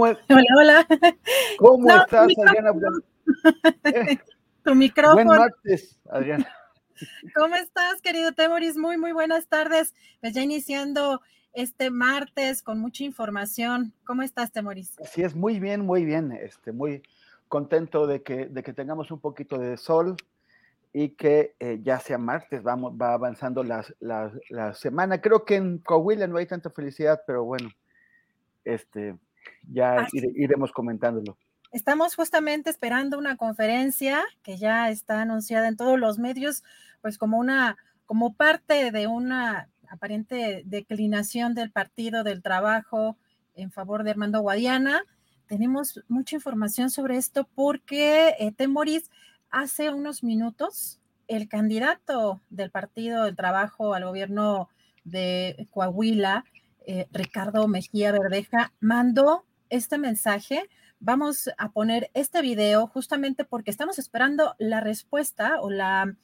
Hola, hola. ¿Cómo estás, Adriana? tu micrófono. Buen martes, Adriana. ¿Cómo estás, querido Temoris? Muy, muy buenas tardes. Pues ya iniciando este martes con mucha información. ¿Cómo estás, Temoris? Sí, es muy bien, muy bien. Este, muy contento de que, de que tengamos un poquito de sol y que eh, ya sea martes, vamos, va avanzando la, la, la semana. Creo que en Coahuila no hay tanta felicidad, pero bueno, este, ya ire, iremos comentándolo. Estamos justamente esperando una conferencia que ya está anunciada en todos los medios, pues como una, como parte de una aparente declinación del Partido del Trabajo en favor de Armando Guadiana. Tenemos mucha información sobre esto porque eh, Temoris hace unos minutos el candidato del Partido del Trabajo al gobierno de Coahuila, eh, Ricardo Mejía Verdeja, mandó este mensaje. Vamos a poner este video justamente porque estamos esperando la respuesta o la,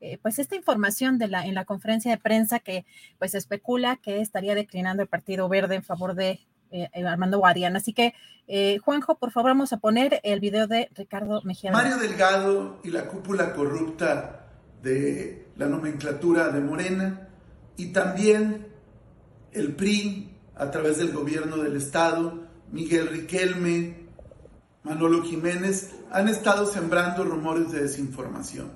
eh, pues esta información de la, en la conferencia de prensa que pues especula que estaría declinando el Partido Verde en favor de eh, Armando Guadiana. Así que, eh, Juanjo, por favor, vamos a poner el video de Ricardo Mejía. Mario Delgado y la cúpula corrupta de la nomenclatura de Morena y también el PRI a través del gobierno del Estado Miguel Riquelme, Manolo Jiménez han estado sembrando rumores de desinformación.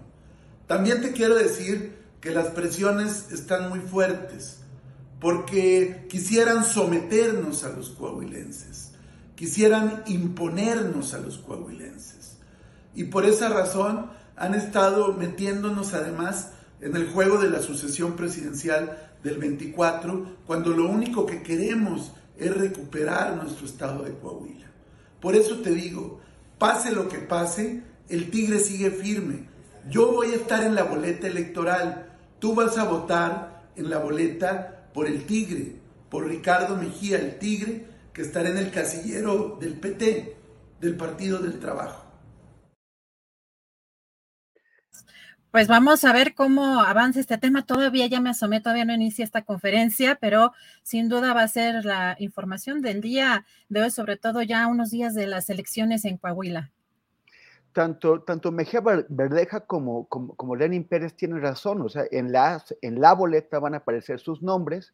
También te quiero decir que las presiones están muy fuertes porque quisieran someternos a los coahuilenses, quisieran imponernos a los coahuilenses. Y por esa razón han estado metiéndonos además en el juego de la sucesión presidencial del 24, cuando lo único que queremos es recuperar nuestro estado de Coahuila. Por eso te digo, pase lo que pase, el tigre sigue firme. Yo voy a estar en la boleta electoral, tú vas a votar en la boleta por el tigre, por Ricardo Mejía, el tigre, que estará en el casillero del PT, del Partido del Trabajo. Pues vamos a ver cómo avanza este tema. Todavía ya me asomé, todavía no inicia esta conferencia, pero sin duda va a ser la información del día de hoy, sobre todo ya unos días de las elecciones en Coahuila. Tanto, tanto Mejía Verdeja como, como, como Lenin Pérez tienen razón, o sea, en, las, en la boleta van a aparecer sus nombres,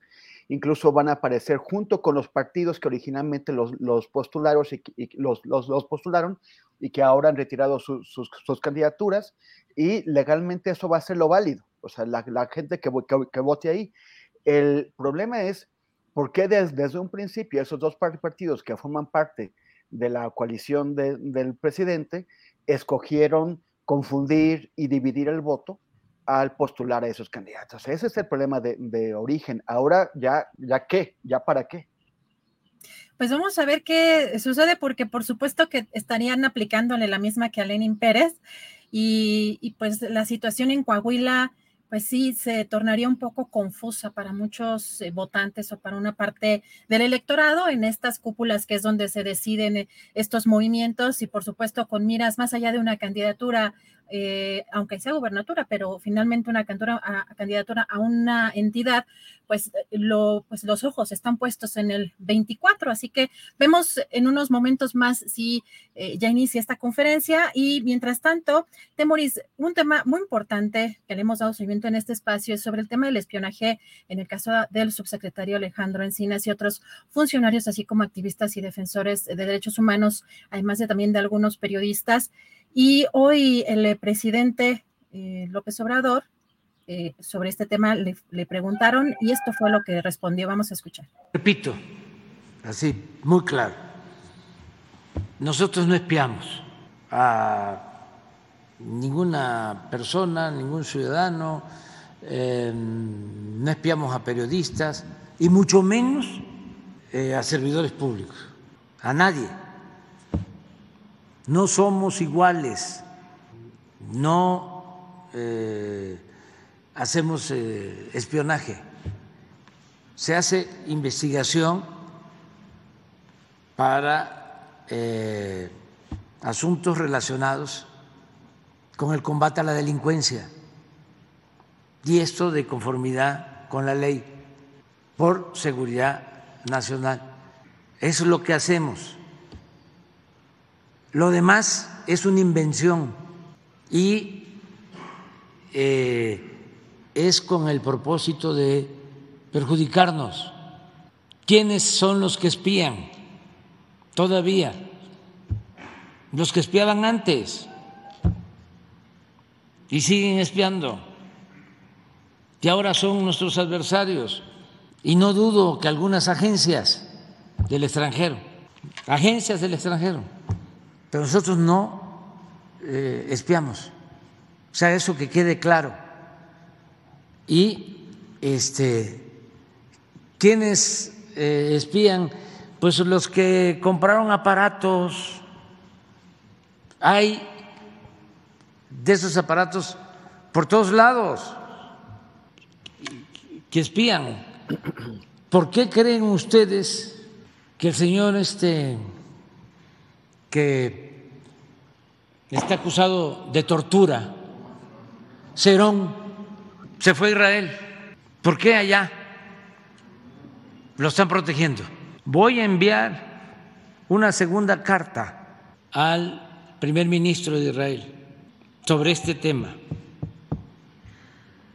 incluso van a aparecer junto con los partidos que originalmente los, los postularon, y, los, los, postularon y que ahora han retirado su, sus, sus candidaturas y legalmente eso va a ser lo válido, o sea, la, la gente que, que, vote ahí. El problema es por qué desde, un principio esos dos partidos que forman parte de la coalición de, del presidente escogieron confundir y dividir el voto al postular a esos candidatos. Ese es el problema de, origen. Ahora ya, ya qué, ya para qué. Pues vamos a ver qué sucede, porque por supuesto que estarían aplicándole la misma que a Lenin Pérez, y, y pues la situación en Coahuila pues sí, se tornaría un poco confusa para muchos eh, votantes o para una parte del electorado en estas cúpulas que es donde se deciden eh, estos movimientos y por supuesto con miras más allá de una candidatura eh, aunque sea gubernatura, pero finalmente una candidatura a, una entidad, pues, eh, lo, pues los ojos están puestos en el 24. Así que vemos en unos momentos más si eh, ya inicia esta conferencia. Y mientras tanto, Temoris, un tema muy importante que le hemos dado seguimiento en este espacio es sobre el tema del espionaje en el caso del subsecretario Alejandro Encinas y otros funcionarios, así como activistas y defensores de derechos humanos, además de también de algunos periodistas. Y hoy el eh, presidente eh, López Obrador eh, sobre este tema le, preguntaron y esto fue lo que respondió. Vamos a escuchar. Repito, así, muy claro. Nosotros no espiamos a ninguna persona, ningún ciudadano, no espiamos a periodistas y mucho menos a servidores públicos, a nadie no somos iguales, no eh, hacemos eh, espionaje, se hace investigación para eh, asuntos relacionados con el combate a la delincuencia y esto de conformidad con la ley por seguridad nacional. Eso es lo que hacemos. Lo demás es una invención y eh, es con el propósito de perjudicarnos. ¿Quiénes son los que espían todavía? Los que espiaban antes y siguen espiando y ahora son nuestros adversarios. Y no dudo que algunas agencias del extranjero, agencias del extranjero, pero nosotros no eh, espiamos. O sea, eso que quede claro. Y este, ¿quiénes eh, espían? Pues los que compraron aparatos. Hay de esos aparatos por todos lados que espían. ¿Por qué creen ustedes que el señor este que está acusado de tortura. Cerón se fue a Israel. ¿Por qué allá lo están protegiendo? Voy a enviar una segunda carta al primer ministro de Israel sobre este tema.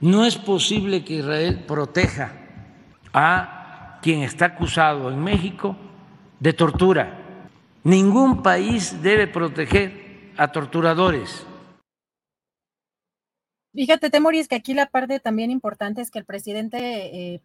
No es posible que Israel proteja a quien está acusado en México de tortura Ningún país debe proteger a torturadores. Fíjate, Temoris, que aquí la parte también importante es que el presidente eh,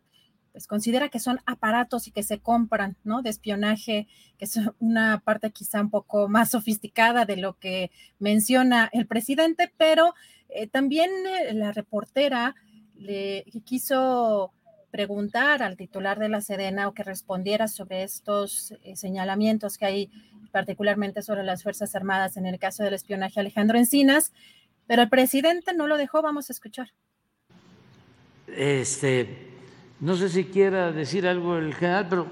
pues considera que son aparatos y que se compran, ¿no? De espionaje, que es una parte quizá un poco más sofisticada de lo que menciona el presidente, pero eh, también eh, la reportera le quiso preguntar al titular de la Sedena o que respondiera sobre estos señalamientos que hay particularmente sobre las Fuerzas Armadas en el caso del espionaje Alejandro Encinas, pero el presidente no lo dejó, vamos a escuchar. Este, no sé si quiera decir algo el general, pero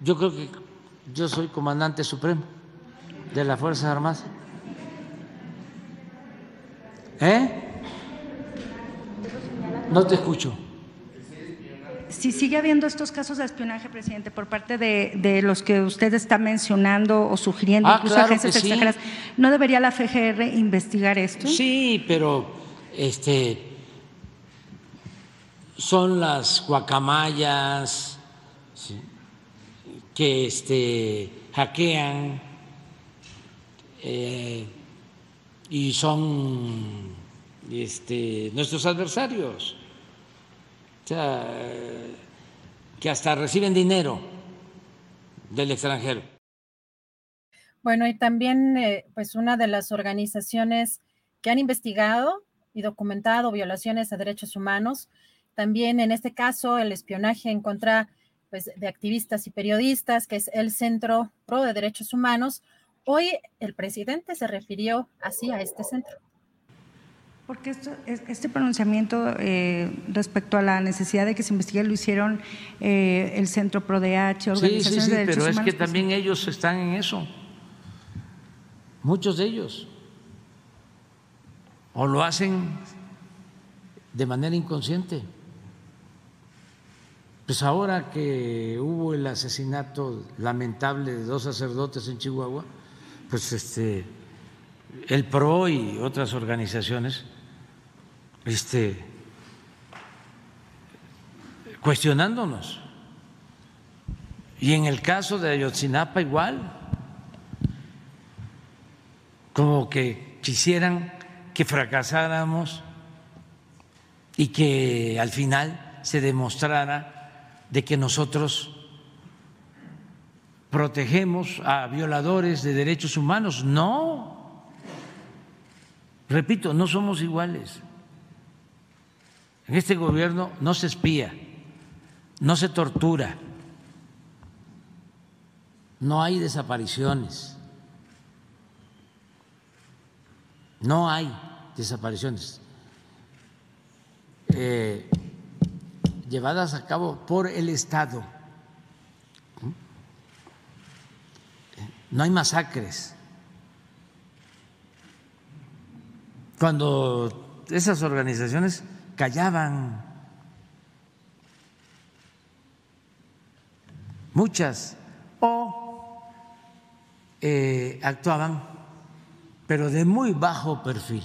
yo creo que yo soy comandante supremo de las Fuerzas Armadas. ¿Eh? No te escucho si sigue habiendo estos casos de espionaje, presidente, por parte de, los que usted está mencionando o sugiriendo, ah, incluso agencias extranjeras, ¿no debería la FGR investigar esto? Sí, pero este son las guacamayas que este, hackean eh, y son este, nuestros adversarios que hasta reciben dinero del extranjero. Bueno, y también, eh, pues, una de las organizaciones que han investigado y documentado violaciones a derechos humanos, también en este caso el espionaje en contra pues, de activistas y periodistas, que es el Centro Pro de Derechos Humanos. Hoy el presidente se refirió así a este centro. Porque esto, este pronunciamiento eh, respecto a la necesidad de que se investigue lo hicieron eh, el Centro ProDH, organizaciones sí, sí, sí, pero es que también ellos están en eso, muchos de ellos, o lo hacen de manera inconsciente. Pues ahora que hubo el asesinato lamentable de dos sacerdotes en Chihuahua, pues este el PRO y otras organizaciones este, cuestionándonos. Y en el caso de Ayotzinapa igual, como que quisieran que fracasáramos y que al final se demostrara de que nosotros protegemos a violadores de derechos humanos. No, repito, no somos iguales. En este gobierno no se espía, no se tortura, no hay desapariciones, no hay desapariciones eh, llevadas a cabo por el Estado. No hay masacres. Cuando esas organizaciones callaban. Muchas. O eh, actuaban, pero de muy bajo perfil.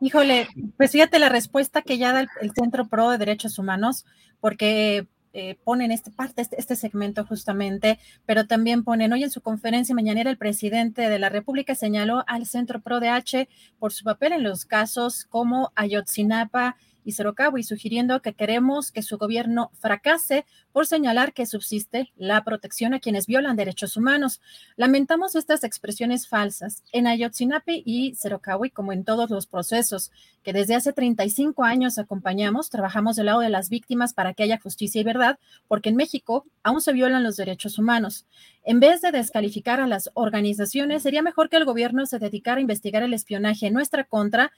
Híjole, pues fíjate la respuesta que ya da el, Centro Pro de Derechos Humanos, porque eh, ponen este parte, este, este, segmento justamente, pero también ponen hoy en su conferencia mañanera el presidente de la República señaló al Centro Pro H por su papel en los casos como Ayotzinapa y y sugiriendo que queremos que su gobierno fracase por señalar que subsiste la protección a quienes violan derechos humanos. Lamentamos estas expresiones falsas en Ayotzinapa y Cerocahui, como en todos los procesos que desde hace 35 años acompañamos, trabajamos del lado de las víctimas para que haya justicia y verdad, porque en México aún se violan los derechos humanos. En vez de descalificar a las organizaciones, sería mejor que el gobierno se dedicara a investigar el espionaje en nuestra contra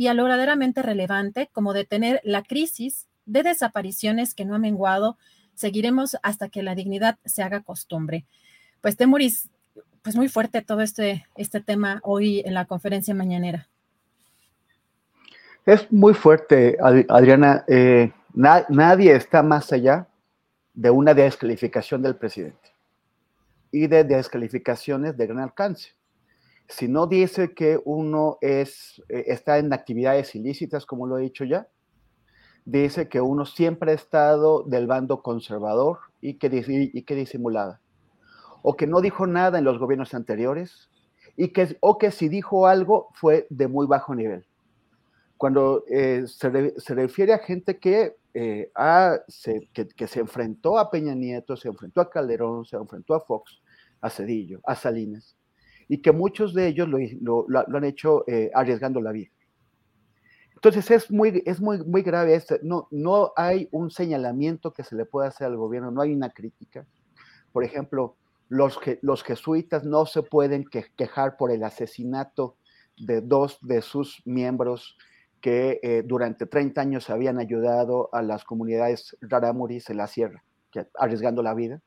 y a lo verdaderamente relevante como detener la crisis de desapariciones que no ha menguado. Seguiremos hasta que la dignidad se haga costumbre. Pues Temuris, pues muy fuerte todo este, este tema hoy en la conferencia mañanera. Es muy fuerte, Adriana. Eh, nadie está más allá de una descalificación del presidente y de descalificaciones de gran alcance si no dice que uno eh, está en actividades ilícitas, como lo he dicho ya, dice que uno siempre ha estado del bando conservador y que, disimulada, o que no dijo nada en los gobiernos anteriores, y que, o que si dijo algo fue de muy bajo nivel. Cuando eh, se, refiere a gente que, eh, que, que se enfrentó a Peña Nieto, se enfrentó a Calderón, se enfrentó a Fox, a Cedillo, a Salinas, y que muchos de ellos lo, han hecho eh, arriesgando la vida. Entonces es muy, es muy, muy grave esto. No, no hay un señalamiento que se le pueda hacer al gobierno, no hay una crítica. Por ejemplo, los, los jesuitas no se pueden quejar por el asesinato de dos de sus miembros que eh, durante 30 años habían ayudado a las comunidades raramuris en la sierra, arriesgando la vida,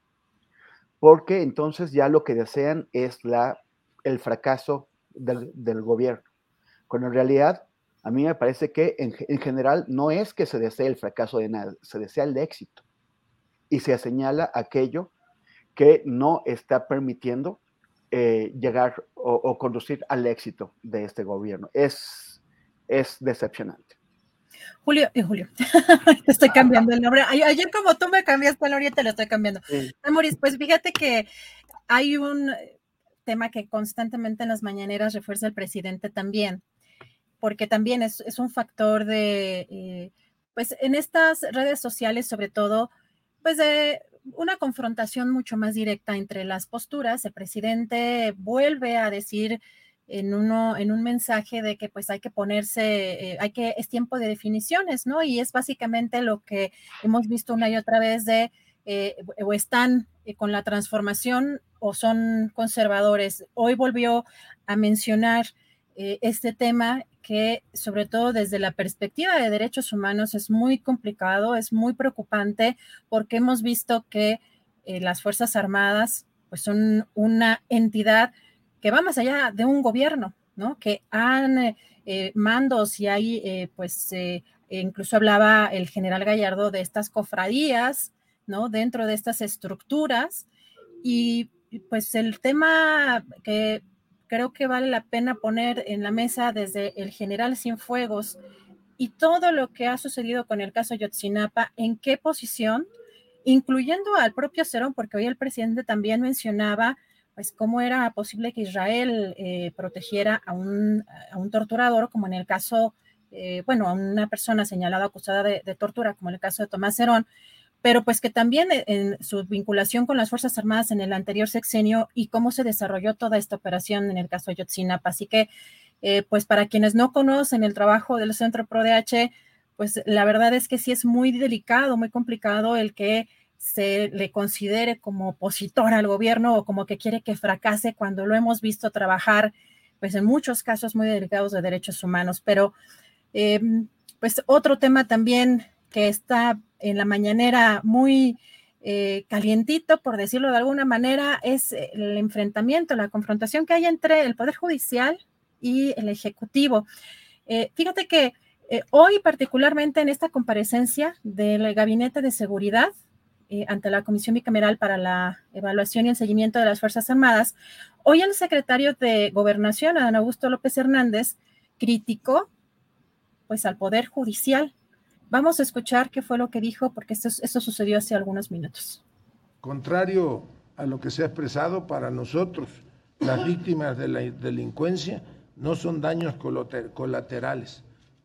porque entonces ya lo que desean es la el fracaso del, gobierno. Cuando en realidad a mí me parece que en, general no es que se desee el fracaso de nada, se desea el éxito. Y se señala aquello que no está permitiendo eh, llegar o, conducir al éxito de este gobierno. Es, es decepcionante. Julio, eh, Julio, te estoy cambiando el nombre. Ayer como tú me cambiaste el nombre, te lo estoy cambiando. Sí. pues fíjate que hay un, tema que constantemente en las mañaneras refuerza el presidente también, porque también es, un factor de, eh, pues en estas redes sociales sobre todo, pues de una confrontación mucho más directa entre las posturas. El presidente vuelve a decir en uno, en un mensaje de que pues hay que ponerse, eh, hay que, es tiempo de definiciones, ¿no? Y es básicamente lo que hemos visto una y otra vez de, eh, o están eh, con la transformación o son conservadores. Hoy volvió a mencionar este tema que sobre todo desde la perspectiva de derechos humanos es muy complicado, es muy preocupante porque hemos visto que las Fuerzas Armadas pues son una entidad que va más allá de un gobierno, ¿no? Que han eh, eh, mandos y hay, eh, pues, incluso hablaba el general Gallardo de estas cofradías, ¿no? Dentro de estas estructuras. Y pues el tema que creo que vale la pena poner en la mesa desde el general Cienfuegos y todo lo que ha sucedido con el caso Yotzinapa, en qué posición, incluyendo al propio Cerón, porque hoy el presidente también mencionaba pues cómo era posible que Israel eh, protegiera a un, torturador, como en el caso, eh, bueno, a una persona señalada acusada de, tortura, como en el caso de Tomás Herón, pero pues que también en su vinculación con las Fuerzas Armadas en el anterior sexenio y cómo se desarrolló toda esta operación en el caso de Yotzinapa. Así que, eh, pues para quienes no conocen el trabajo del Centro ProDH, pues la verdad es que sí es muy delicado, muy complicado el que se le considere como opositor al gobierno o como que quiere que fracase cuando lo hemos visto trabajar, pues en muchos casos muy delicados de derechos humanos. Pero, em, pues otro tema también que está en la mañanera muy eh, calientito, por decirlo de alguna manera, es el enfrentamiento, la confrontación que hay entre el Poder Judicial y el Ejecutivo. Eh, fíjate que eh, hoy, particularmente en esta comparecencia del Gabinete de Seguridad, ante la Comisión Bicameral para la Evaluación y el Seguimiento de las Fuerzas Armadas, hoy el secretario de Gobernación, Adán Augusto López Hernández, criticó pues al Poder Judicial. Vamos a escuchar qué fue lo que dijo, porque esto, esto sucedió hace algunos minutos. Contrario a lo que se ha expresado para nosotros, las víctimas de la delincuencia no son daños colaterales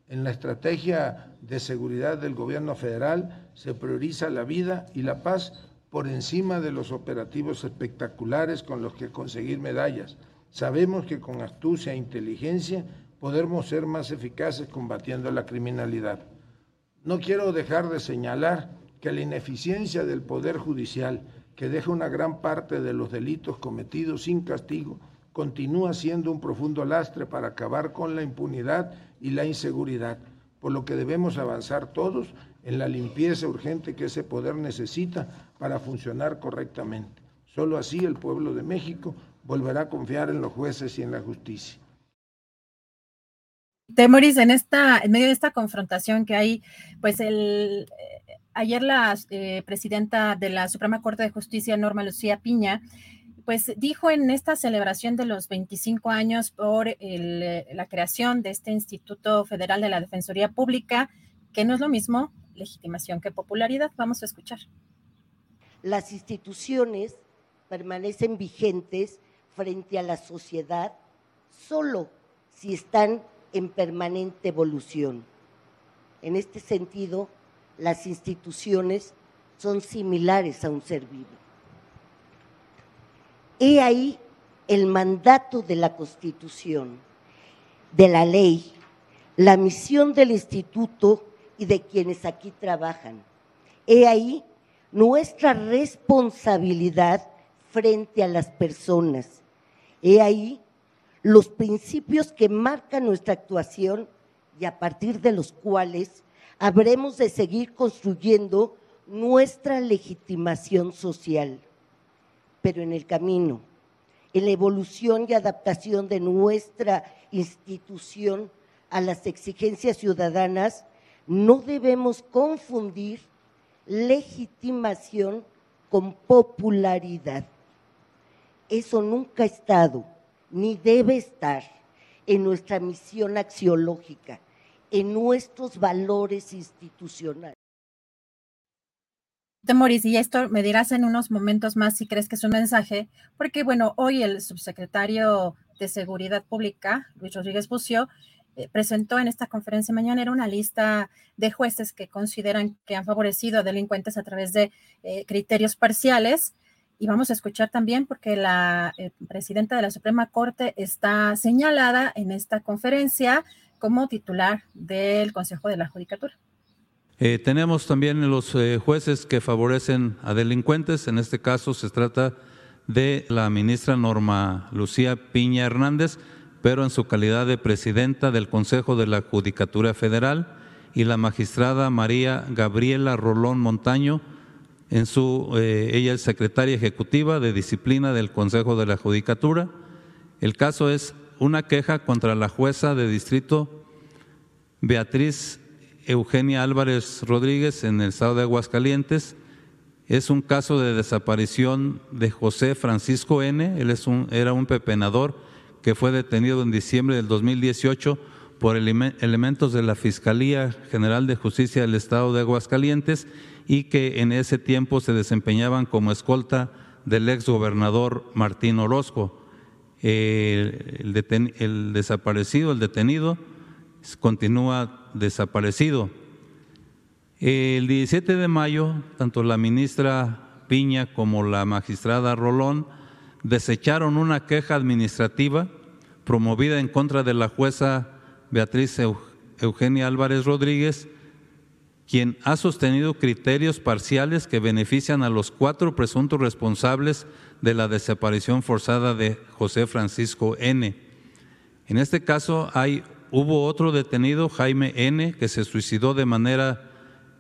en la estrategia de seguridad del gobierno federal se prioriza la vida y la paz por encima de los operativos espectaculares con los que conseguir medallas. Sabemos que con astucia e inteligencia podemos ser más eficaces combatiendo la criminalidad. No quiero dejar de señalar que la ineficiencia del Poder Judicial, que deja una gran parte de los delitos cometidos sin castigo, continúa siendo un profundo lastre para acabar con la impunidad y la inseguridad, por lo que debemos avanzar todos en la limpieza urgente que ese poder necesita para funcionar correctamente. Solo así el pueblo de México volverá a confiar en los jueces y en la justicia. Temoris, en esta, en medio de esta confrontación que hay, pues el ayer la eh, presidenta de la Suprema Corte de Justicia, Norma Lucía Piña, pues dijo en esta celebración de los 25 años por la creación de este Instituto Federal de la Defensoría Pública, que no es lo mismo legitimación que popularidad. Vamos a escuchar. Las instituciones permanecen vigentes frente a la sociedad solo si están en permanente evolución. En este sentido, las instituciones son similares a un ser vivo. He ahí el mandato de la Constitución, de la ley, la misión del instituto y de quienes aquí trabajan. He ahí nuestra responsabilidad frente a las personas. He ahí los principios que marcan nuestra actuación y a partir de los cuales habremos de seguir construyendo nuestra legitimación social pero en el camino, en la evolución y adaptación de nuestra institución a las exigencias ciudadanas, no debemos confundir legitimación con popularidad. Eso nunca ha estado ni debe estar en nuestra misión axiológica, en nuestros valores institucionales. Moris, y esto me dirás en unos momentos más si crees que es un mensaje, porque bueno, hoy el subsecretario de Seguridad Pública, Luis Rodríguez Bucio, eh, presentó en esta conferencia mañana una lista de jueces que consideran que han favorecido a delincuentes a través de eh, criterios parciales Y vamos a escuchar también porque la eh, presidenta de la Suprema Corte está señalada en esta conferencia como titular del Consejo de la Judicatura. Eh, tenemos también los eh, jueces que favorecen a delincuentes. En este caso se trata de la ministra Norma Lucía Piña Hernández, pero en su calidad de presidenta del Consejo de la Judicatura Federal, y la magistrada María Gabriela Rolón Montaño, en su, eh, ella es secretaria ejecutiva de disciplina del Consejo de la Judicatura. El caso es una queja contra la jueza de distrito Beatriz Eugenia Álvarez Rodríguez en el estado de Aguascalientes. Es un caso de desaparición de José Francisco N. Él es un, era un pepenador que fue detenido en diciembre del 2018 por elementos de la Fiscalía General de Justicia del Estado de Aguascalientes y que en ese tiempo se desempeñaban como escolta del ex gobernador Martín Orozco. El, el, desaparecido, el detenido, continúa desaparecido. El 17 de mayo, tanto la ministra Piña como la magistrada Rolón desecharon una queja administrativa promovida en contra de la jueza Beatriz Eugenia Álvarez Rodríguez, quien ha sostenido criterios parciales que benefician a los cuatro presuntos responsables de la desaparición forzada de José Francisco N. En este caso hay, hubo otro detenido, Jaime N., que se suicidó de manera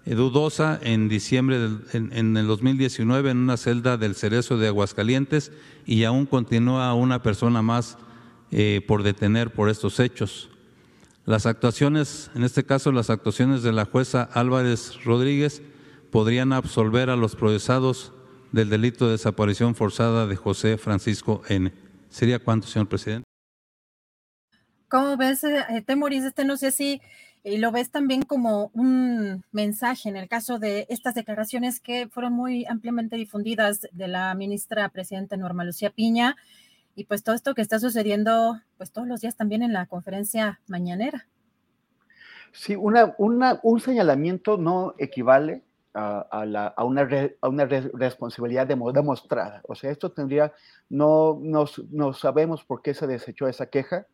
dudosa en diciembre del, en, el 2019 en una celda del Cerezo de Aguascalientes y aún continúa una persona más eh, por detener por estos hechos. Las actuaciones, en este caso las actuaciones de la jueza Álvarez Rodríguez, podrían absolver a los procesados del delito de desaparición forzada de José Francisco N. ¿Sería cuánto, señor presidente? ¿Cómo ves, eh, Temoris? Este no sé si eh, lo ves también como un mensaje en el caso de estas declaraciones que fueron muy ampliamente difundidas de la ministra presidenta Norma Lucía Piña y pues todo esto que está sucediendo pues todos los días también en la conferencia mañanera. Sí, una, un señalamiento no equivale a, una, responsabilidad demostrada. O sea, esto tendría, no, no, sabemos por qué se desechó esa queja.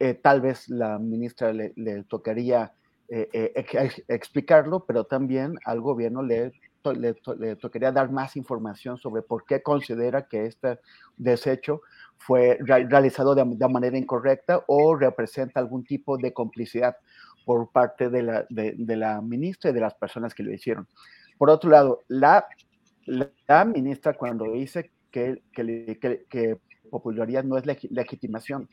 Eh, tal vez la ministra le, tocaría eh, eh, explicarlo, pero también al gobierno le, le, tocaría dar más información sobre por qué considera que este desecho fue realizado de, manera incorrecta o representa algún tipo de complicidad por parte de la, ministra y de las personas que lo hicieron. Por otro lado, la, ministra cuando dice que, popularidad no es legitimación,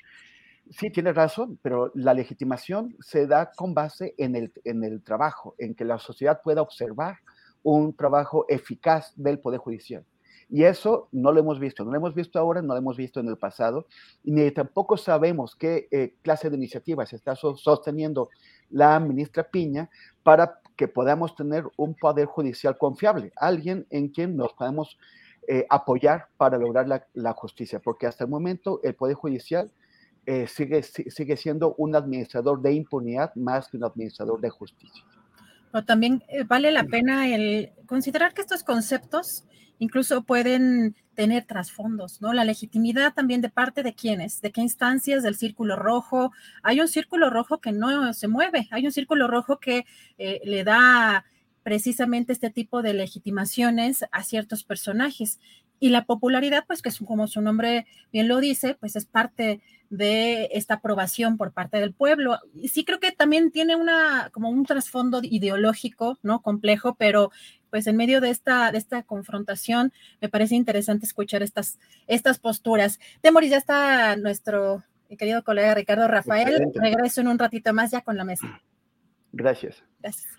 sí tiene razón, pero la legitimación se da con base en el trabajo, en que la sociedad pueda observar un trabajo eficaz del Poder Judicial. Y eso no lo hemos visto, no lo hemos visto ahora, no lo hemos visto en el pasado, ni tampoco sabemos qué eh, clase de iniciativas está sosteniendo la ministra Piña para que podamos tener un poder judicial confiable, alguien en quien nos podemos eh, apoyar para lograr la, justicia, porque hasta el momento el poder judicial eh, sigue, sigue siendo un administrador de impunidad más que un administrador de justicia. Pero también vale la pena el considerar que estos conceptos incluso pueden tener trasfondos, ¿no? La legitimidad también de parte de quiénes, de qué instancias del círculo rojo. Hay un círculo rojo que no se mueve, hay un círculo rojo que eh, le da precisamente este tipo de legitimaciones a ciertos personajes. Y la popularidad, pues que es como su nombre bien lo dice, pues es parte de esta aprobación por parte del pueblo. Y sí creo que también tiene una, como un trasfondo ideológico, ¿no? Complejo, pero pues en medio de esta, de esta confrontación me parece interesante escuchar estas, estas posturas. Temoris, ya está nuestro querido colega Ricardo Rafael. Regreso en un ratito más ya con la mesa. Gracias. Gracias.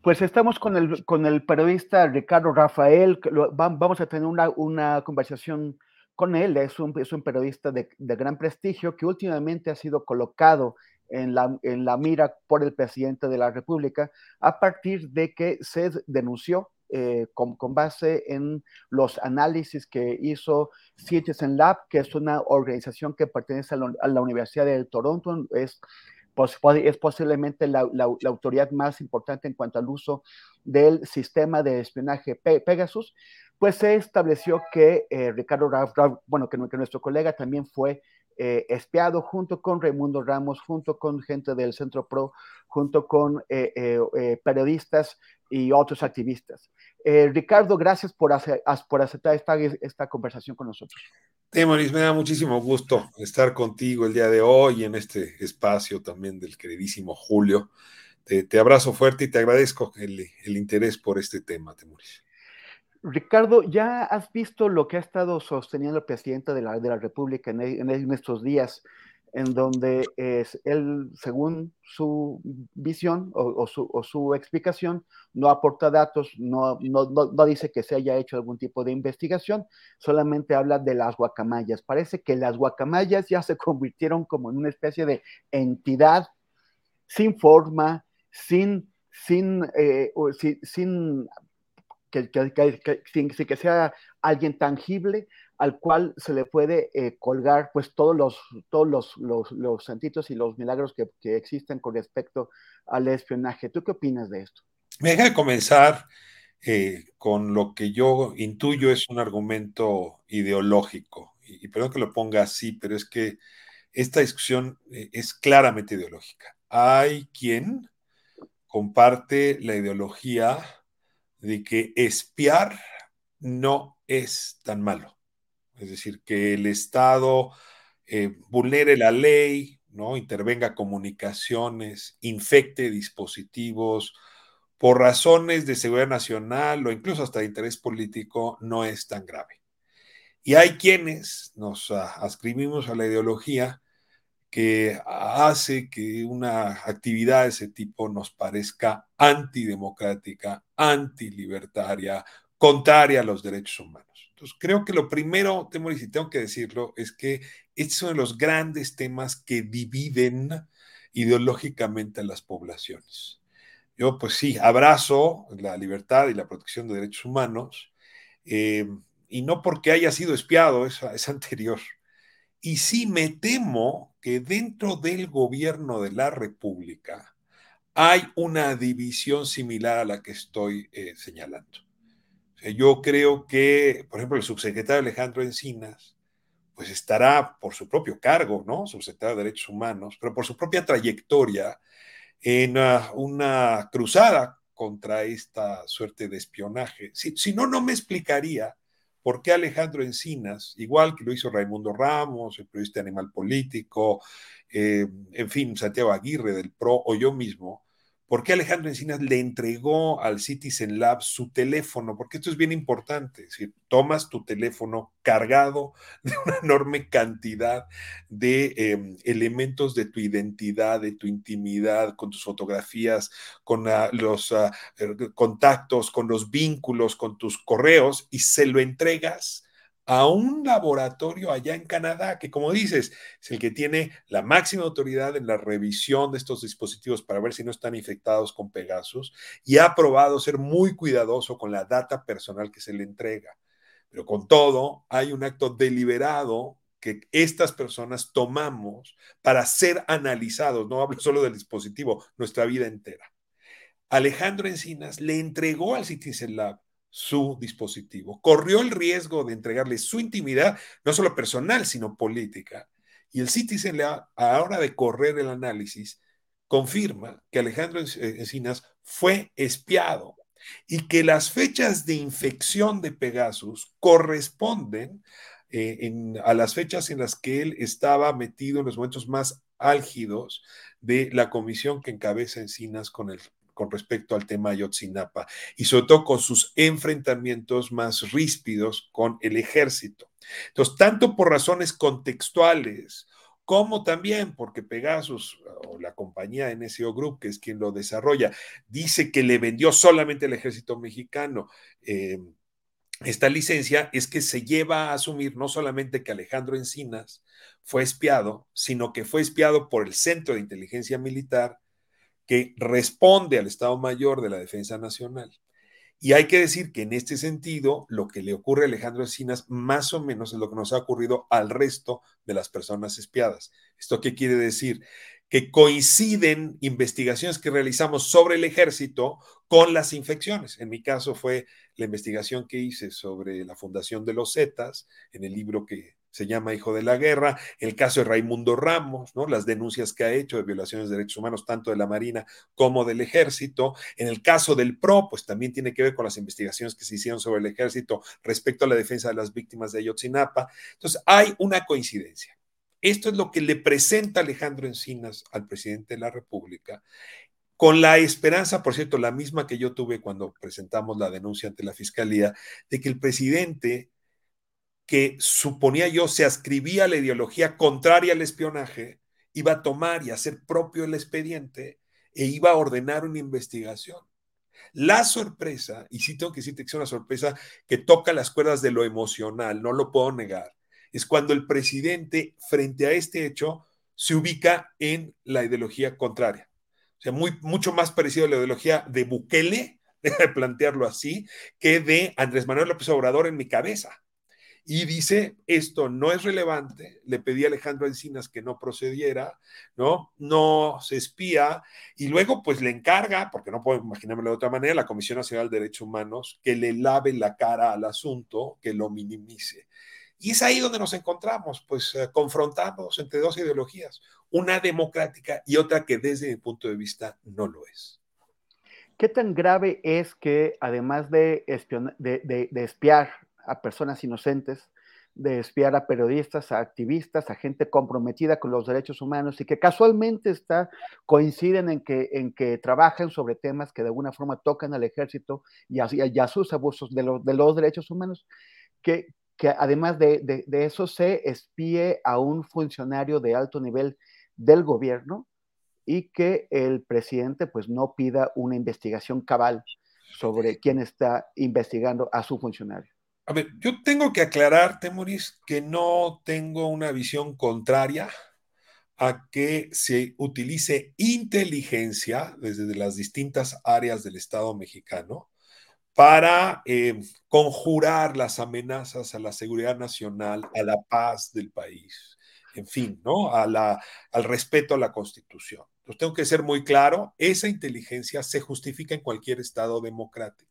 Pues estamos con el, con el periodista Ricardo Rafael. Vamos a tener una, una conversación con él. Es un, es un periodista de, de, gran prestigio que últimamente ha sido colocado en la, en la mira por el presidente de la República a partir de que se denunció eh, con, con, base en los análisis que hizo Citizen Lab, que es una organización que pertenece a la, a la Universidad de Toronto, es es posiblemente la, autoridad más importante en cuanto al uso del sistema de espionaje Pegasus, pues se estableció que eh, Ricardo Raff, bueno, que, nuestro colega también fue eh, espiado junto con Raimundo Ramos, junto con gente del Centro PRO, junto con periodistas y otros activistas. Ricardo, gracias por, por aceptar esta, esta conversación con nosotros. Temoris, me da muchísimo gusto estar contigo el día de hoy en este espacio también del queridísimo Julio. Te, abrazo fuerte y te agradezco el, interés por este tema, Temoris. Ricardo, ¿ya has visto lo que ha estado sosteniendo el presidente de la, de la República en, estos días, en donde es él, según su visión o, su, explicación, no aporta datos, no, no, dice que se haya hecho algún tipo de investigación, solamente habla de las guacamayas. Parece que las guacamayas ya se convirtieron como en una especie de entidad sin forma, sin, sin, eh, sin, que, que, sea alguien tangible al cual se le puede eh, colgar pues todos los, todos los, los, los santitos y los milagros que, que, existen con respecto al espionaje. ¿Tú qué opinas de esto? Me deja comenzar eh, con lo que yo intuyo es un argumento ideológico. Y, y, perdón que lo ponga así, pero es que esta discusión es claramente ideológica. Hay quien comparte la ideología de que espiar no es tan malo. Es decir, que el Estado eh, vulnere la ley, ¿no? intervenga comunicaciones, infecte dispositivos por razones de seguridad nacional o incluso hasta de interés político, no es tan grave. Y hay quienes nos ascribimos a la ideología que hace que una actividad de ese tipo nos parezca antidemocrática, antilibertaria, contraria a los derechos humanos. Entonces, creo que lo primero, temo y tengo que decirlo, es que este es uno de los grandes temas que dividen ideológicamente a las poblaciones. Yo, pues sí, abrazo la libertad y la protección de derechos humanos, eh, y no porque haya sido espiado, es anterior. Y sí me temo que dentro del gobierno de la República hay una división similar a la que estoy eh, señalando. yo creo que, por ejemplo, el subsecretario Alejandro Encinas, pues estará por su propio cargo, ¿no? Subsecretario de Derechos Humanos, pero por su propia trayectoria en ah, una cruzada contra esta suerte de espionaje. si no, no me explicaría ¿Por qué Alejandro Encinas, igual que lo hizo Raimundo Ramos, el periodista animal político, eh, en fin, Santiago Aguirre del PRO o yo mismo, ¿Por qué Alejandro Encinas le entregó al Citizen Lab su teléfono? Porque esto es bien importante. Es decir, tomas tu teléfono cargado de una enorme cantidad de em, elementos de tu identidad, de tu intimidad, con tus fotografías, con los ah, er, contactos, con los vínculos, con tus correos y se lo entregas a un laboratorio allá en Canadá, que como dices, es el que tiene la máxima autoridad en la revisión de estos dispositivos para ver si no están infectados con Pegasus y ha probado ser muy cuidadoso con la data personal que se le entrega. Pero con todo, hay un acto deliberado que estas personas tomamos para ser analizados, no hablo solo del dispositivo, nuestra vida entera. Alejandro Encinas le entregó al Citizen Lab su dispositivo. Corrió el riesgo de entregarle su intimidad, no solo personal, sino política. Y el Citizen a la hora de correr el análisis, confirma que Alejandro Encinas fue espiado y que las fechas de infección de Pegasus corresponden eh, a las fechas en las que él estaba metido en los momentos más álgidos de la comisión que encabeza Encinas con el con respecto al tema Ayotzinapa y sobre todo con sus enfrentamientos más ríspidos con el ejército. Entonces, tanto por razones contextuales como también porque Pegasus o la compañía NSO Group, que es quien lo desarrolla, dice que le vendió solamente al ejército mexicano. Eh, esta licencia es que se lleva a asumir no solamente que Alejandro Encinas fue espiado, sino que fue espiado por el Centro de Inteligencia Militar, que responde al Estado Mayor de la Defensa Nacional. Y hay que decir que en este sentido, lo que le ocurre a Alejandro Encinas más o menos es lo que nos ha ocurrido al resto de las personas espiadas. ¿Esto qué quiere decir? que coinciden investigaciones que realizamos sobre el ejército con las infecciones. En mi caso fue la investigación que hice sobre la fundación de los Zetas, en el libro que se llama Hijo de la Guerra, el caso de Raimundo Ramos, ¿no? las denuncias que ha hecho de violaciones de derechos humanos tanto de la Marina como del Ejército. En el caso del PRO, pues también tiene que ver con las investigaciones que se hicieron sobre el Ejército respecto a la defensa de las víctimas de Ayotzinapa. Entonces, hay una coincidencia. Esto es lo que le presenta Alejandro Encinas al presidente de la República, con la esperanza, por cierto, la misma que yo tuve cuando presentamos la denuncia ante la Fiscalía, de que el presidente, que suponía yo se ascribía a la ideología contraria al espionaje, iba a tomar y hacer propio el expediente e iba a ordenar una investigación. La sorpresa, y sí tengo que decirte que es una sorpresa que toca las cuerdas de lo emocional, no lo puedo negar, es cuando el presidente, frente a este hecho, se ubica en la ideología contraria. O sea, muy, mucho más parecido a la ideología de Bukele, de plantearlo así, que de Andrés Manuel López Obrador en mi cabeza. Y dice, esto no es relevante, le pedí a Alejandro Encinas que no procediera, ¿no? No se espía, y luego pues le encarga, porque no puedo imaginármelo de otra manera, la Comisión Nacional de Derechos Humanos, que le lave la cara al asunto, que lo minimice. Y es ahí donde nos encontramos, pues eh, confrontamos entre dos ideologías, una democrática y otra que desde mi punto de vista no lo es. ¿Qué tan grave es que además de, de, espiar a personas inocentes, de espiar a periodistas, a activistas, a gente comprometida con los derechos humanos y que casualmente está, coinciden en que, en que trabajan sobre temas que de alguna forma tocan al ejército y a, sus abusos de, de los derechos humanos, que, que además de, eso se espíe a un funcionario de alto nivel del gobierno y que el presidente pues no pida una investigación cabal sobre quién está investigando a su funcionario. A ver, yo tengo que aclararte, Maurice, que no tengo una visión contraria a que se utilice inteligencia desde las distintas áreas del Estado mexicano para eh, conjurar las amenazas a la seguridad nacional, a la paz del país, en fin, ¿no? Al respeto a la Constitución. Entonces, tengo que ser muy claro, esa inteligencia se justifica en cualquier Estado democrático.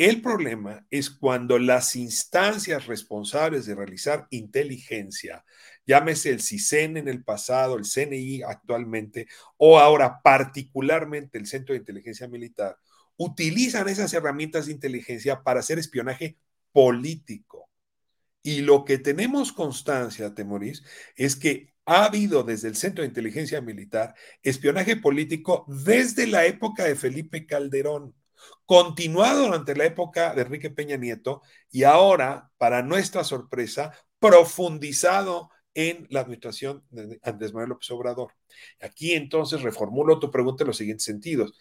El problema es cuando las instancias responsables de realizar inteligencia, llámese el CISEN en el pasado, el CNI actualmente, o ahora particularmente el Centro de Inteligencia Militar, utilizan esas herramientas de inteligencia para hacer espionaje político. Y lo que tenemos constancia, Temorís, es que ha habido desde el Centro de Inteligencia Militar espionaje político desde la época de Felipe Calderón, continuado durante la época de Enrique Peña Nieto y ahora, para nuestra sorpresa, profundizado en la administración de Andrés Manuel López Obrador. Aquí entonces reformulo tu pregunta en los siguientes sentidos.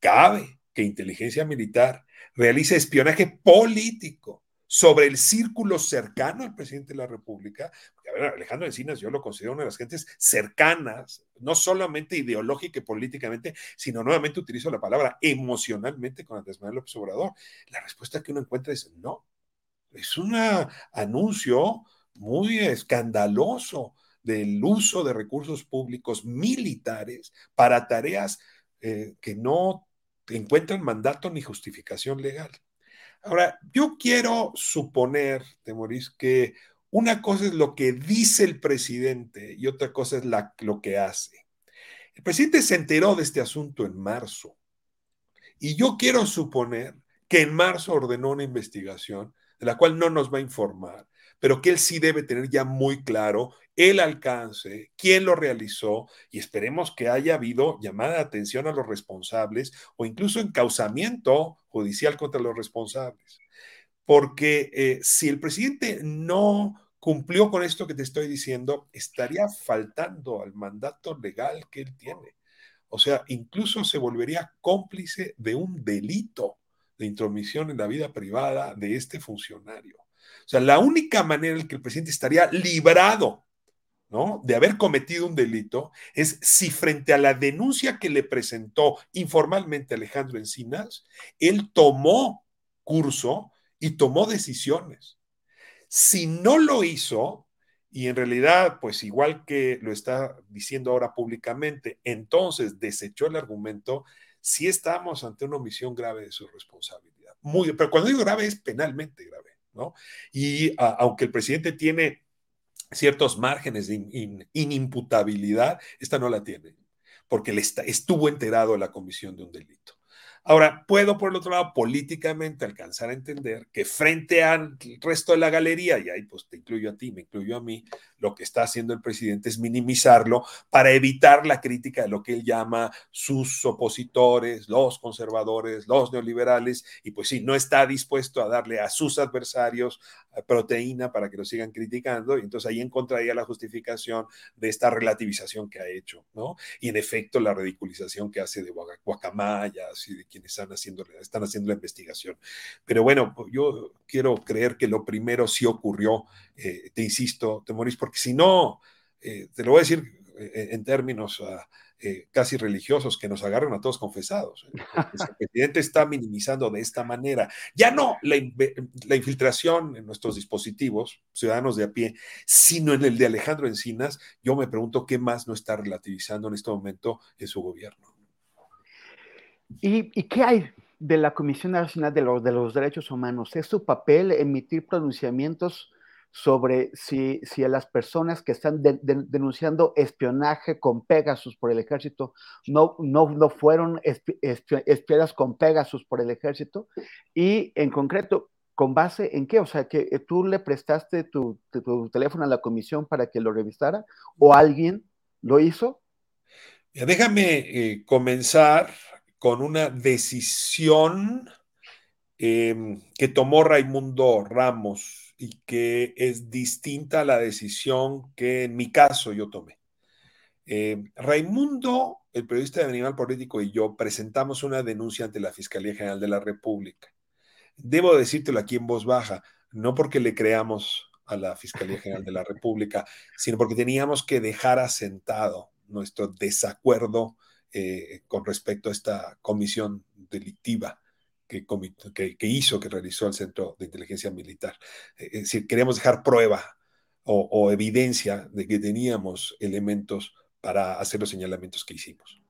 ¿Cabe que inteligencia militar realice espionaje político sobre el círculo cercano al presidente de la República. A ver, Alejandro Encinas yo lo considero una de las gentes cercanas, no solamente ideológica y políticamente, sino nuevamente utilizo la palabra emocionalmente con Andrés Manuel López Obrador. La respuesta que uno encuentra es no. Es un anuncio muy escandaloso del uso de recursos públicos militares para tareas eh, que no encuentran mandato ni justificación legal. Ahora, yo quiero suponer, Temoris, que una cosa es lo que dice el presidente y otra cosa es lo que hace. El presidente se enteró de este asunto en marzo y yo quiero suponer que en marzo ordenó una investigación de la cual no nos va a informar, pero que él sí debe tener ya muy claro el alcance, quién lo realizó y esperemos que haya habido llamada de atención a los responsables o incluso encausamiento judicial contra los responsables. Porque eh, si el presidente no cumplió con esto que te estoy diciendo, estaría faltando al mandato legal que él tiene. O sea, incluso se volvería cómplice de un delito de intromisión en la vida privada de este funcionario. O sea, la única manera en que el presidente estaría librado ¿no? de haber cometido un delito es si frente a la denuncia que le presentó informalmente Alejandro Encinas, él tomó curso y tomó decisiones. Si no lo hizo, y en realidad, pues igual que lo está diciendo ahora públicamente, entonces desechó el argumento, si estamos ante una omisión grave de su responsabilidad. Muy, pero cuando digo grave es penalmente grave, Y aunque el presidente tiene ciertos márgenes de inimputabilidad, esta no la tiene, porque le estuvo enterado de la comisión de un delito. Ahora, puedo, por el otro lado, políticamente alcanzar a entender que frente al resto de la galería, y ahí pues te incluyo a ti, me incluyo a mí, lo que está haciendo el presidente es minimizarlo para evitar la crítica de lo que él llama sus opositores, los conservadores, los neoliberales, y pues sí, no está dispuesto a darle a sus adversarios eh, proteína para que lo sigan criticando, y entonces ahí encontraría la justificación de esta relativización que ha hecho, ¿no? Y en efecto, la ridiculización que hace de guacamayas y de quienes están haciendo, están haciendo la investigación. Pero bueno, yo quiero creer que lo primero sí ocurrió, eh, te insisto, Temoris, porque si no, eh, te lo voy a decir eh, en términos ah, casi religiosos, que nos agarren a todos confesados. el presidente está minimizando de esta manera, ya no la, infiltración en nuestros dispositivos, ciudadanos de a pie, sino en el de Alejandro Encinas, yo me pregunto qué más no está relativizando en este momento en su gobierno. ¿Y, qué hay de la Comisión Nacional de los Derechos Humanos? ¿Es su papel emitir pronunciamientos sobre si, si a las personas que están denunciando espionaje con Pegasus por el ejército no, no, no fueron espiadas con Pegasus por el ejército? Y en concreto, ¿con base en qué? O sea, que eh, tú le prestaste tu, tu, teléfono a la comisión para que lo revisara o alguien lo hizo? Déjame eh, comenzar con una decisión em, que tomó Raimundo Ramos y que es distinta a la decisión que en mi caso yo tomé. Em, Raimundo, el periodista de Animal Político y yo presentamos una denuncia ante la Fiscalía General de la República. Debo decírtelo aquí en voz baja, no porque le creamos a la Fiscalía General de la República, sino porque teníamos que dejar asentado nuestro desacuerdo eh, con respecto a esta comisión delictiva que, hizo, que realizó el Centro de Inteligencia Militar. Eh, es decir, queríamos dejar prueba o, evidencia de que teníamos elementos para hacer los señalamientos que hicimos.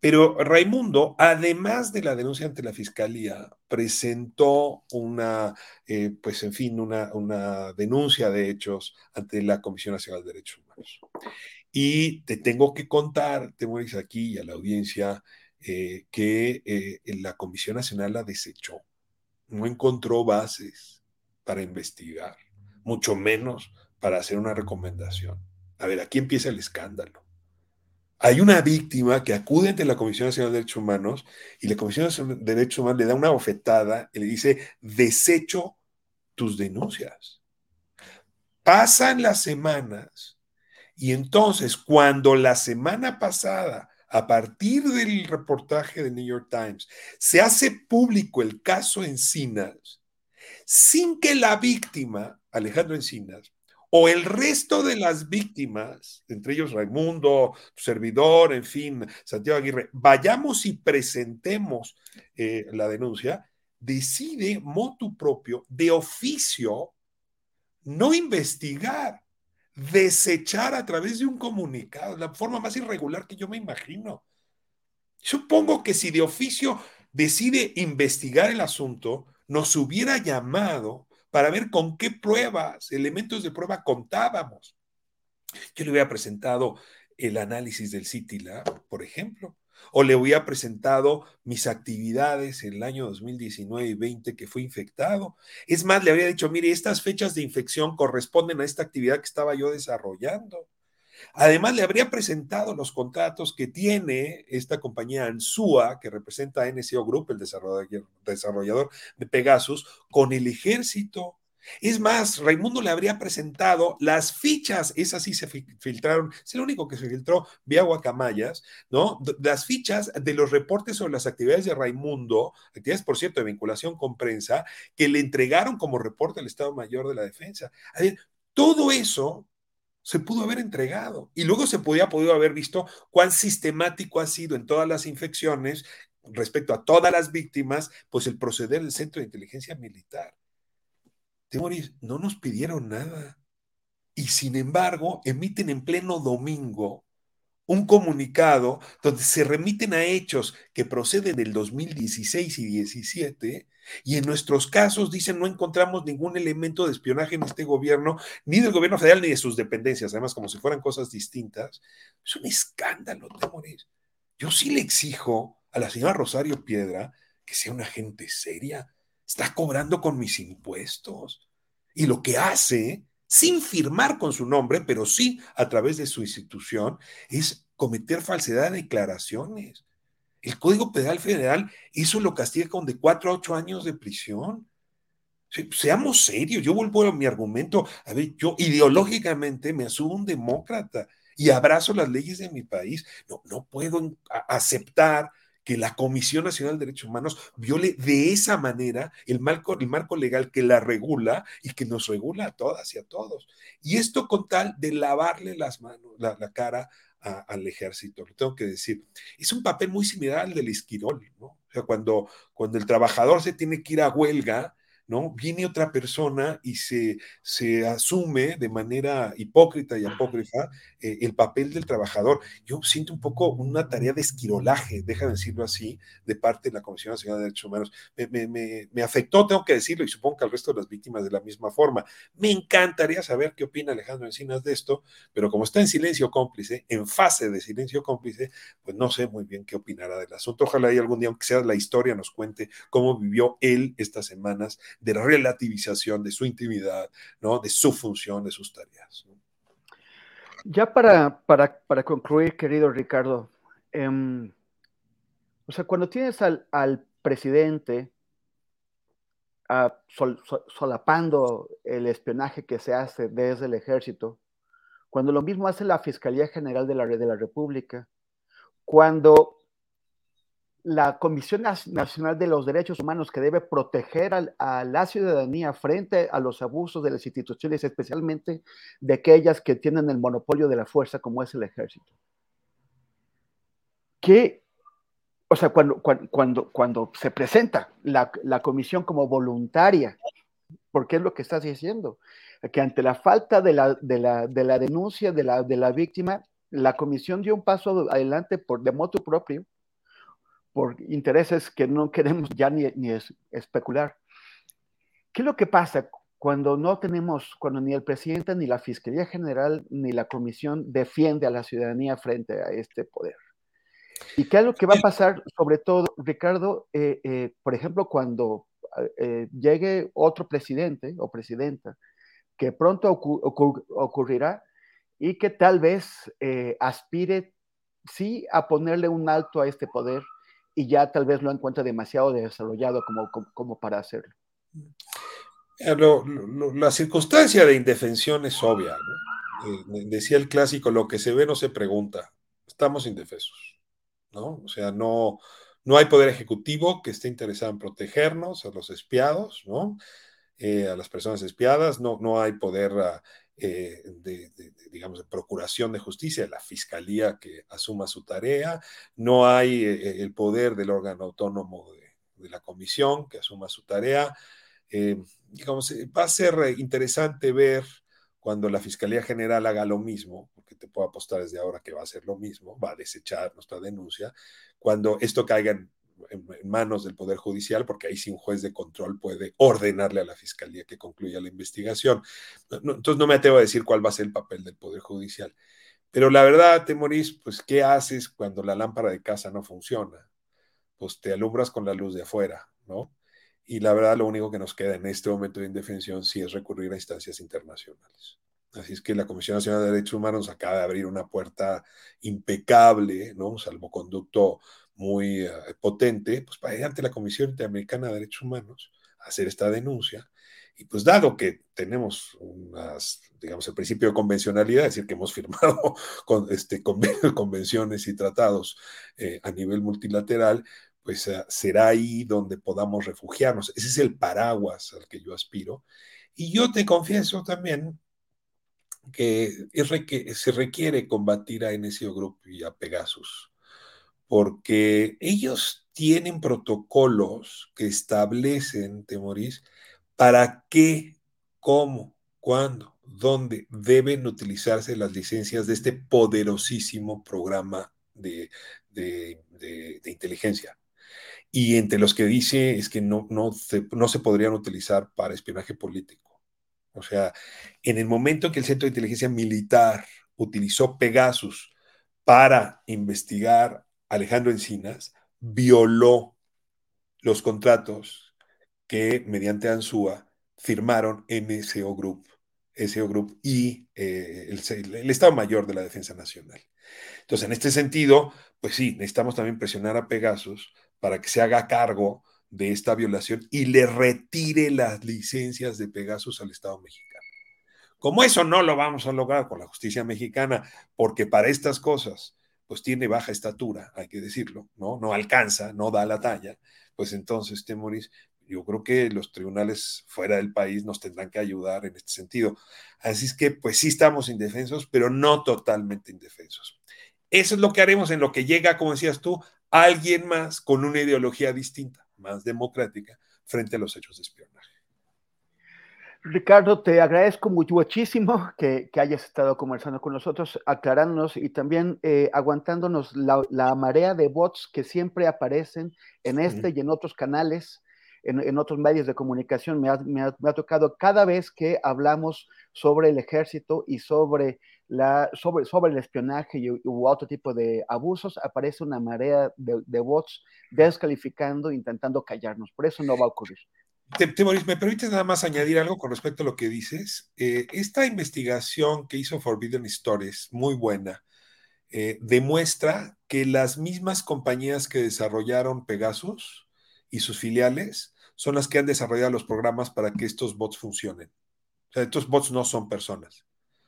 Pero Raimundo, además de la denuncia ante la Fiscalía, presentó una, eh, pues en fin, una, una, denuncia de hechos ante la Comisión Nacional de Derechos Humanos. Y te tengo que contar, te mueres aquí y a la audiencia, eh, que eh, la Comisión Nacional la desechó. No encontró bases para investigar, mucho menos para hacer una recomendación. A ver, aquí empieza el escándalo. Hay una víctima que acude ante la Comisión Nacional de Derechos Humanos y la Comisión Nacional de Derechos Humanos le da una bofetada y le dice, desecho tus denuncias. Pasan las semanas y entonces, cuando la semana pasada, a partir del reportaje de New York Times, se hace público el caso Encinas, sin que la víctima, Alejandro Encinas, o el resto de las víctimas, entre ellos Raimundo, servidor, en fin, Santiago Aguirre, vayamos y presentemos eh, la denuncia, decide motu propio, de oficio, no investigar desechar a través de un comunicado, la forma más irregular que yo me imagino. Supongo que si de oficio decide investigar el asunto, nos hubiera llamado para ver con qué pruebas, elementos de prueba contábamos. Yo le hubiera presentado el análisis del CITILA, por ejemplo, o le hubiera presentado mis actividades en el año 2019 y 20 que fue infectado. Es más, le habría dicho, mire, estas fechas de infección corresponden a esta actividad que estaba yo desarrollando. Además, le habría presentado los contratos que tiene esta compañía ANSUA, que representa a NCO Group, el desarrollador de Pegasus, con el ejército. Es más, Raimundo le habría presentado las fichas, esas sí se filtraron, es el único que se filtró vía Guacamayas, ¿no? Las fichas de los reportes sobre las actividades de Raimundo, actividades, por cierto, de vinculación con prensa, que le entregaron como reporte al Estado Mayor de la Defensa. todo eso se pudo haber entregado y luego se podía haber visto cuán sistemático ha sido en todas las infecciones respecto a todas las víctimas, pues el proceder del Centro de Inteligencia Militar. Temoris, no nos pidieron nada. y sin embargo emiten en pleno domingo un comunicado donde se remiten a hechos que proceden del 2016 y 17 y en nuestros casos dicen no encontramos ningún elemento de espionaje en este gobierno, ni del gobierno federal ni de sus dependencias, además como si fueran cosas distintas. Es un escándalo, Temoris. Yo sí le exijo a la señora Rosario Piedra que sea una gente seria. Está cobrando con mis impuestos. Y lo que hace sin firmar con su nombre, pero sí a través de su institución, es cometer falsedad de declaraciones. El Código Penal Federal eso lo castiga con de cuatro a ocho años de prisión. seamos serios, yo vuelvo a mi argumento. A ver, yo ideológicamente me asumo un demócrata y abrazo las leyes de mi país. No, no puedo aceptar que la Comisión Nacional de Derechos Humanos viole de esa manera el marco, el marco legal que la regula y que nos regula a todas y a todos. Y esto con tal de lavarle las manos, la, cara al ejército, lo tengo que decir. Es un papel muy similar al del esquirol, ¿no? O sea, cuando, cuando el trabajador se tiene que ir a huelga, ¿no? Viene otra persona y se, se asume de manera hipócrita y apócrifa eh, el papel del trabajador. Yo siento un poco una tarea de esquirolaje, déjame decirlo así, de parte de la Comisión Nacional de Derechos Humanos. Me, me, me, afectó, tengo que decirlo, y supongo que al resto de las víctimas de la misma forma. Me encantaría saber qué opina Alejandro Encinas de esto, pero como está en silencio cómplice, en fase de silencio cómplice, pues no sé muy bien qué opinará del asunto. Ojalá y algún día, aunque sea la historia, nos cuente cómo vivió él estas semanas de relativización de su intimidad, ¿no? de su función, de sus tareas. Ya para, para, concluir, querido Ricardo, em, o sea, cuando tienes al, presidente solapando el espionaje que se hace desde el ejército, cuando lo mismo hace la Fiscalía General de la, de la República, cuando la Comisión Nacional de los Derechos Humanos que debe proteger a, la ciudadanía frente a los abusos de las instituciones, especialmente de aquellas que tienen el monopolio de la fuerza como es el ejército. Que, o sea, cuando, cuando, cuando se presenta la, comisión como voluntaria, porque es lo que estás diciendo, que ante la falta de la, de la, de la denuncia de la, de la víctima, la comisión dio un paso adelante por de moto propio por intereses que no queremos ya ni, ni especular. ¿Qué es lo que pasa cuando no tenemos, cuando ni el presidente, ni la Fiscalía General, ni la Comisión defiende a la ciudadanía frente a este poder? ¿Y qué es lo que va a pasar, sobre todo, Ricardo, eh, eh, por ejemplo, cuando eh, llegue otro presidente o presidenta, que pronto ocurrirá y que tal vez aspire, sí, a ponerle un alto a este poder, y ya tal vez lo encuentra demasiado desarrollado como, como, para hacerlo. Eh, la circunstancia de indefensión es obvia. Eh, decía el clásico, lo que se ve no se pregunta. Estamos indefensos. ¿no? O sea, no, no hay poder ejecutivo que esté interesado en protegernos a los espiados, ¿no? Eh, a las personas espiadas, no, no hay poder eh, de, digamos, de procuración de justicia, de la fiscalía que asuma su tarea, no hay eh, el poder del órgano autónomo de, la comisión que asuma su tarea. Eh, digamos, va a ser interesante ver cuando la Fiscalía General haga lo mismo, porque te puedo apostar desde ahora que va a hacer lo mismo, va a desechar nuestra denuncia, cuando esto caiga en en, manos del Poder Judicial, porque ahí sí un juez de control puede ordenarle a la Fiscalía que concluya la investigación. entonces no me atrevo a decir cuál va a ser el papel del Poder Judicial. Pero la verdad, Temorís, pues, ¿qué haces cuando la lámpara de casa no funciona? Pues te alumbras con la luz de afuera, ¿no? Y la verdad, lo único que nos queda en este momento de indefensión sí es recurrir a instancias internacionales. Así es que la Comisión Nacional de Derechos Humanos acaba de abrir una puerta impecable, ¿no? Un salvoconducto muy eh, potente, pues para ir ante la Comisión Interamericana de Derechos Humanos a hacer esta denuncia. Y pues dado que tenemos unas, digamos, el principio de convencionalidad, es decir, que hemos firmado con, este, convenciones y tratados eh, a nivel multilateral, pues eh, será ahí donde podamos refugiarnos. Ese es el paraguas al que yo aspiro. Y yo te confieso también que, se requiere combatir a NSO Group y a Pegasus porque ellos tienen protocolos que establecen, Temorís, para qué, cómo, cuándo, donde deben utilizarse las licencias de este poderosísimo programa de, inteligencia. Y entre los que dice es que no, no, no se podrían utilizar para espionaje político. O sea, en el momento que el Centro de Inteligencia Militar utilizó Pegasus para investigar a Alejandro Encinas, violó los contratos que mediante ANSUA firmaron MSO Group, SO Group y eh, el, Estado Mayor de la Defensa Nacional. Entonces, en este sentido, pues sí, necesitamos también presionar a Pegasus para que se haga cargo de esta violación y le retire las licencias de Pegasus al Estado mexicano. Como eso no lo vamos a lograr con la justicia mexicana, porque para estas cosas, pues tiene baja estatura, hay que decirlo, ¿no? No alcanza, no da la talla, pues entonces, Temoris, yo creo que los tribunales fuera del país nos tendrán que ayudar en este sentido. Así es que, pues sí estamos indefensos, pero no totalmente indefensos. Eso es lo que haremos en lo que llega, como decías tú, alguien más con una ideología distinta, más democrática, frente a los hechos de espionaje. Ricardo, te agradezco muchísimo que, hayas estado conversando con nosotros, aclarándonos y también eh, aguantándonos la, marea de bots que siempre aparecen en este y en otros canales, en, otros medios de comunicación. Me ha, tocado cada vez que hablamos sobre el ejército y sobre, la, sobre, sobre el espionaje y, u otro tipo de abusos, aparece una marea de, de bots descalificando, intentando callarnos. Por eso no va a ocurrir. Temoris, ¿me permites nada más añadir algo con respecto a lo que dices? Eh, esta investigación que hizo Forbidden Stories, muy buena, eh, demuestra que las mismas compañías que desarrollaron Pegasus y sus filiales son las que han desarrollado los programas para que estos bots funcionen. O sea, estos bots no son personas.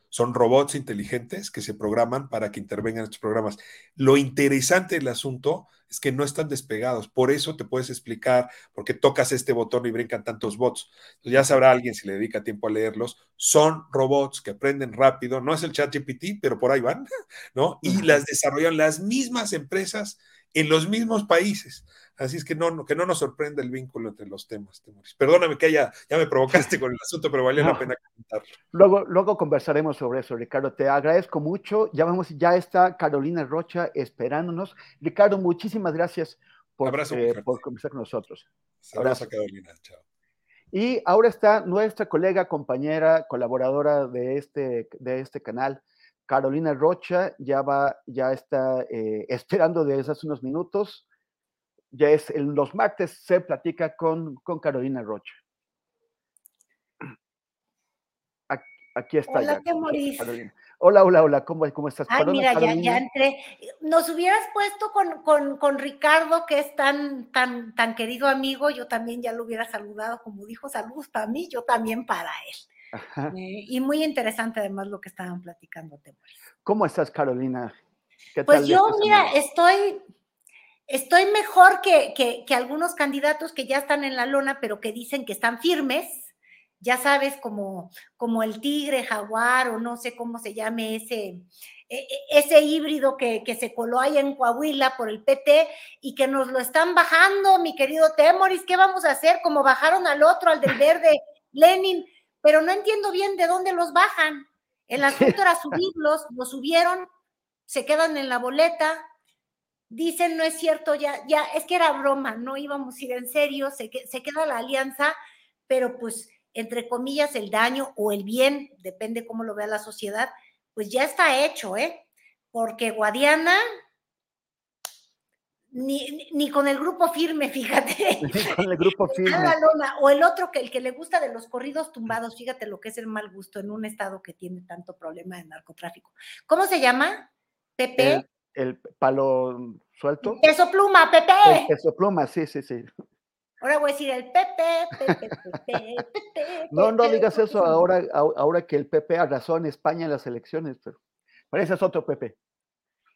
Son robots inteligentes que se programan para que intervengan estos programas. Lo interesante del asunto es que no están despegados. Por eso te puedes explicar por qué tocas este botón y brincan tantos bots. ya sabrá alguien si le dedica tiempo a leerlos. Son robots que aprenden rápido. No es el chat GPT, pero por ahí van, ¿no? Y las desarrollan las mismas empresas en los mismos países. Así es que no, que no nos sorprenda el vínculo entre los temas, Perdóname que haya, ya me provocaste con el asunto, pero vale la pena comentarlo. Luego, luego conversaremos sobre eso, Ricardo. Te agradezco mucho. Ya vamos, ya está Carolina Rocha esperándonos. Ricardo, muchísimas gracias por, eh, por conversar con nosotros. Abrazo, Carolina. Chao. Y ahora está nuestra colega, compañera, colaboradora de este, de este canal, Carolina Rocha, ya va, ya está eh, esperando desde hace unos minutos ya es en los martes se platica con, con Carolina Rocha. Aquí, está. Hola, ya, Carolina. Hola, hola, hola, ¿cómo, cómo estás? Ay, mira, ya, ya, entré. Nos hubieras puesto con, con, con, Ricardo, que es tan, tan, tan querido amigo, yo también ya lo hubiera saludado, como dijo, saludos para mí, yo también para él. Eh, y muy interesante además lo que estaban platicando. ¿Cómo estás, Carolina? pues yo, mira, estoy estoy mejor que, que, algunos candidatos que ya están en la lona, pero que dicen que están firmes, ya sabes, como, como el tigre, jaguar o no sé cómo se llame ese, e, e, ese híbrido que, que, se coló ahí en Coahuila por el PT y que nos lo están bajando, mi querido Temoris, ¿qué vamos a hacer? Como bajaron al otro, al del verde, Lenin, pero no entiendo bien de dónde los bajan. El asunto era subirlos, los subieron, se quedan en la boleta, dicen no es cierto, ya, ya, es que era broma, no íbamos a ir en serio, se, se queda la alianza, pero pues entre comillas el daño o el bien, depende cómo lo vea la sociedad, pues ya está hecho, ¿eh? Porque Guadiana, ni, ni, con el grupo firme, fíjate. con el grupo firme. o el otro que el que le gusta de los corridos tumbados, fíjate lo que es el mal gusto en un estado que tiene tanto problema de narcotráfico. ¿Cómo se llama? Pepe el palo suelto. Peso pluma, Pepe. peso pluma, sí, sí, sí. Ahora voy a decir el Pepe, Pepe, Pepe, Pepe. No, no digas eso ahora, ahora que el Pepe arrasó en España en las elecciones, pero parece es otro Pepe.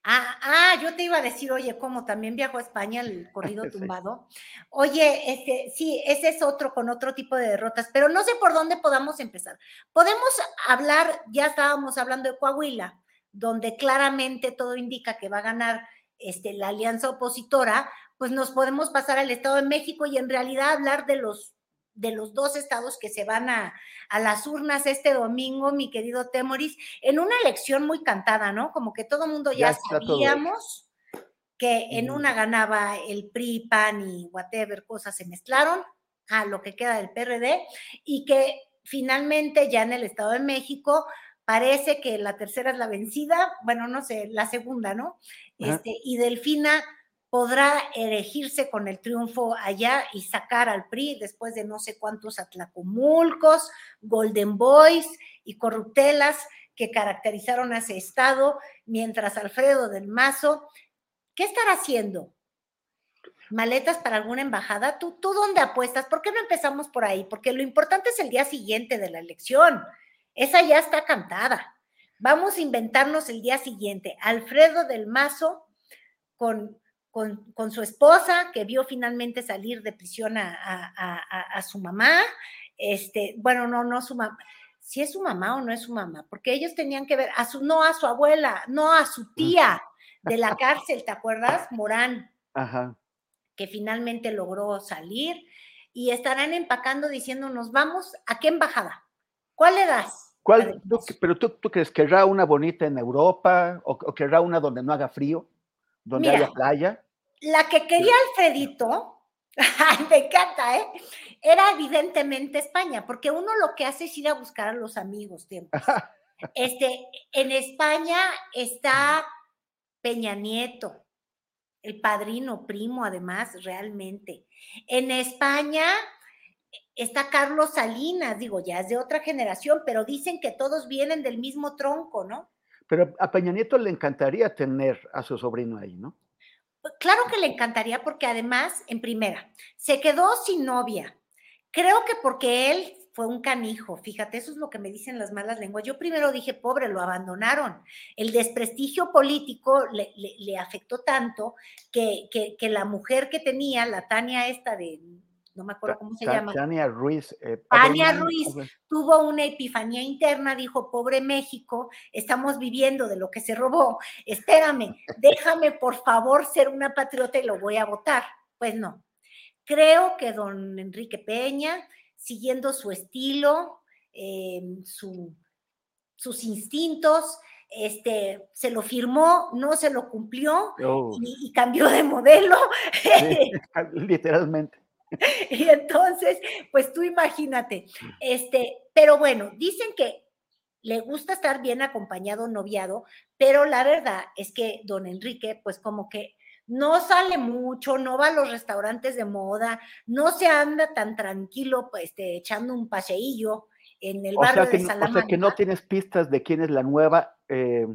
Ah, ah, yo te iba a decir, oye, como también viajó a España el corrido tumbado. Oye, este, sí, ese es otro con otro tipo de derrotas, pero no sé por dónde podamos empezar. Podemos hablar, ya estábamos hablando de Coahuila, donde claramente todo indica que va a ganar este, la alianza opositora, pues nos podemos pasar al Estado de México y en realidad hablar de los de los dos estados que se van a, a, las urnas este domingo, mi querido Temoris, en una elección muy cantada, ¿no? Como que todo el mundo ya, ya sabíamos que en una ganaba el PRI, PAN y whatever, cosas se mezclaron a lo que queda del PRD y que finalmente ya en el Estado de México parece que la tercera es la vencida, bueno, no sé, la segunda, ¿no? Este, y Delfina podrá elegirse con el triunfo allá y sacar al PRI después de no sé cuántos atlacomulcos, Golden Boys y corruptelas que caracterizaron a ese estado, mientras Alfredo del Mazo, ¿qué estará haciendo? ¿Maletas para alguna embajada? ¿Tú, ¿Tú dónde apuestas? ¿Por qué no empezamos por ahí? Porque lo importante es el día siguiente de la elección. Esa ya está cantada. Vamos a inventarnos el día siguiente. Alfredo del Mazo con, con, su esposa, que vio finalmente salir de prisión a, su mamá. Este, bueno, no, no su mamá. Si es su mamá o no es su mamá, porque ellos tenían que ver a su, no a su abuela, no a su tía de la cárcel, ¿te acuerdas? Morán. Ajá. Que finalmente logró salir y estarán empacando diciéndonos, vamos, ¿a qué embajada? ¿Cuál le das? ¿Cuál, pero tú, tú crees, ¿querrá una bonita en Europa o, querrá una donde no haga frío, donde haya playa? La que quería Alfredito, me encanta, ¿eh? Era evidentemente España, porque uno lo que hace es ir a buscar a los amigos tiempos. Este, en España está Peña Nieto, el padrino primo, además, realmente. En España está Carlos Salinas, digo, ya es de otra generación, pero dicen que todos vienen del mismo tronco, ¿no? Pero a Peña Nieto le encantaría tener a su sobrino ahí, ¿no? Pues, claro que le encantaría porque además, en primera, se quedó sin novia. Creo que porque él fue un canijo, fíjate, eso es lo que me dicen las malas lenguas. Yo primero dije, pobre, lo abandonaron. El desprestigio político le, afectó tanto que, que, la mujer que tenía, la Tania esta de no me acuerdo cómo se llama. Tania Ruiz. Eh, Tania Ruiz tuvo una epifanía interna, dijo, pobre México, estamos viviendo de lo que se robó, espérame, déjame por favor ser una patriota y lo voy a votar. Pues no. Creo que don Enrique Peña, siguiendo su estilo, em, sus instintos, este, se lo firmó, no se lo cumplió oh. y, cambió de modelo. literalmente. y entonces, pues tú imagínate, este, pero bueno, dicen que le gusta estar bien acompañado, noviado, pero la verdad es que don Enrique, pues como que no sale mucho, no va a los restaurantes de moda, no se anda tan tranquilo, pues, este, echando un paseillo en el barrio de Salamanca. O sea que no tienes pistas de quién es la nueva eh,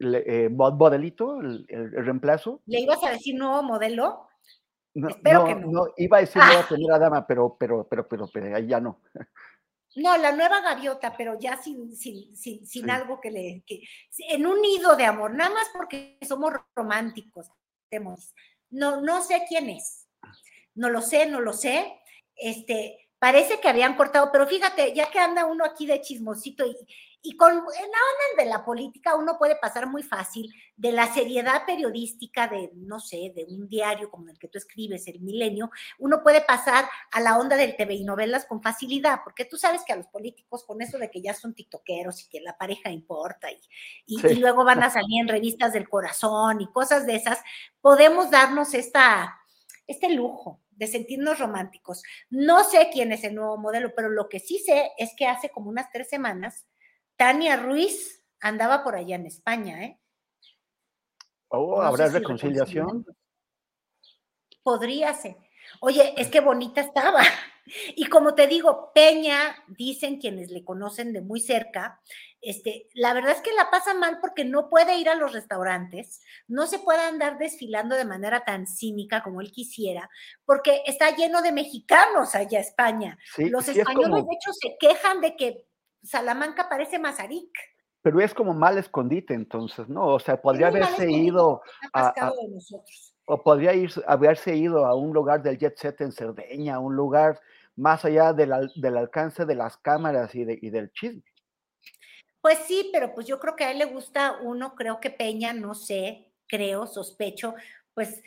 eh, modelito, el, reemplazo. ¿Le ibas a decir nuevo modelo? No, Espero que no. Iba a decir nueva primera dama, pero, pero, pero, pero, pero ahí ya no. No, la nueva gaviota, pero ya sin, sin, sin, sin algo que le. Que, en un nido de amor, nada más porque somos románticos. No, no sé quién es. No lo sé, no lo sé. Este, parece que habían cortado, pero fíjate, ya que anda uno aquí de chismosito y, y con en la de la política uno puede pasar muy fácil de la seriedad periodística de, no sé, de un diario como el que tú escribes, El Milenio, uno puede pasar a la onda del TV y novelas con facilidad, porque tú sabes que a los políticos con eso de que ya son tiktokeros y que la pareja importa y, y, luego van a salir en revistas del corazón y cosas de esas, podemos darnos esta, este lujo de sentirnos románticos. No sé quién es el nuevo modelo, pero lo que sí sé es que hace como unas tres semanas Tania Ruiz andaba por allá en España, ¿eh? Oh, ¿habrá reconciliación? Podría ser. Oye, es que bonita estaba. Y como te digo, Peña, dicen quienes le conocen de muy cerca, este, la verdad es que la pasa mal porque no puede ir a los restaurantes, no se puede andar desfilando de manera tan cínica como él quisiera, porque está lleno de mexicanos allá en España. los españoles, de hecho, se quejan de que Salamanca parece Mazarik. Pero es como mal escondite, entonces, ¿no? O sea, podría haberse ido a, o podría ir, haberse ido a un lugar del jet set en Cerdeña, un lugar más allá del, alcance de las cámaras y, y del chisme. Pues sí, pero pues yo creo que a él le gusta uno, creo que Peña, no sé, creo, sospecho, pues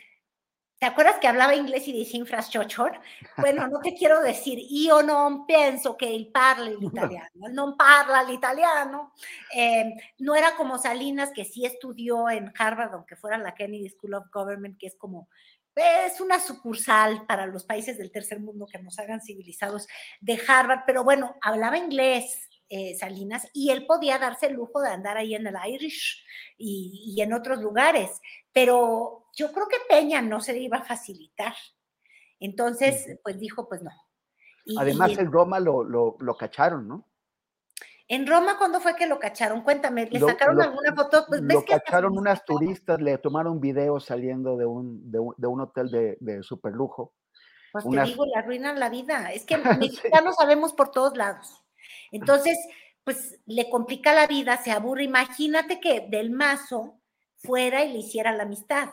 ¿Te acuerdas que hablaba inglés y decía infrastructure? Bueno, no te quiero decir, io non penso que él parle l'italiano, no parla l'italiano. Eh, no era como Salinas, que sí estudió en Harvard, aunque fuera la Kennedy School of Government, que es como, es una sucursal para los países del tercer mundo que nos hagan civilizados de Harvard, pero bueno, hablaba inglés, eh, Salinas y él podía darse el lujo de andar ahí en el Irish y, en otros lugares, pero yo creo que Peña no se le iba a facilitar. Entonces, pues dijo, pues no. Además, en Roma lo, lo, cacharon, ¿no? En Roma, ¿cuándo fue que lo cacharon? Cuéntame, ¿le sacaron alguna foto? Pues lo cacharon unas turistas, le tomaron videos saliendo de un, de un, hotel de, de super lujo. Pues te digo, le arruinan la vida. Es que mexicanos sabemos por todos lados. Entonces, pues le complica la vida, se aburre. Imagínate que del mazo fuera y le hiciera la amistad.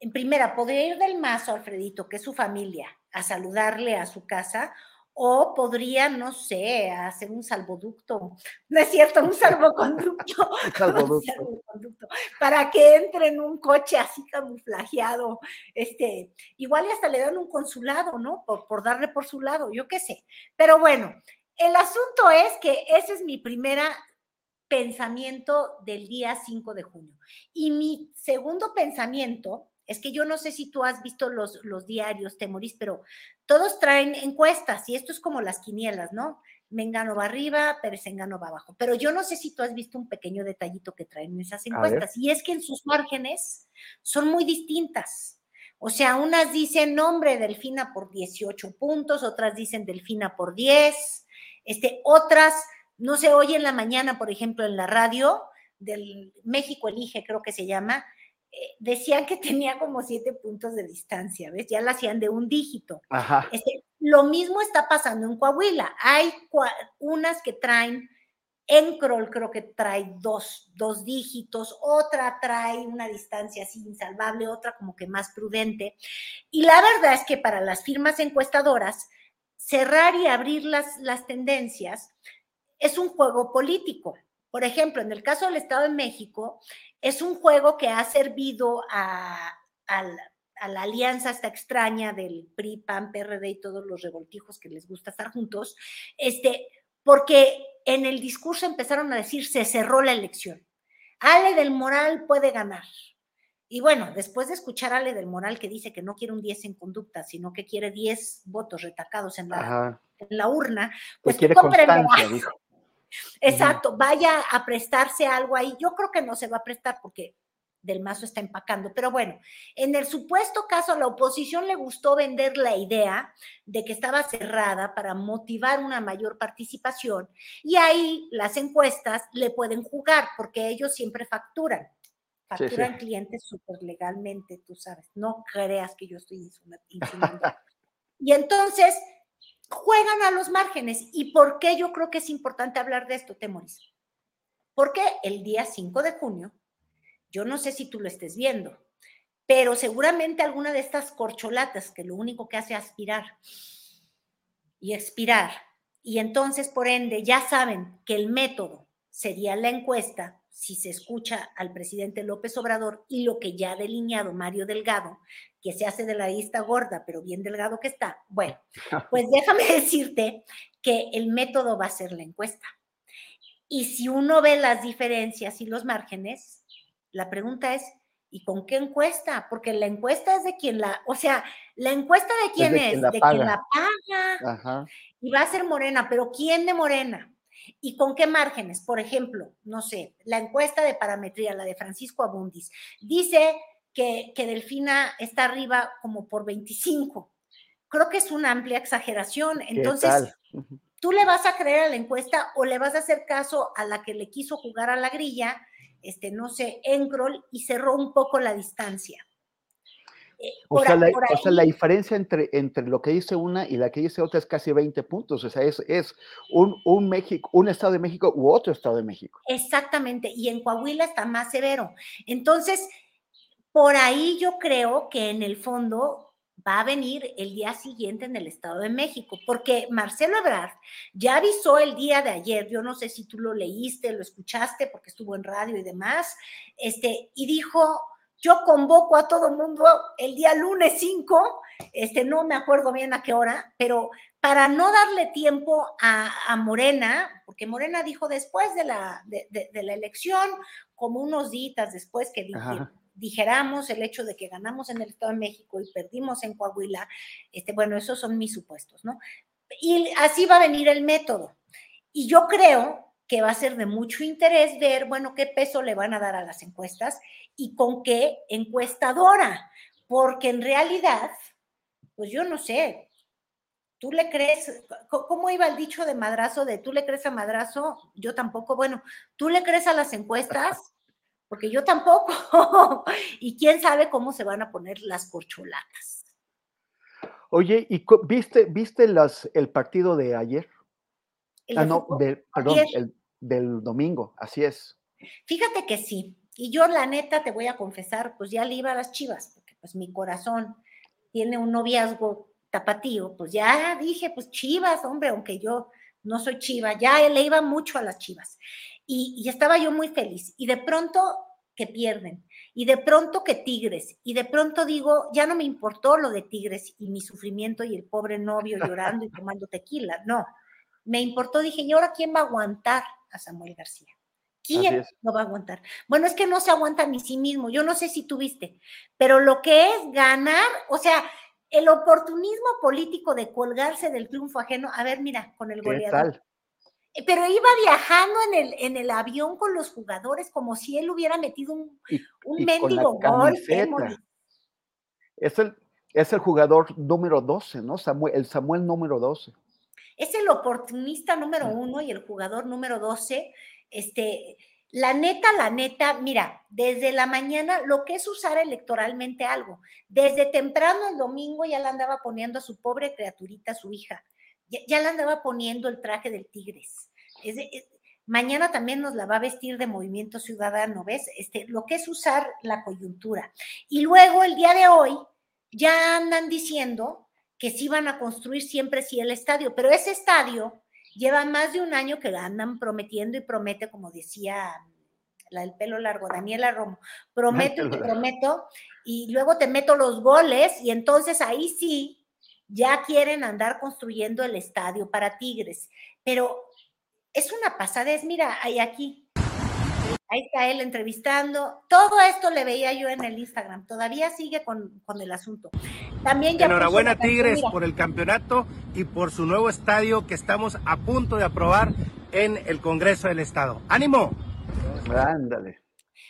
En primera, podría ir del mazo, Alfredito, que es su familia, a saludarle a su casa, o podría, no sé, hacer un salvoducto, no es cierto, un salvoconducto, un salvoconducto para que entre en un coche así camuflajeado, este, igual y hasta le dan un consulado, ¿no? Por, por darle por su lado, yo qué sé. Pero bueno, el asunto es que ese es mi primer pensamiento del día 5 de junio. Y mi segundo pensamiento es que yo no sé si tú has visto los, los diarios, Temoris, pero todos traen encuestas y esto es como las quinielas, ¿no? Mengano va arriba, Pérez Engano va abajo. Pero yo no sé si tú has visto un pequeño detallito que traen esas encuestas y es que en sus márgenes son muy distintas. O sea, unas dicen nombre Delfina por 18 puntos, otras dicen Delfina por 10, este, otras, no se oye en la mañana, por ejemplo, en la radio del México Elige, creo que se llama, eh, decían que tenía como siete puntos de distancia, ¿ves? Ya la hacían de un dígito. Este, lo mismo está pasando en Coahuila. Hay unas que traen, Encrol creo que trae dos, dos dígitos, otra trae una distancia así insalvable, otra como que más prudente. Y la verdad es que para las firmas encuestadoras, cerrar y abrir las, las tendencias es un juego político. Por ejemplo, en el caso del Estado de México, es un juego que ha servido a, la alianza esta extraña del PRI, PAN, PRD y todos los revoltijos que les gusta estar juntos, este, porque en el discurso empezaron a decir se cerró la elección. Ale del Moral puede ganar. Y bueno, después de escuchar a Ale del Moral que dice que no quiere un 10 en conducta, sino que quiere 10 votos retacados en la, en la urna, pues quiere constancia, dijo. Exacto, vaya a prestarse algo ahí. Yo creo que no se va a prestar porque del mazo está empacando. Pero bueno, en el supuesto caso, a la oposición le gustó vender la idea de que estaba cerrada para motivar una mayor participación y ahí las encuestas le pueden jugar porque ellos siempre facturan facturan clientes súper legalmente, tú sabes, no creas que yo estoy insinuando. y entonces juegan a los márgenes. ¿Y por qué yo creo que es importante hablar de esto, Temoris? Porque el día 5 de junio, yo no sé si tú lo estés viendo, pero seguramente alguna de estas corcholatas que lo único que hace es aspirar y expirar, y entonces por ende ya saben que el método sería la encuesta si se escucha al presidente López Obrador y lo que ya ha delineado Mario Delgado, que se hace de la lista gorda, pero bien delgado que está, bueno, pues déjame decirte que el método va a ser la encuesta. Y si uno ve las diferencias y los márgenes, la pregunta es, ¿y con qué encuesta? Porque la encuesta es de quien la, o sea, la encuesta de quién es, de quien la paga. Y va a ser Morena, pero ¿quién de Morena? ¿Y con qué márgenes? Por ejemplo, no sé, la encuesta de parametría, la de Francisco Abundis, dice que, Delfina está arriba como por 25. Creo que es una amplia exageración. Entonces, ¿tú le vas a creer a la encuesta o le vas a hacer caso a la que le quiso jugar a la grilla, este, no sé, Encrol, y cerró un poco la distancia? O, sea, la, diferencia entre, entre lo que dice una y la que dice otra es casi 20 puntos. O sea, es, es un, un, México, un Estado de México u otro Estado de México. Exactamente. Y en Coahuila está más severo. Entonces, por ahí yo creo que en el fondo va a venir el día siguiente en el Estado de México, porque Marcelo Ebrard ya avisó el día de ayer, yo no sé si tú lo leíste, lo escuchaste, porque estuvo en radio y demás, este, y dijo, yo convoco a todo el mundo el día lunes 5, este, no me acuerdo bien a qué hora, pero para no darle tiempo a, Morena, porque Morena dijo después de la, de, la elección, como unos días después que dijéramos el hecho de que ganamos en el Estado de México y perdimos en Coahuila, este, bueno, esos son mis supuestos, ¿no? Y así va a venir el método. Y yo creo que va a ser de mucho interés ver, bueno, qué peso le van a dar a las encuestas y con qué encuestadora, porque en realidad, pues yo no sé, tú le crees, ¿cómo iba el dicho de madrazo de tú le crees a madrazo? Yo tampoco, bueno, tú le crees a las encuestas, porque yo tampoco, y quién sabe cómo se van a poner las corcholatas. Oye, ¿y viste, viste las, el partido de ayer? ah, no, perdón, el del domingo, así es. Fíjate que sí. Y yo, la neta, te voy a confesar, pues ya le iba a las chivas, porque pues mi corazón tiene un noviazgo tapatío, pues ya dije, pues chivas, hombre, aunque yo no soy chiva, ya le iba mucho a las chivas. Y, y estaba yo muy feliz. Y de pronto que pierden, y de pronto que Tigres, y de pronto digo, ya no me importó lo de Tigres y mi sufrimiento y el pobre novio llorando y tomando tequila, no, me importó, dije, ¿y ahora quién va a aguantar a Samuel García? ¿Quién lo va a aguantar? Bueno, es que no se aguanta ni sí mismo, yo no sé si tuviste, pero lo que es ganar, o sea, el oportunismo político de colgarse del triunfo ajeno, a ver, mira, con el goleador. Eh, pero iba viajando en el, en el avión con los jugadores como si él hubiera metido un, un mendigo gol. Es el, es el jugador número 12, ¿no? Samuel, el Samuel número 12 es el oportunista número uno y el jugador número 12. Este, la neta, la neta, mira, desde la mañana lo que es usar electoralmente algo. Desde temprano el domingo ya la andaba poniendo a su pobre criaturita, su hija. Ya, la andaba poniendo el traje del Tigres. mañana también nos la va a vestir de movimiento ciudadano, ¿ves? Este, lo que es usar la coyuntura. Y luego el día de hoy ya andan diciendo que sí van a construir siempre sí el estadio, pero ese estadio lleva más de un año que andan prometiendo y promete, como decía la del pelo largo, Daniela Romo, prometo y te prometo, y luego te meto los goles, y entonces ahí sí ya quieren andar construyendo el estadio para Tigres. Pero es una pasadez, mira, hay aquí, Ahí está él entrevistando. Todo esto le veía yo en el Instagram. Todavía sigue con, el asunto. También ya Enhorabuena Tigres por el campeonato y por su nuevo estadio que estamos a punto de aprobar en el Congreso del Estado. ¡Ánimo! Ándale.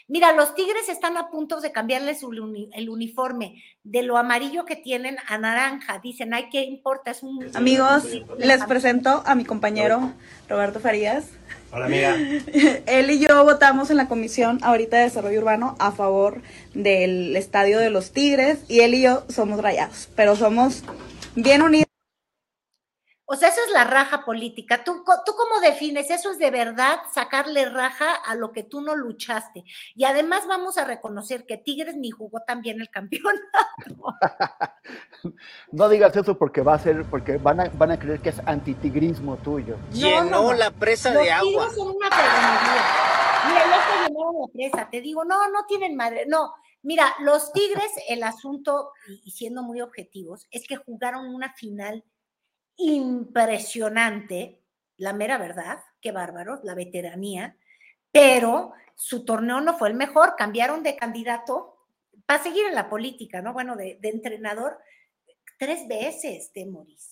Mira, los Tigres están a punto de cambiarles el uniforme de lo amarillo que tienen a naranja. Dicen, ay, ¿qué importa? Es un... Amigos, les presento a mi compañero Roberto Farías. Hola, amiga. Él y yo votamos en la Comisión ahorita de Desarrollo Urbano a favor del Estadio de los Tigres y él y yo somos rayados, pero somos bien unidos. O sea, esa es la raja política. ¿Tú, ¿Tú cómo defines? Eso es de verdad sacarle raja a lo que tú no luchaste. Y además vamos a reconocer que Tigres ni jugó tan bien el campeonato. no digas eso porque va a ser, porque van a, van a creer que es antitigrismo tuyo. Llenó la presa de agua. Tigres son una Mira, ya llenaron la presa. Te digo, no, no tienen madre. No, mira, los Tigres, el asunto, y siendo muy objetivos, es que jugaron una final impresionante, la mera verdad, qué bárbaros, la veteranía, pero su torneo no fue el mejor, cambiaron de candidato para seguir en la política, ¿no? Bueno, de, entrenador tres veces de Moris.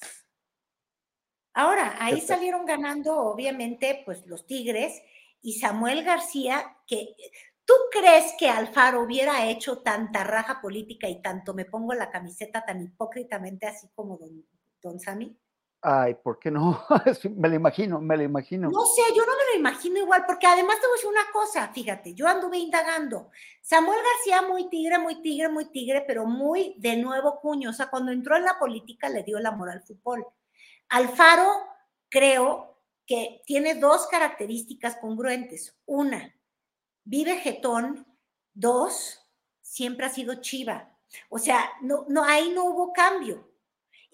Ahora, ahí salieron ganando, obviamente, pues los Tigres y Samuel García, que ¿tú crees que Alfaro hubiera hecho tanta raja política y tanto me pongo la camiseta tan hipócritamente así como don, don Sami? Ay, ¿por qué no? me lo imagino, me lo imagino. No sé, yo no me lo imagino igual, porque además te voy a decir una cosa, fíjate, yo anduve indagando. Samuel García, muy tigre, muy tigre, muy tigre, pero muy de nuevo cuño. O sea, cuando entró en la política le dio el amor al fútbol. Alfaro, creo que tiene dos características congruentes. Una, vive jetón. Dos, siempre ha sido chiva. O sea, no, no, ahí no hubo cambio.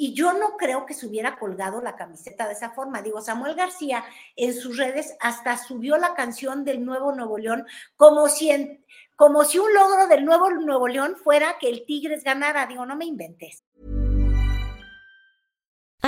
Y yo no creo que se hubiera colgado la camiseta de esa forma. Digo, Samuel García en sus redes hasta subió la canción del Nuevo Nuevo León como si, como si un logro del Nuevo Nuevo León fuera que el Tigres ganara. Digo, no me inventes.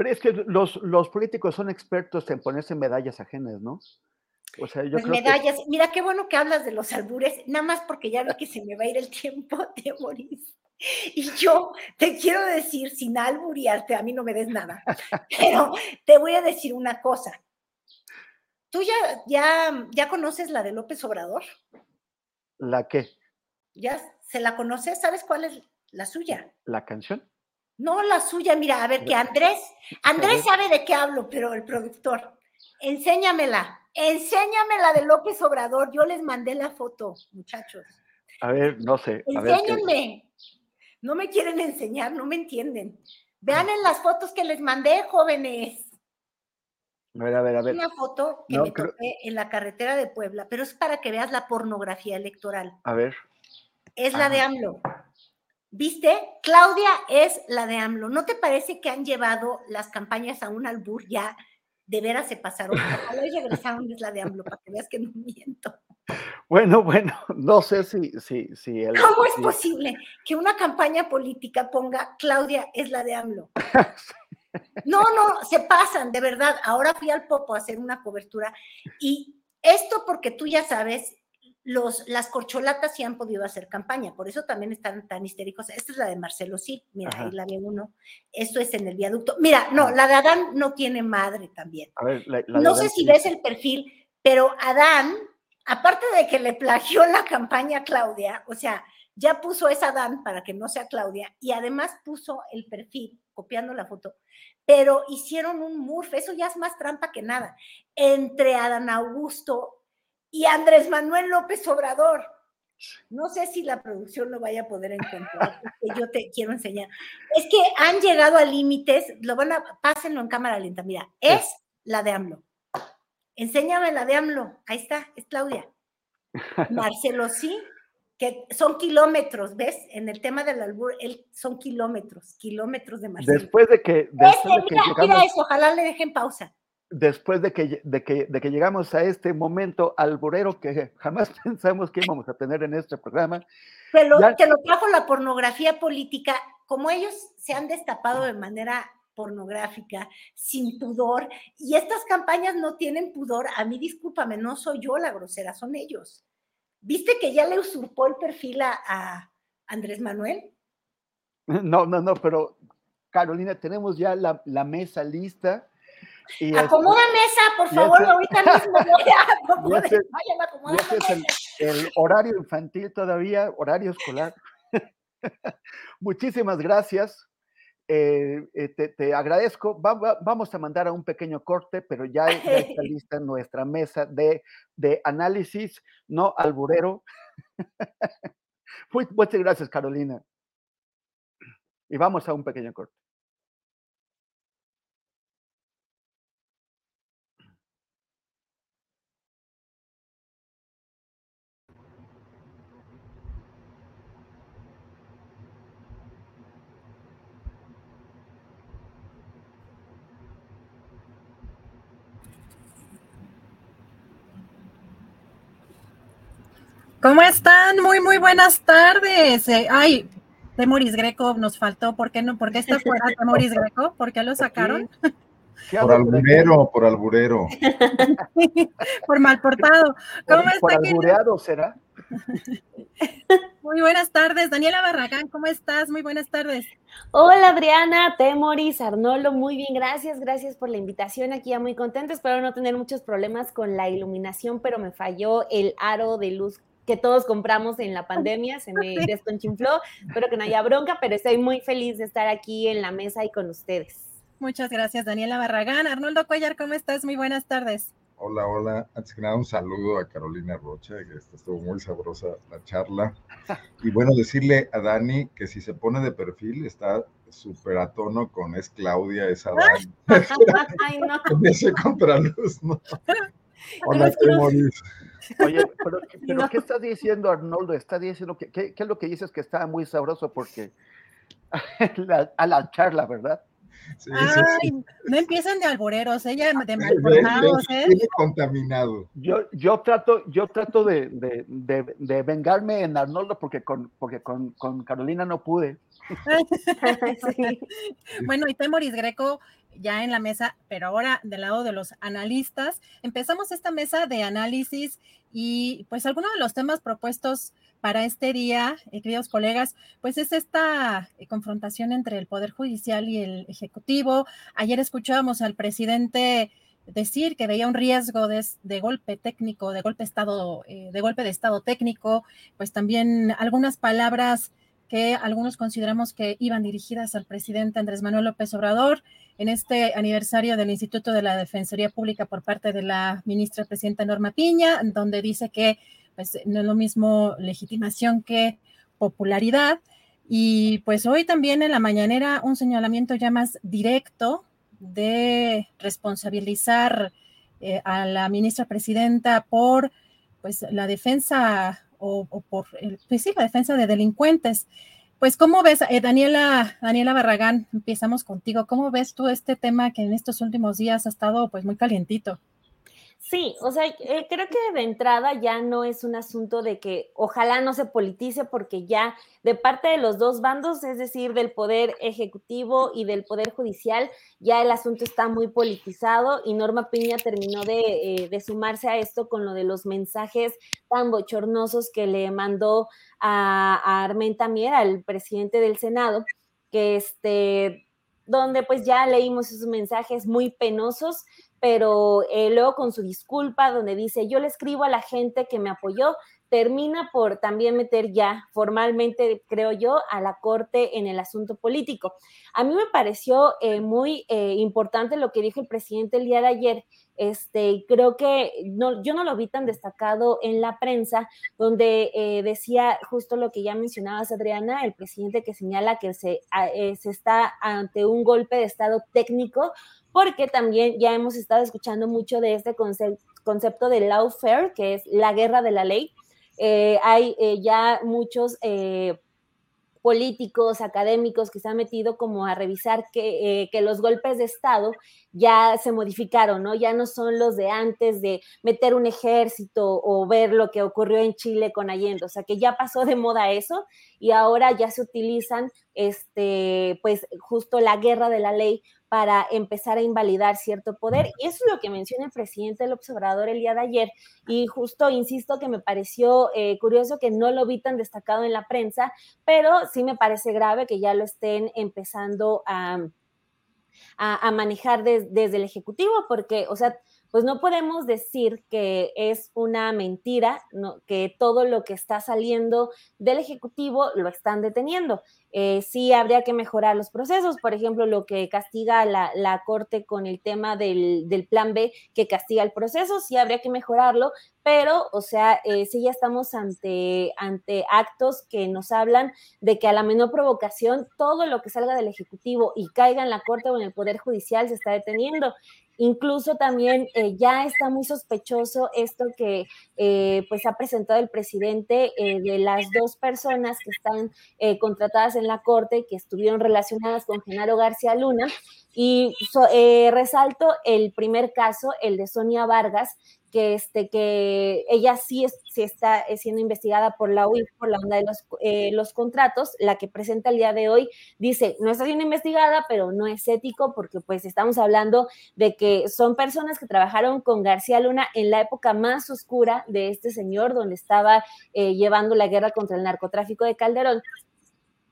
Pero es que los, los políticos son expertos en ponerse medallas ajenas, ¿no? O sea, yo Pues creo que- medallas. Mira qué bueno que hablas de los albures, nada más porque ya veo que se me va a ir el tiempo de morir. Y yo te quiero decir, sin alburiarte, a mí no me des nada, pero te voy a decir una cosa. ¿Tú ya, ya, ya conoces la de López Obrador? ¿La qué? ¿Ya se la conoces? ¿Sabes cuál es la suya? ¿La canción? No, la suya, mira, a ver, que Andrés, Andrés sabe de qué hablo, pero el productor, enséñamela, enséñamela de López Obrador, yo les mandé la foto, muchachos. A ver, no sé. A ver, ¿qué- Enséñenme. No me quieren enseñar, no me entienden. Vean en las fotos que les mandé, jóvenes. a ver, a ver, a ver. Una foto que No, me creo- topé en la carretera de Puebla, pero es para que veas la pornografía electoral. A ver. Es la de. AMLO. ¿Viste? Claudia es la de AMLO. ¿No te parece que han llevado las campañas a un albur ya? De veras se pasaron. Ojalá y regresaron es la de AMLO para que veas que no miento. Bueno, bueno, no sé si, si, si el- ¿Cómo es si- posible que una campaña política ponga Claudia es la de AMLO? No, no, se pasan, de verdad. Ahora fui al Popo a hacer una cobertura y esto porque tú ya sabes, los, las corcholatas sí han podido hacer campaña, por eso también están tan histéricos. Esta es la de Marcelo, sí, mira, Ajá. ahí la ve uno. Esto es en el viaducto. Mira, no, la de Adán no tiene madre también. A ver, la, la No de sé Adán si sí. ves el perfil, pero Adán, aparte de que le plagió la campaña a Claudia, o sea, ya puso esa Adán para que no sea Claudia, y además puso el perfil, copiando la foto, pero hicieron un murf, eso ya es más trampa que nada, entre Adán Augusto y Andrés Manuel López Obrador. No sé si la producción lo vaya a poder encontrar, porque yo te quiero enseñar. Es que han llegado a límites, lo van a, pásenlo en cámara lenta, mira, es la de AMLO. Enséñame la de AMLO, ahí está, es Claudia. Marcelo sí, que son kilómetros, ¿ves? En el tema del albur, él, son kilómetros, kilómetros de Marcelo. Después de que, después Este, de que mira, mira eso, ojalá le dejen pausa. Después de que, de, que, de que llegamos a este momento alburero que jamás pensamos que íbamos a tener en este programa, Pero Ya- te lo trajo la pornografía política, como ellos se han destapado de manera pornográfica, sin pudor, y estas campañas no tienen pudor, a mí discúlpame, no soy yo la grosera, son ellos. ¿Viste que ya le usurpó el perfil a, a Andrés Manuel? no, no, no, pero Carolina, tenemos ya la, la mesa lista. Y este- Acomoda mesa, por favor, ese- ahorita mismo voy a acomodar, ese- vayan a acomodar y ese es el, el horario infantil todavía, horario escolar. Muchísimas gracias. eh, eh, te, te agradezco. Va- va- vamos a mandar a un pequeño corte, pero ya, ya está lista nuestra mesa de, de análisis, no alburero. Muchas gracias, Carolina. Y vamos a un pequeño corte. ¿Cómo están? Muy, muy buenas tardes. Eh, ay, Temoris Greco nos faltó. ¿Por qué no? ¿Por qué está fuera Temoris Greco? ¿Por qué lo sacaron? Por alburero, por alburero. por mal portado. ¿Cómo por, está? Por albureado, ¿será? Muy buenas tardes, Daniela Barragán, ¿cómo estás? Muy buenas tardes. Hola Adriana, Temoris, Arnolo, muy bien, gracias, gracias por la invitación aquí, ya muy contenta, espero no tener muchos problemas con la iluminación, pero me falló el aro de luz que todos compramos en la pandemia, se me desconchinfló, espero que no haya bronca, pero estoy muy feliz de estar aquí en la mesa y con ustedes. Muchas gracias, Daniela Barragán. Arnoldo Cuellar, ¿cómo estás? Muy buenas tardes. Hola, hola. Antes que nada, un saludo a Carolina Rocha, que estuvo muy sabrosa la charla. Y bueno, decirle a Dani que si se pone de perfil, está súper a tono con es Claudia, es Adán. Ay, no. Con ese contraluz, ¿no? Hola. Oye, pero, pero ¿qué estás diciendo, Arnoldo? Está diciendo que, ¿qué, ¿qué, es lo que dices que está muy sabroso? Porque la, a la charla, ¿verdad? Sí, Ay, sí, no empiecen de alboreros, ella de malportados, ¿eh? contaminado. Yo, yo trato, yo trato de, de, de, de, vengarme en Arnoldo porque con, porque con, con Carolina no pude. bueno, y Temoris Greco ya en la mesa, pero ahora del lado de los analistas. Empezamos esta mesa de análisis y pues algunos de los temas propuestos para este día, eh, queridos colegas, pues es esta eh, confrontación entre el Poder Judicial y el Ejecutivo. Ayer escuchábamos al presidente decir que veía un riesgo de, golpe técnico, de golpe estado, eh, de golpe de estado técnico, pues también algunas palabras que algunos consideramos que iban dirigidas al presidente Andrés Manuel López Obrador en este aniversario del Instituto de la Defensoría Pública por parte de la ministra presidenta Norma Piña, donde dice que pues, no es lo mismo legitimación que popularidad. Y pues hoy también en la mañanera un señalamiento ya más directo de responsabilizar eh, a la ministra presidenta por pues la defensa o, por el, pues sí, la defensa de delincuentes. Pues, ¿cómo ves, eh, Daniela, Daniela Barragán? Empezamos contigo. ¿Cómo ves tú este tema que en estos últimos días ha estado pues muy calientito? Sí, o sea, eh, creo que de entrada ya no es un asunto de que ojalá no se politice porque ya de parte de los dos bandos, es decir, del poder ejecutivo y del poder judicial, ya el asunto está muy politizado y Norma Piña terminó de, eh, de sumarse a esto con lo de los mensajes tan bochornosos que le mandó a, a Armenta Mier, al presidente del Senado, que este donde pues ya leímos esos mensajes muy penosos, pero eh, luego con su disculpa, donde dice, yo le escribo a la gente que me apoyó, termina por también meter ya formalmente, creo yo, a la Corte en el asunto político. A mí me pareció eh, muy eh, importante lo que dijo el presidente el día de ayer. Este, creo que no, yo no lo vi tan destacado en la prensa, donde decía justo lo que ya mencionabas, Adriana, el presidente que señala que se, se está ante un golpe de Estado técnico, porque también ya hemos estado escuchando mucho de este concepto, de lawfare, que es la guerra de la ley, eh, hay eh, ya muchos eh, políticos, académicos que se han metido como a revisar que, los golpes de Estado ya se modificaron, ¿no? Ya no son los de antes de meter un ejército o ver lo que ocurrió en Chile con Allende, o sea que ya pasó de moda eso y ahora ya se utilizan, este, pues justo la guerra de la ley para empezar a invalidar cierto poder. Y eso es lo que menciona el presidente López Obrador el día de ayer. Y justo, insisto, que me pareció eh, curioso que no lo vi tan destacado en la prensa, pero sí me parece grave que ya lo estén empezando a, a, manejar de, desde el Ejecutivo, porque, o sea, pues no podemos decir que es una mentira, ¿no? que todo lo que está saliendo del Ejecutivo lo están deteniendo. Eh, sí habría que mejorar los procesos, por ejemplo, lo que castiga la, la Corte con el tema del, del, plan B, que castiga el proceso, sí habría que mejorarlo, pero, o sea, eh, sí ya estamos ante, ante actos que nos hablan de que a la menor provocación todo lo que salga del Ejecutivo y caiga en la Corte o en el Poder Judicial se está deteniendo. Incluso también eh, ya está muy sospechoso esto que eh, pues ha presentado el presidente eh, de las dos personas que están eh, contratadas en la Corte que estuvieron relacionadas con Genaro García Luna. Y eh, resalto el primer caso, el de Sonia Vargas, que, este, que ella sí, es, sí está eh, siendo investigada por la UIF, por la onda de los, eh, los contratos, la que presenta el día de hoy, dice, no está siendo investigada, pero no es ético porque pues estamos hablando de que son personas que trabajaron con García Luna en la época más oscura de este señor, donde estaba llevando la guerra contra el narcotráfico de Calderón.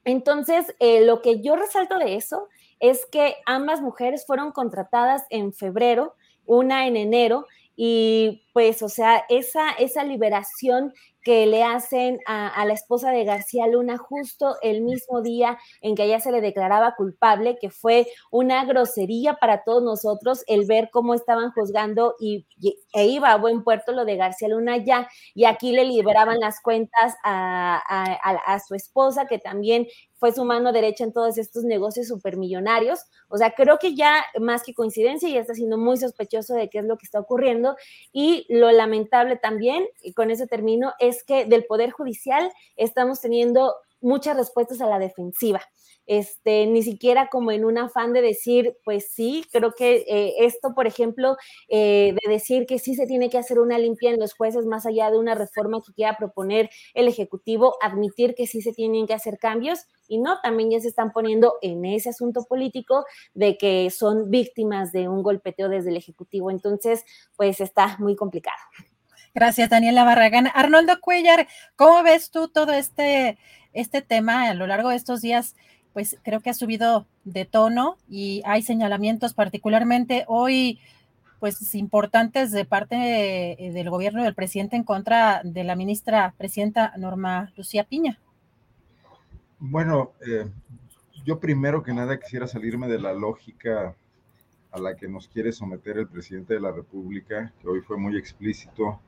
Entonces, lo que yo resalto de eso es que ambas mujeres fueron contratadas en febrero, una en enero, y pues, o sea, esa, esa liberación que le hacen a, la esposa de García Luna justo el mismo día en que ella se le declaraba culpable, que fue una grosería para todos nosotros el ver cómo estaban juzgando y, e iba a buen puerto lo de García Luna ya, y aquí le liberaban las cuentas a, a su esposa, que también fue su mano derecha en todos estos negocios supermillonarios. O sea, creo que ya más que coincidencia, ya está siendo muy sospechoso de qué es lo que está ocurriendo. Y lo lamentable también, y con eso termino, es que del Poder Judicial estamos teniendo muchas respuestas a la defensiva este, ni siquiera como en un afán de decir, pues sí, creo que eh, esto, por ejemplo, eh, de decir que sí se tiene que hacer una limpia en los jueces más allá de una reforma que quiera proponer el Ejecutivo, admitir que sí se tienen que hacer cambios y no, también ya se están poniendo en ese asunto político de que son víctimas de un golpeteo desde el Ejecutivo. Entonces, pues está muy complicado. Gracias, Daniela Barragán. Arnoldo Cuellar, ¿cómo ves tú todo este, este tema a lo largo de estos días? pues creo que ha subido de tono y hay señalamientos particularmente hoy pues importantes de parte eh, del gobierno del presidente en contra de la ministra presidenta Norma Lucía Piña. Bueno, eh, yo primero que nada quisiera salirme de la lógica a la que nos quiere someter el presidente de la República, que hoy fue muy explícito,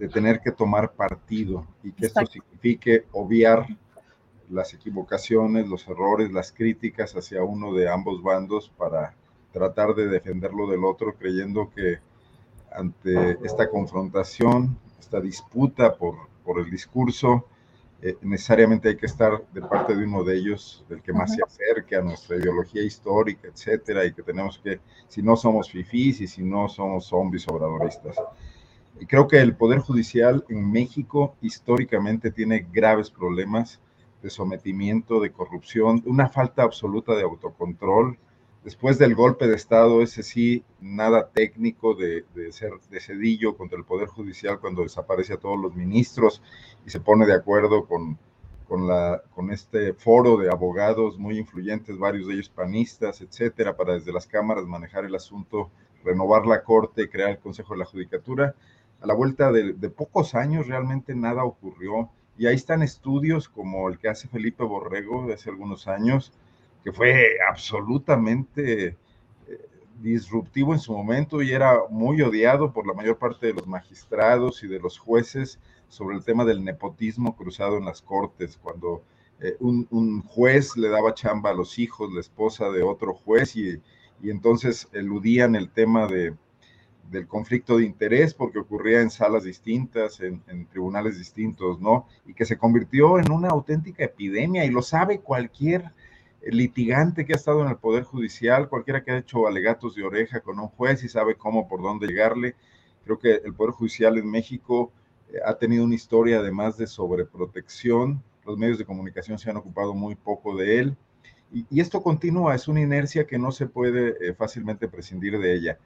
de tener que tomar partido y que esto signifique obviar las equivocaciones, los errores, las críticas hacia uno de ambos bandos para tratar de defenderlo del otro, creyendo que ante esta confrontación, esta disputa por, por el discurso, eh, necesariamente hay que estar de parte de uno de ellos, del que más se acerque a nuestra ideología histórica, etcétera, y que tenemos que, si no somos fifís y si no somos zombies obradoristas. Creo que el Poder Judicial en México históricamente tiene graves problemas de sometimiento, de corrupción, una falta absoluta de autocontrol. Después del golpe de Estado, ese sí, nada técnico de, ser de cedillo contra el Poder Judicial cuando desaparece a todos los ministros y se pone de acuerdo con, con, la, con este foro de abogados muy influyentes, varios de ellos panistas, etcétera, para desde las cámaras manejar el asunto, renovar la Corte, crear el Consejo de la Judicatura. A la vuelta de, pocos años realmente nada ocurrió. Y ahí están estudios como el que hace Felipe Borrego de hace algunos años, que fue absolutamente eh, disruptivo en su momento y era muy odiado por la mayor parte de los magistrados y de los jueces sobre el tema del nepotismo cruzado en las cortes, cuando eh, un, juez le daba chamba a los hijos, la esposa de otro juez, y entonces eludían el tema de, del conflicto de interés porque ocurría en salas distintas, en, tribunales distintos, ¿no? Y que se convirtió en una auténtica epidemia y lo sabe cualquier litigante que ha estado en el Poder Judicial, cualquiera que ha hecho alegatos de oreja con un juez y sabe cómo, por dónde llegarle. Creo que el Poder Judicial en México eh, ha tenido una historia además de sobreprotección, los medios de comunicación se han ocupado muy poco de él. Y, esto continúa, es una inercia que no se puede eh, fácilmente prescindir de ella.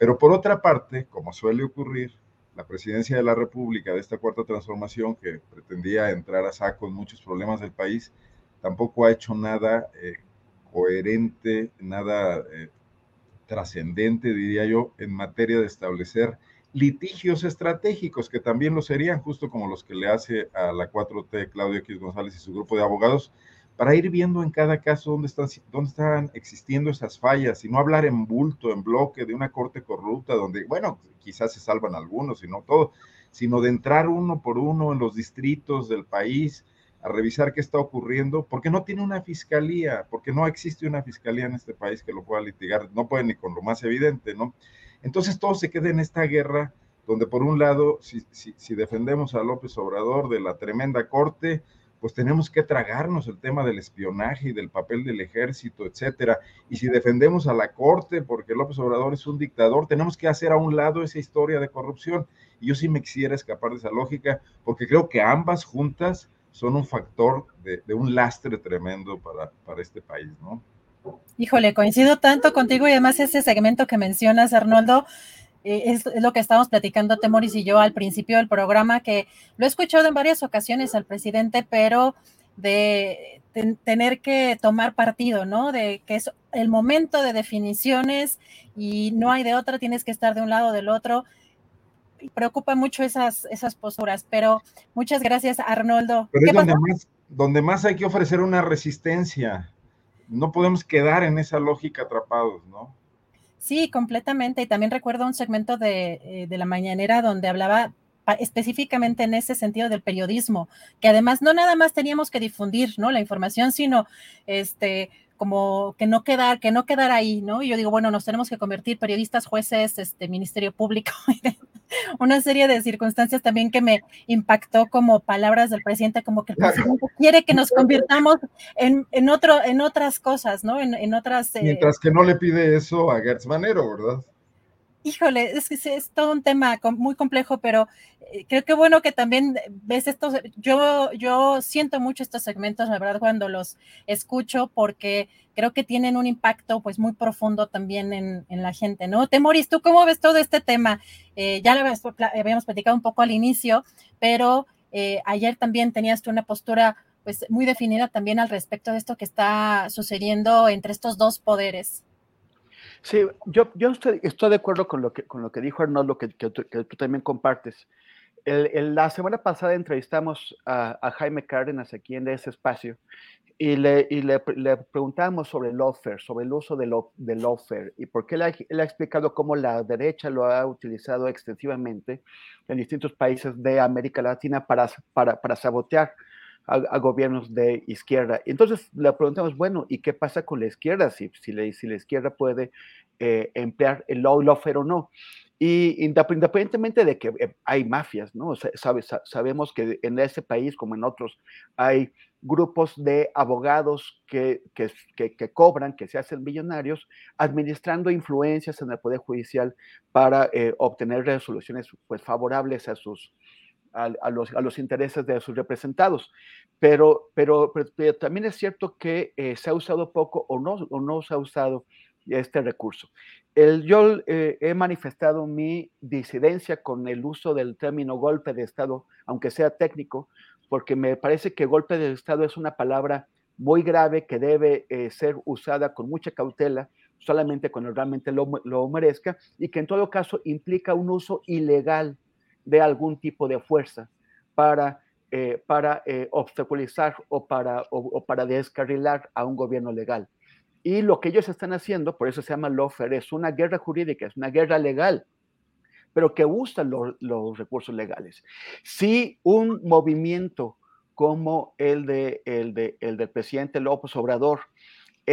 Pero por otra parte, como suele ocurrir, la presidencia de la República de esta cuarta transformación, que pretendía entrar a saco en muchos problemas del país, tampoco ha hecho nada eh, coherente, nada eh, trascendente, diría yo, en materia de establecer litigios estratégicos, que también lo serían, justo como los que le hace a la 4T Claudio X González y su grupo de abogados, para ir viendo en cada caso dónde están, dónde están existiendo esas fallas y no hablar en bulto, en bloque de una corte corrupta donde, bueno, quizás se salvan algunos y no todos, sino de entrar uno por uno en los distritos del país a revisar qué está ocurriendo, porque no tiene una fiscalía, porque no existe una fiscalía en este país que lo pueda litigar, no puede ni con lo más evidente, ¿no? Entonces todo se queda en esta guerra donde por un lado, si, si defendemos a López Obrador de la tremenda corte, pues tenemos que tragarnos el tema del espionaje y del papel del ejército, etcétera. Y si defendemos a la corte porque López Obrador es un dictador, tenemos que hacer a un lado esa historia de corrupción. Y yo sí me quisiera escapar de esa lógica porque creo que ambas juntas son un factor de, un lastre tremendo para, para este país, ¿no? Híjole, coincido tanto contigo y además ese segmento que mencionas, Arnoldo, eh, es, lo que estábamos platicando Temoris y yo al principio del programa, que lo he escuchado en varias ocasiones al presidente, pero de, tener que tomar partido, ¿no? De que es el momento de definiciones y no hay de otra, tienes que estar de un lado o del otro. Y preocupa mucho esas, esas posturas, pero muchas gracias, Arnoldo. Pero es donde más, donde más hay que ofrecer una resistencia. No podemos quedar en esa lógica atrapados, ¿no? Sí, completamente. Y también recuerdo un segmento de, eh, de la mañanera donde hablaba específicamente en ese sentido del periodismo, que además no nada más teníamos que difundir, ¿no? La información, sino este como que no quedar, que no quedar ahí, ¿no? Y yo digo, bueno, nos tenemos que convertir periodistas, jueces, este Ministerio Público, una serie de circunstancias también que me impactó como palabras del presidente, como que el presidente quiere que nos convirtamos en, en otro, en otras cosas, ¿no? En, otras. Eh, Mientras que no le pide eso a Gertz Manero, ¿verdad? Híjole, es que es, todo un tema muy complejo, pero eh, creo que bueno que también ves estos, yo, yo siento mucho estos segmentos, la verdad, cuando los escucho, porque creo que tienen un impacto pues muy profundo también en, la gente, ¿no? Temoris, ¿tú cómo ves todo este tema? Eh, ya lo habíamos platicado un poco al inicio, pero eh, ayer también tenías tú una postura pues muy definida también al respecto de esto que está sucediendo entre estos dos poderes. Sí, yo, yo estoy, de acuerdo con lo que, con lo que dijo Arnoldo, que, que, tú también compartes. El, la semana pasada entrevistamos a, Jaime Cárdenas aquí en ese espacio y le, y le, le sobre el lawfare, sobre el uso del, del lawfare y porque él ha, él ha, explicado cómo la derecha lo ha utilizado extensivamente en distintos países de América Latina para, para, para sabotear a, gobiernos de izquierda. Entonces le preguntamos, bueno, ¿y qué pasa con la izquierda? Si, si, la, si la izquierda puede eh, emplear el law lawfare o no. Y independientemente de que eh, hay mafias, ¿no? sabemos que en ese país, como en otros, hay grupos de abogados que, que, que, cobran, que se hacen millonarios, administrando influencias en el Poder Judicial para eh, obtener resoluciones pues, favorables a sus, a, los, intereses de sus representados. Pero, también es cierto que eh, se ha usado poco o no, o no se ha usado este recurso. Yo eh, he manifestado mi disidencia con el uso del término golpe de Estado, aunque sea técnico, porque me parece que golpe de Estado es una palabra muy grave que debe eh, ser usada con mucha cautela, solamente cuando realmente lo merezca, y que en todo caso implica un uso ilegal de algún tipo de fuerza para, eh, para eh, obstaculizar o para, o, para descarrilar a un gobierno legal. Y lo que ellos están haciendo, por eso se llama lawfare, es una guerra jurídica, es una guerra legal, pero que usa los, los recursos legales. Si un movimiento como el, de, el, de, el del presidente López Obrador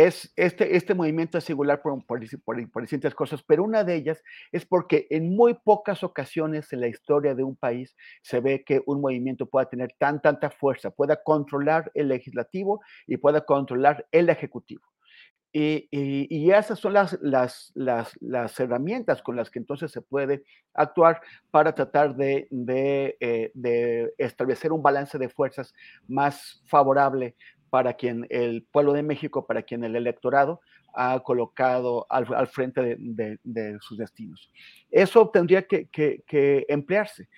es, este, este movimiento es singular por, por, distintas cosas, pero una de ellas es porque en muy pocas ocasiones en la historia de un país se ve que un movimiento pueda tener tan, tanta fuerza, pueda controlar el legislativo y pueda controlar el ejecutivo. Y, esas son las, las, las, las, herramientas con las que entonces se puede actuar para tratar de, de, eh, de establecer un balance de fuerzas más favorable para quien el pueblo de México, para quien el electorado ha colocado al, frente de, sus destinos. Eso tendría que, emplearse.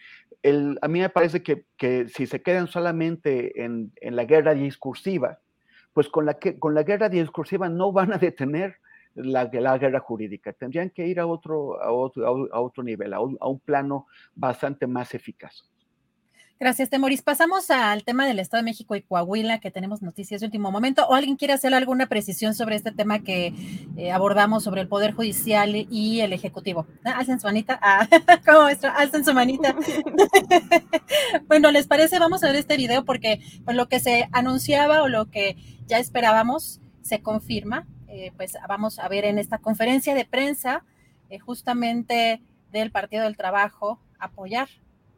a mí me parece que, si se quedan solamente en, la guerra discursiva, pues con la, con la guerra discursiva no van a detener la, guerra jurídica. Tendrían que ir a otro, a otro, nivel, a un plano bastante más eficaz. Gracias, Temoris. Pasamos al tema del Estado de México y Coahuila, que tenemos noticias de último momento. ¿O alguien quiere hacer alguna precisión sobre este tema que eh, abordamos sobre el Poder Judicial y el Ejecutivo? Ah, alcen su manita. Ah, ¿Cómo es? Alcen su manita. bueno, ¿les parece? Vamos a ver este video porque lo que se anunciaba o lo que ya esperábamos se confirma. Eh, pues vamos a ver en esta conferencia de prensa eh, justamente del Partido del Trabajo apoyar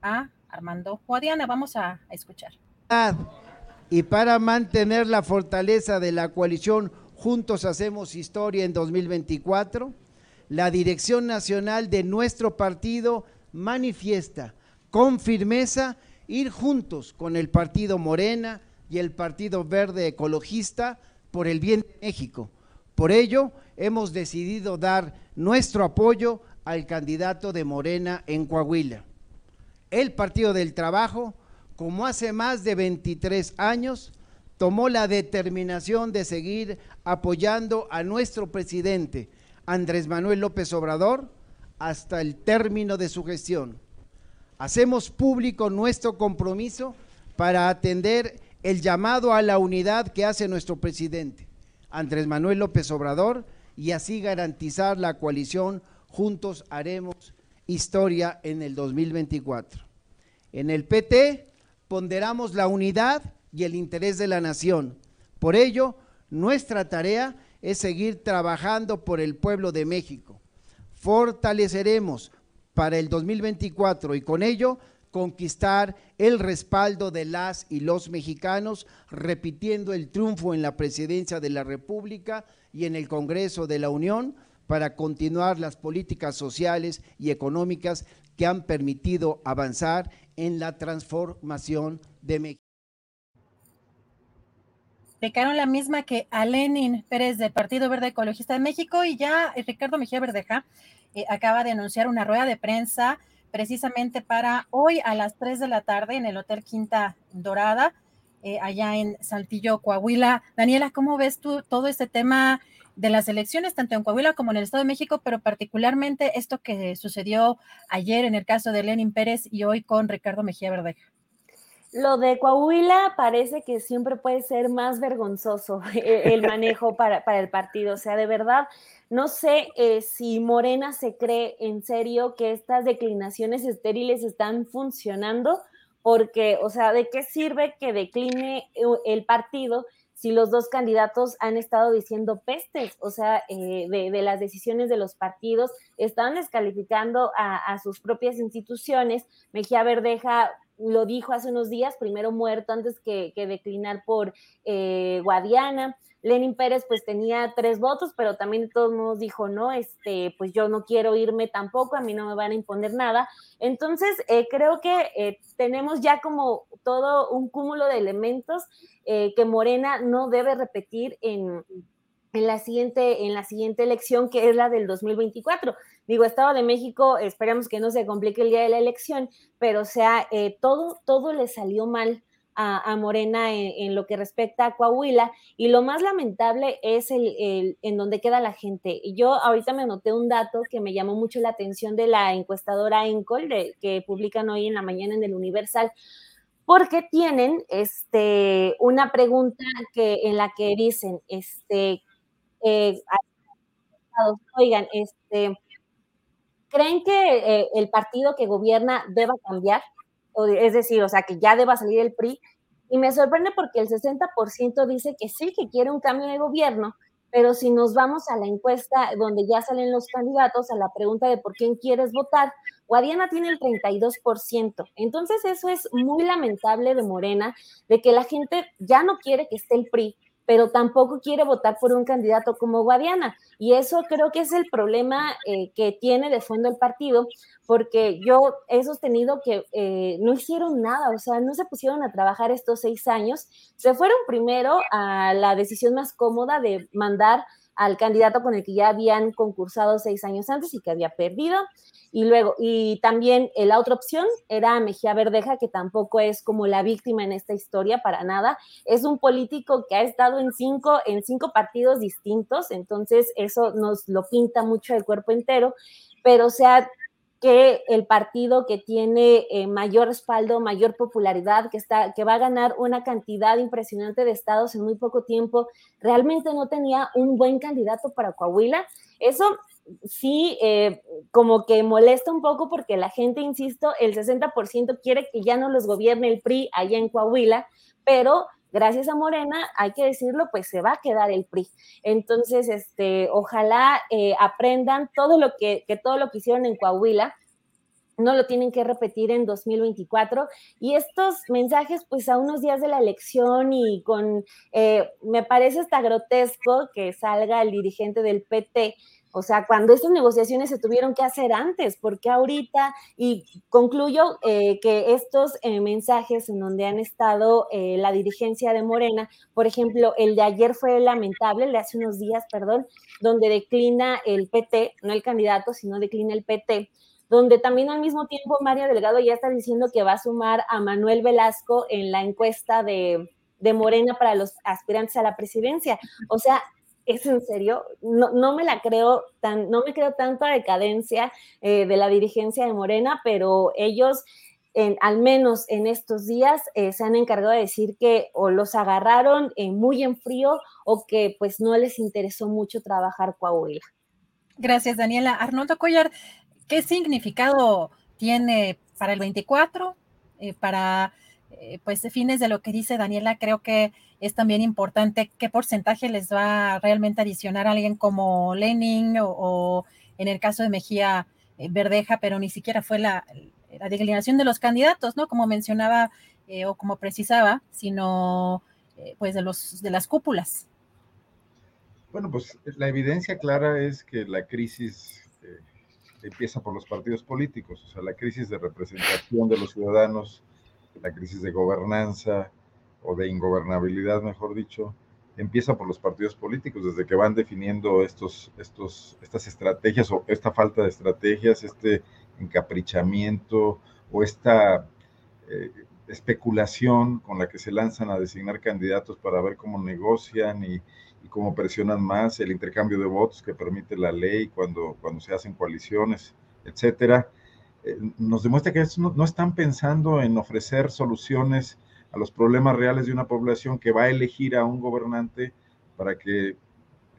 a Armando Guadiana. Vamos a, escuchar. y para mantener la fortaleza de la coalición Juntos Hacemos Historia en 2024, la dirección nacional de nuestro partido manifiesta con firmeza ir juntos con el partido Morena y el Partido Verde Ecologista por el bien de México. Por ello, hemos decidido dar nuestro apoyo al candidato de Morena en Coahuila. El Partido del Trabajo, como hace más de 23 años, tomó la determinación de seguir apoyando a nuestro presidente, Andrés Manuel López Obrador, hasta el término de su gestión. Hacemos público nuestro compromiso para atender el llamado a la unidad que hace nuestro presidente, Andrés Manuel López Obrador, y así garantizar la coalición Juntos Haremos Historia en el 2024. En el PT ponderamos la unidad y el interés de la nación. Por ello, nuestra tarea es seguir trabajando por el pueblo de México. Fortaleceremos para el 2024 y con ello conquistar el respaldo de las y los mexicanos, repitiendo el triunfo en la presidencia de la República y en el Congreso de la Unión para continuar las políticas sociales y económicas que han permitido avanzar en la transformación de México. Explicaron la misma que a Lenin Pérez del Partido Verde Ecologista de México y ya eh, Ricardo Mejía Verdeja eh, acaba de anunciar una rueda de prensa precisamente para hoy a las 3 de la tarde en el Hotel Quinta Dorada, eh, allá en Saltillo, Coahuila. Daniela, ¿cómo ves tú todo este tema de las elecciones, tanto en Coahuila como en el Estado de México, pero particularmente esto que sucedió ayer en el caso de Lenin Pérez y hoy con Ricardo Mejía Verdeja? Lo de Coahuila parece que siempre puede ser más vergonzoso eh, el manejo para, para el partido. O sea, de verdad, no sé eh, si Morena se cree en serio que estas declinaciones estériles están funcionando, porque, o sea, ¿de qué sirve que decline eh, el partido si los dos candidatos han estado diciendo pestes, o sea, de, las decisiones de los partidos, están descalificando a, sus propias instituciones. Mejía Verdeja lo dijo hace unos días, primero muerto antes que, declinar por eh, Guadiana. Lenin Pérez pues tenía tres votos, pero también de todos modos dijo, no, este, pues yo no quiero irme tampoco, a mí no me van a imponer nada. Entonces, eh, creo que eh, tenemos ya como todo un cúmulo de elementos que Morena no debe repetir en, la siguiente, en la siguiente elección, que es la del 2024. Digo, Estado de México, esperamos que no se complique el día de la elección, pero sea, eh, todo, todo le salió mal a, Morena en, lo que respecta a Coahuila, y lo más lamentable es el, en donde queda la gente. Yo ahorita me anoté un dato que me llamó mucho la atención de la encuestadora Encol, que publican hoy en la mañana en el Universal, porque tienen este, una pregunta que, en la que dicen, este, eh, oigan, este, ¿creen que eh, el partido que gobierna deba cambiar? Es decir, o sea, que ya deba salir el PRI. Y me sorprende porque el 60% dice que sí, que quiere un cambio de gobierno, pero si nos vamos a la encuesta donde ya salen los candidatos, a la pregunta de por quién quieres votar, Guadiana tiene el 32%. Entonces eso es muy lamentable de Morena, de que la gente ya no quiere que esté el PRI, pero tampoco quiere votar por un candidato como Guadiana. Y eso creo que es el problema eh, que tiene de fondo el partido, porque yo he sostenido que eh, no hicieron nada, o sea, no se pusieron a trabajar estos seis años, se fueron primero a la decisión más cómoda de mandar al candidato con el que ya habían concursado seis años antes y que había perdido. Y luego, y también eh, la otra opción era Mejía Verdeja, que tampoco es como la víctima en esta historia para nada. Es un político que ha estado en cinco, en cinco partidos distintos, entonces eso nos lo pinta mucho el cuerpo entero, pero o sea, que el partido que tiene eh, mayor respaldo, mayor popularidad, que, está, que va a ganar una cantidad impresionante de estados en muy poco tiempo, realmente no tenía un buen candidato para Coahuila. Eso sí, eh, como que molesta un poco porque la gente, insisto, el 60% quiere que ya no los gobierne el PRI allá en Coahuila, pero gracias a Morena, hay que decirlo, pues se va a quedar el PRI. Entonces, este, ojalá eh, aprendan todo lo que, que todo lo que hicieron en Coahuila, no lo tienen que repetir en 2024. Y estos mensajes, pues a unos días de la elección y con, eh, me parece hasta grotesco que salga el dirigente del PT o sea, cuando estas negociaciones se tuvieron que hacer antes, porque ahorita, y concluyo eh, que estos eh, mensajes en donde han estado eh, la dirigencia de Morena, por ejemplo, el de ayer fue lamentable, el de hace unos días, perdón, donde declina el PT, no el candidato, sino declina el PT, donde también al mismo tiempo Mario Delgado ya está diciendo que va a sumar a Manuel Velasco en la encuesta de, de Morena para los aspirantes a la presidencia. O sea, ¿es en serio? No, no, me la creo tan, no me creo tanto a decadencia eh, de la dirigencia de Morena, pero ellos, en, al menos en estos días, eh, se han encargado de decir que o los agarraron eh, muy en frío o que pues no les interesó mucho trabajar Coahuila. Gracias, Daniela. Arnoldo Collar, ¿qué significado tiene para el 24, para pues fines de lo que dice Daniela? Creo que es también importante qué porcentaje les va realmente adicionar a alguien como Lenin o, en el caso de Mejía eh, Verdeja, pero ni siquiera fue la, declinación de los candidatos, ¿no? Como mencionaba eh, o como precisaba, sino eh, pues de, los, de las cúpulas. Bueno, pues la evidencia clara es que la crisis empieza por los partidos políticos, o sea, la crisis de representación de los ciudadanos, la crisis de gobernanza, o de ingobernabilidad, mejor dicho, empieza por los partidos políticos, desde que van definiendo estos, estos, estas estrategias o esta falta de estrategias, este encaprichamiento o esta eh, especulación con la que se lanzan a designar candidatos para ver cómo negocian y, cómo presionan más el intercambio de votos que permite la ley cuando, cuando se hacen coaliciones, etcétera, eh, nos demuestra que no, no están pensando en ofrecer soluciones a los problemas reales de una población que va a elegir a un gobernante para que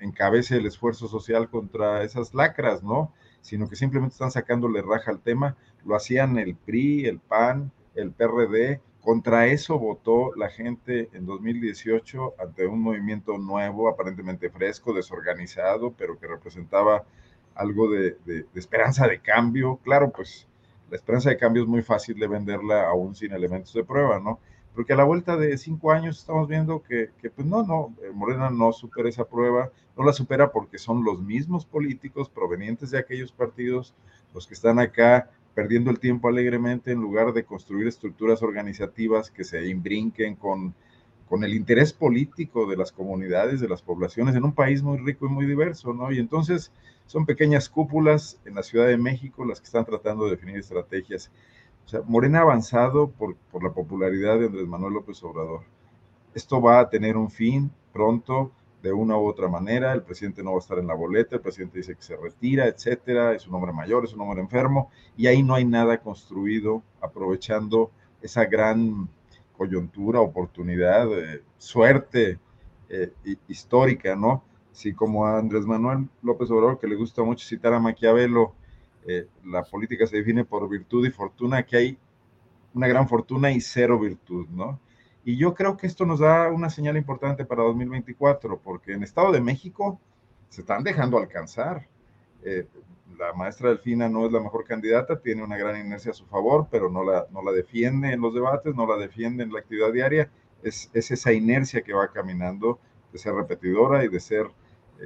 encabece el esfuerzo social contra esas lacras, ¿no? Sino que simplemente están sacándole raja al tema. Lo hacían el PRI, el PAN, el PRD. Contra eso votó la gente en 2018 ante un movimiento nuevo, aparentemente fresco, desorganizado, pero que representaba algo de, de esperanza de cambio. Claro, pues la esperanza de cambio es muy fácil de venderla aún sin elementos de prueba, ¿no? porque a la vuelta de cinco años estamos viendo que, pues no, no, eh, Morena no supera esa prueba, no la supera porque son los mismos políticos provenientes de aquellos partidos los que están acá perdiendo el tiempo alegremente en lugar de construir estructuras organizativas que se imbrinquen con, con el interés político de las comunidades, de las poblaciones, en un país muy rico y muy diverso, ¿no? Y entonces son pequeñas cúpulas en la Ciudad de México las que están tratando de definir estrategias. O sea, Morena ha avanzado por, por, la popularidad de Andrés Manuel López Obrador. Esto va a tener un fin pronto, de una u otra manera. El presidente no va a estar en la boleta, el presidente dice que se retira, etcétera. Es un hombre mayor, es un hombre enfermo, y ahí no hay nada construido aprovechando esa gran coyuntura, oportunidad, eh, suerte eh, histórica, ¿no? Sí, como a Andrés Manuel López Obrador, que le gusta mucho citar a Maquiavelo, eh, la política se define por virtud y fortuna, que hay una gran fortuna y cero virtud, ¿no? Y yo creo que esto nos da una señal importante para 2024, porque en Estado de México se están dejando alcanzar. Eh, la maestra Delfina no es la mejor candidata, tiene una gran inercia a su favor, pero no la, no la defiende en los debates, no la defiende en la actividad diaria. Es, es esa inercia que va caminando de ser repetidora y de ser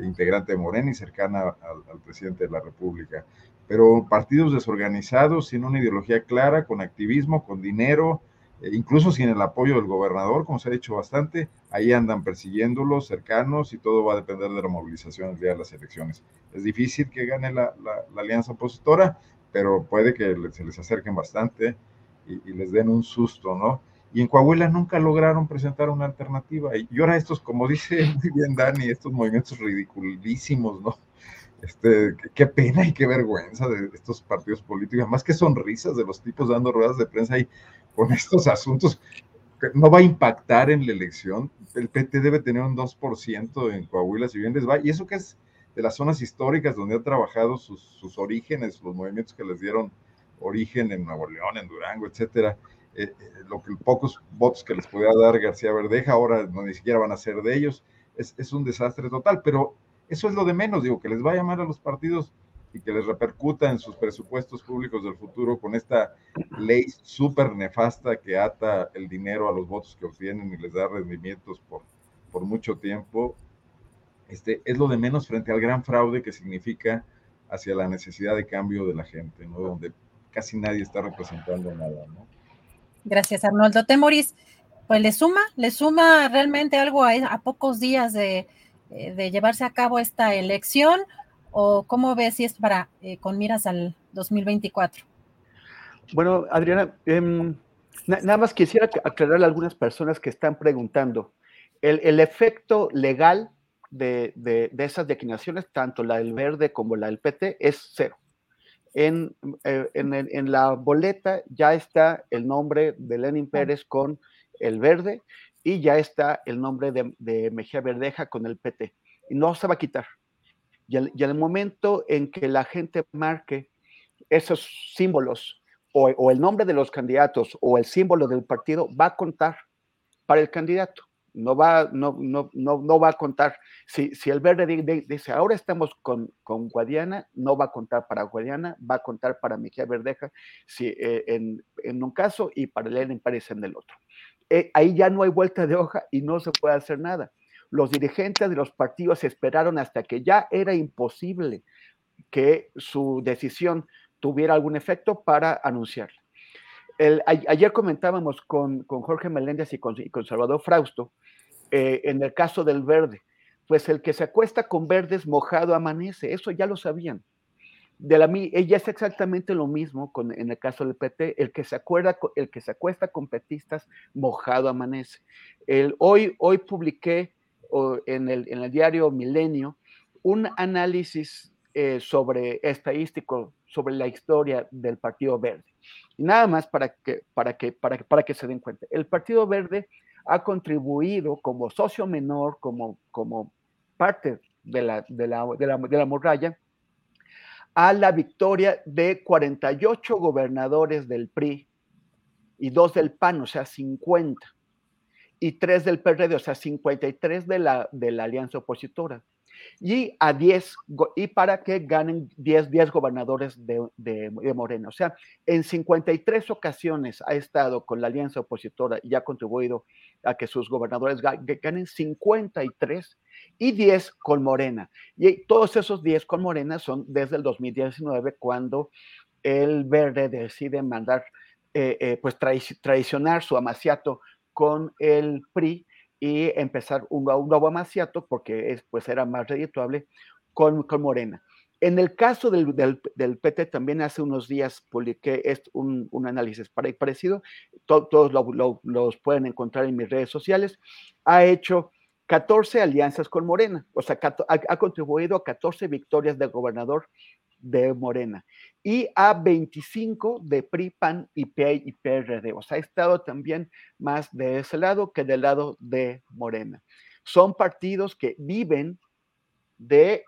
integrante de Morena y cercana al, presidente de la República pero partidos desorganizados, sin una ideología clara, con activismo, con dinero, eh, incluso sin el apoyo del gobernador, como se ha dicho bastante, ahí andan persiguiéndolos, cercanos, y todo va a depender de la movilización el día de las elecciones. Es difícil que gane la, alianza opositora, pero puede que se les acerquen bastante y, les den un susto, ¿no? Y en Coahuila nunca lograron presentar una alternativa. Y ahora estos, como dice muy bien Dani, estos movimientos ridiculísimos, ¿no? Este, qué pena y qué vergüenza de estos partidos políticos, más que sonrisas de los tipos dando ruedas de prensa y con estos asuntos, no va a impactar en la elección. El PT debe tener un 2% en Coahuila, si bien les va, y eso que es de las zonas históricas donde ha trabajado sus, sus orígenes, los movimientos que les dieron origen en Nuevo León, en Durango, etcétera. Eh, eh, lo que pocos votos que les podía dar García Verdeja ahora no ni siquiera van a ser de ellos. Es, un desastre total, pero eso es lo de menos, digo, que les va a llamar a los partidos y que les repercuta en sus presupuestos públicos del futuro con esta ley súper nefasta que ata el dinero a los votos que obtienen y les da rendimientos por, por mucho tiempo, este, es lo de menos frente al gran fraude que significa hacia la necesidad de cambio de la gente, ¿no? donde casi nadie está representando nada. ¿no? Gracias, Arnoldo. Temoris, pues le suma, le suma realmente algo a, pocos días de, eh, de llevarse a cabo esta elección ¿O cómo ves si es para eh, con miras al 2024? Bueno, Adriana, em, nada más quisiera aclarar a algunas personas que están preguntando. El, efecto legal de, esas declinaciones, tanto la del verde como la del PT, es cero. En, eh, en, la boleta ya está el nombre de Lenin Pérez con el verde y ya está el nombre de, de Mejía Verdeja con el PT. Y no se va a quitar. Y al, el momento en que la gente marque esos símbolos o, el nombre de los candidatos o el símbolo del partido, va a contar para el candidato. No va, no, no, no, no va a contar. Si, si el verde dice, ahora estamos con, con, Guadiana, no va a contar para Guadiana, va a contar para Mejía Verdeja si, eh, en, en, un caso y para Lenin Pérez en el otro. Eh, ahí ya no hay vuelta de hoja y no se puede hacer nada los dirigentes de los partidos esperaron hasta que ya era imposible que su decisión tuviera algún efecto para anunciarla. Ayer comentábamos con, Jorge Meléndez y con, Salvador Frausto eh, en el caso del verde, pues el que se acuesta con verdes mojado amanece, eso ya lo sabían. De la, ella es exactamente lo mismo con, en el caso del PT, el que se acuerda, el que se acuesta con petistas mojado amanece. Hoy, hoy publiqué en el, en el diario Milenio un análisis eh, sobre estadístico sobre la historia del Partido Verde. Y nada más para que, para, que, para, para que se den cuenta. El Partido Verde ha contribuido como socio menor, como, como parte de la, de la, de la, de la muralla, a la victoria de 48 gobernadores del PRI y dos del PAN, o sea, 50 y tres del PRD, o sea, 53 de la, de la alianza opositora. Y a 10, y para que ganen 10, 10 gobernadores de, de, Morena. O sea, en 53 ocasiones ha estado con la alianza opositora y ha contribuido a que sus gobernadores ganen 53 y 10 con Morena. Y todos esos 10 con Morena son desde el 2019, cuando el Verde decide mandar, eh, eh, pues traicionar su amaciato con el PRI y empezar un, un nuevo amaciato, porque es, pues era más redituable, con, con Morena. En el caso del, del, PT, también hace unos días publiqué un, un análisis parecido, todos lo, los pueden encontrar en mis redes sociales, ha hecho 14 alianzas con Morena, o sea, ha, ha contribuido a 14 victorias de gobernador de Morena y a 25 de PRI, PAN y, PRD. O sea, ha estado también más de ese lado que del lado de Morena. Son partidos que viven de,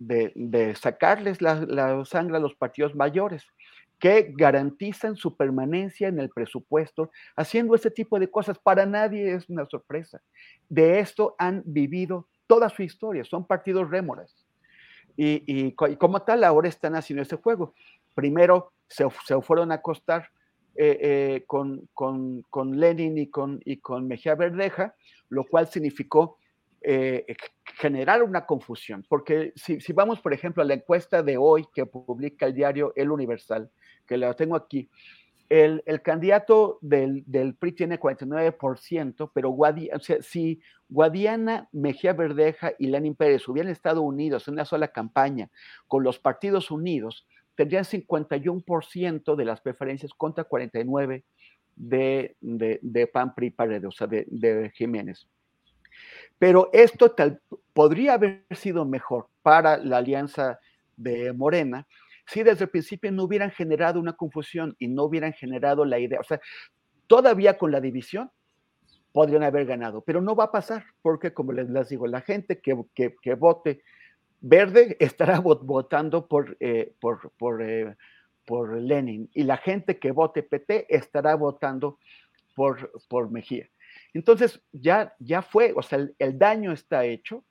de, sacarles la, sangre a los partidos mayores que garantizan su permanencia en el presupuesto, haciendo ese tipo de cosas. Para nadie es una sorpresa. De esto han vivido toda su historia, son partidos rémoras. Y, como tal, ahora están haciendo ese juego. Primero se, fueron a acostar eh, eh, con, Lenin y con, y con Mejía Verdeja, lo cual significó eh, generar una confusión. Porque si, si, vamos, por ejemplo, a la encuesta de hoy que publica el diario El Universal, que la tengo aquí, el, candidato del, PRI tiene 49%, pero si Guadiana, Mejía Verdeja y Lenin Pérez hubieran estado unidos en una sola campaña con los partidos unidos, tendrían 51% de las preferencias contra 49% de, de, PAN, PRI, Paredes, o sea, de, Jiménez. Pero esto tal, podría haber sido mejor para la alianza de Morena si desde el principio no hubieran generado una confusión y no hubieran generado la idea, o sea, todavía con la división podrían haber ganado, pero no va a pasar, porque como les, digo, la gente que, que, vote verde estará votando por, eh, por, por, eh, por, Lenin y la gente que vote PT estará votando por, por Mejía. Entonces ya, ya fue, o sea, el daño está hecho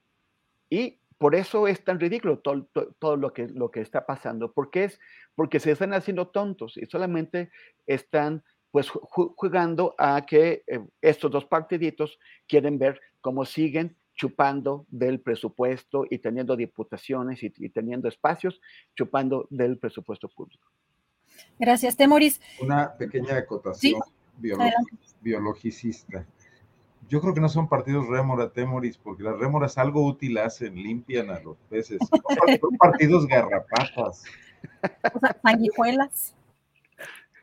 y por eso es tan ridículo todo, todo, lo, que, lo que está pasando, porque es porque se están haciendo tontos y solamente están pues jugando a que eh, estos dos partiditos quieren ver cómo siguen chupando del presupuesto y teniendo diputaciones y, teniendo espacios, chupando del presupuesto público. Gracias, Temoris. Una pequeña acotación biologicista. Yo creo que no son partidos rémora, Temoris, porque las rémoras algo útil hacen, limpian a los peces. Son partidos garrapatas. O sea, sanguijuelas.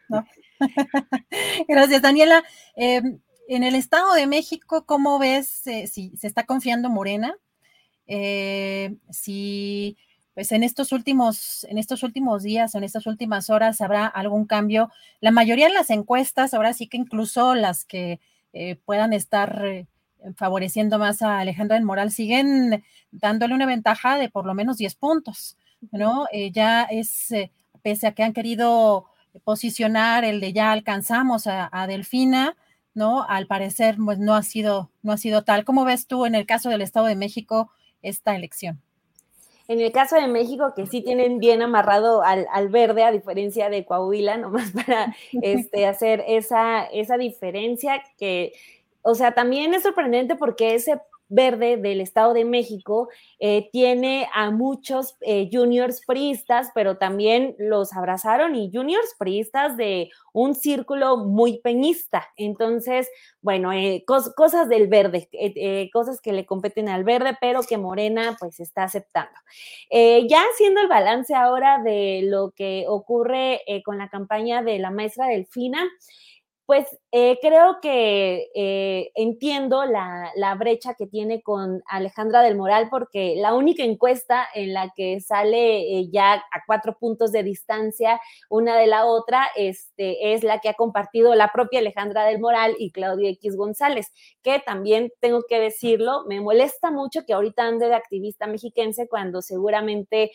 Gracias, Daniela. Em, en el Estado de México, ¿cómo ves eh, si se está confiando Morena? Eh, si pues en estos últimos, en estos últimos días, en estas últimas horas, habrá algún cambio. La mayoría de las encuestas, ahora sí que incluso las que eh, puedan estar favoreciendo más a Alejandra del Moral, siguen dándole una ventaja de por lo menos 10 puntos, ¿no? ya es, pese a que han querido posicionar el de ya alcanzamos a, Delfina, ¿no? Al parecer, pues no ha sido, no ha sido tal. ¿Cómo ves tú en el caso del Estado de México esta elección? En el caso de México, que sí tienen bien amarrado al, verde, a diferencia de Coahuila, nomás para este, hacer esa, esa diferencia que, o sea, también es sorprendente porque ese Verde del Estado de México eh, tiene a muchos eh, juniors priistas, pero también los abrazaron y juniors priistas de un círculo muy peñista. Entonces, bueno, eh, cosas del verde, cosas que le competen al verde, pero que Morena pues está aceptando. ya haciendo el balance ahora de lo que ocurre con la campaña de la maestra Delfina, pues eh, creo que eh, entiendo la, brecha que tiene con Alejandra del Moral, porque la única encuesta en la que sale eh, ya a cuatro puntos de distancia una de la otra este, es la que ha compartido la propia Alejandra del Moral y Claudia X González, que también tengo que decirlo, me molesta mucho que ahorita ande de activista mexiquense cuando seguramente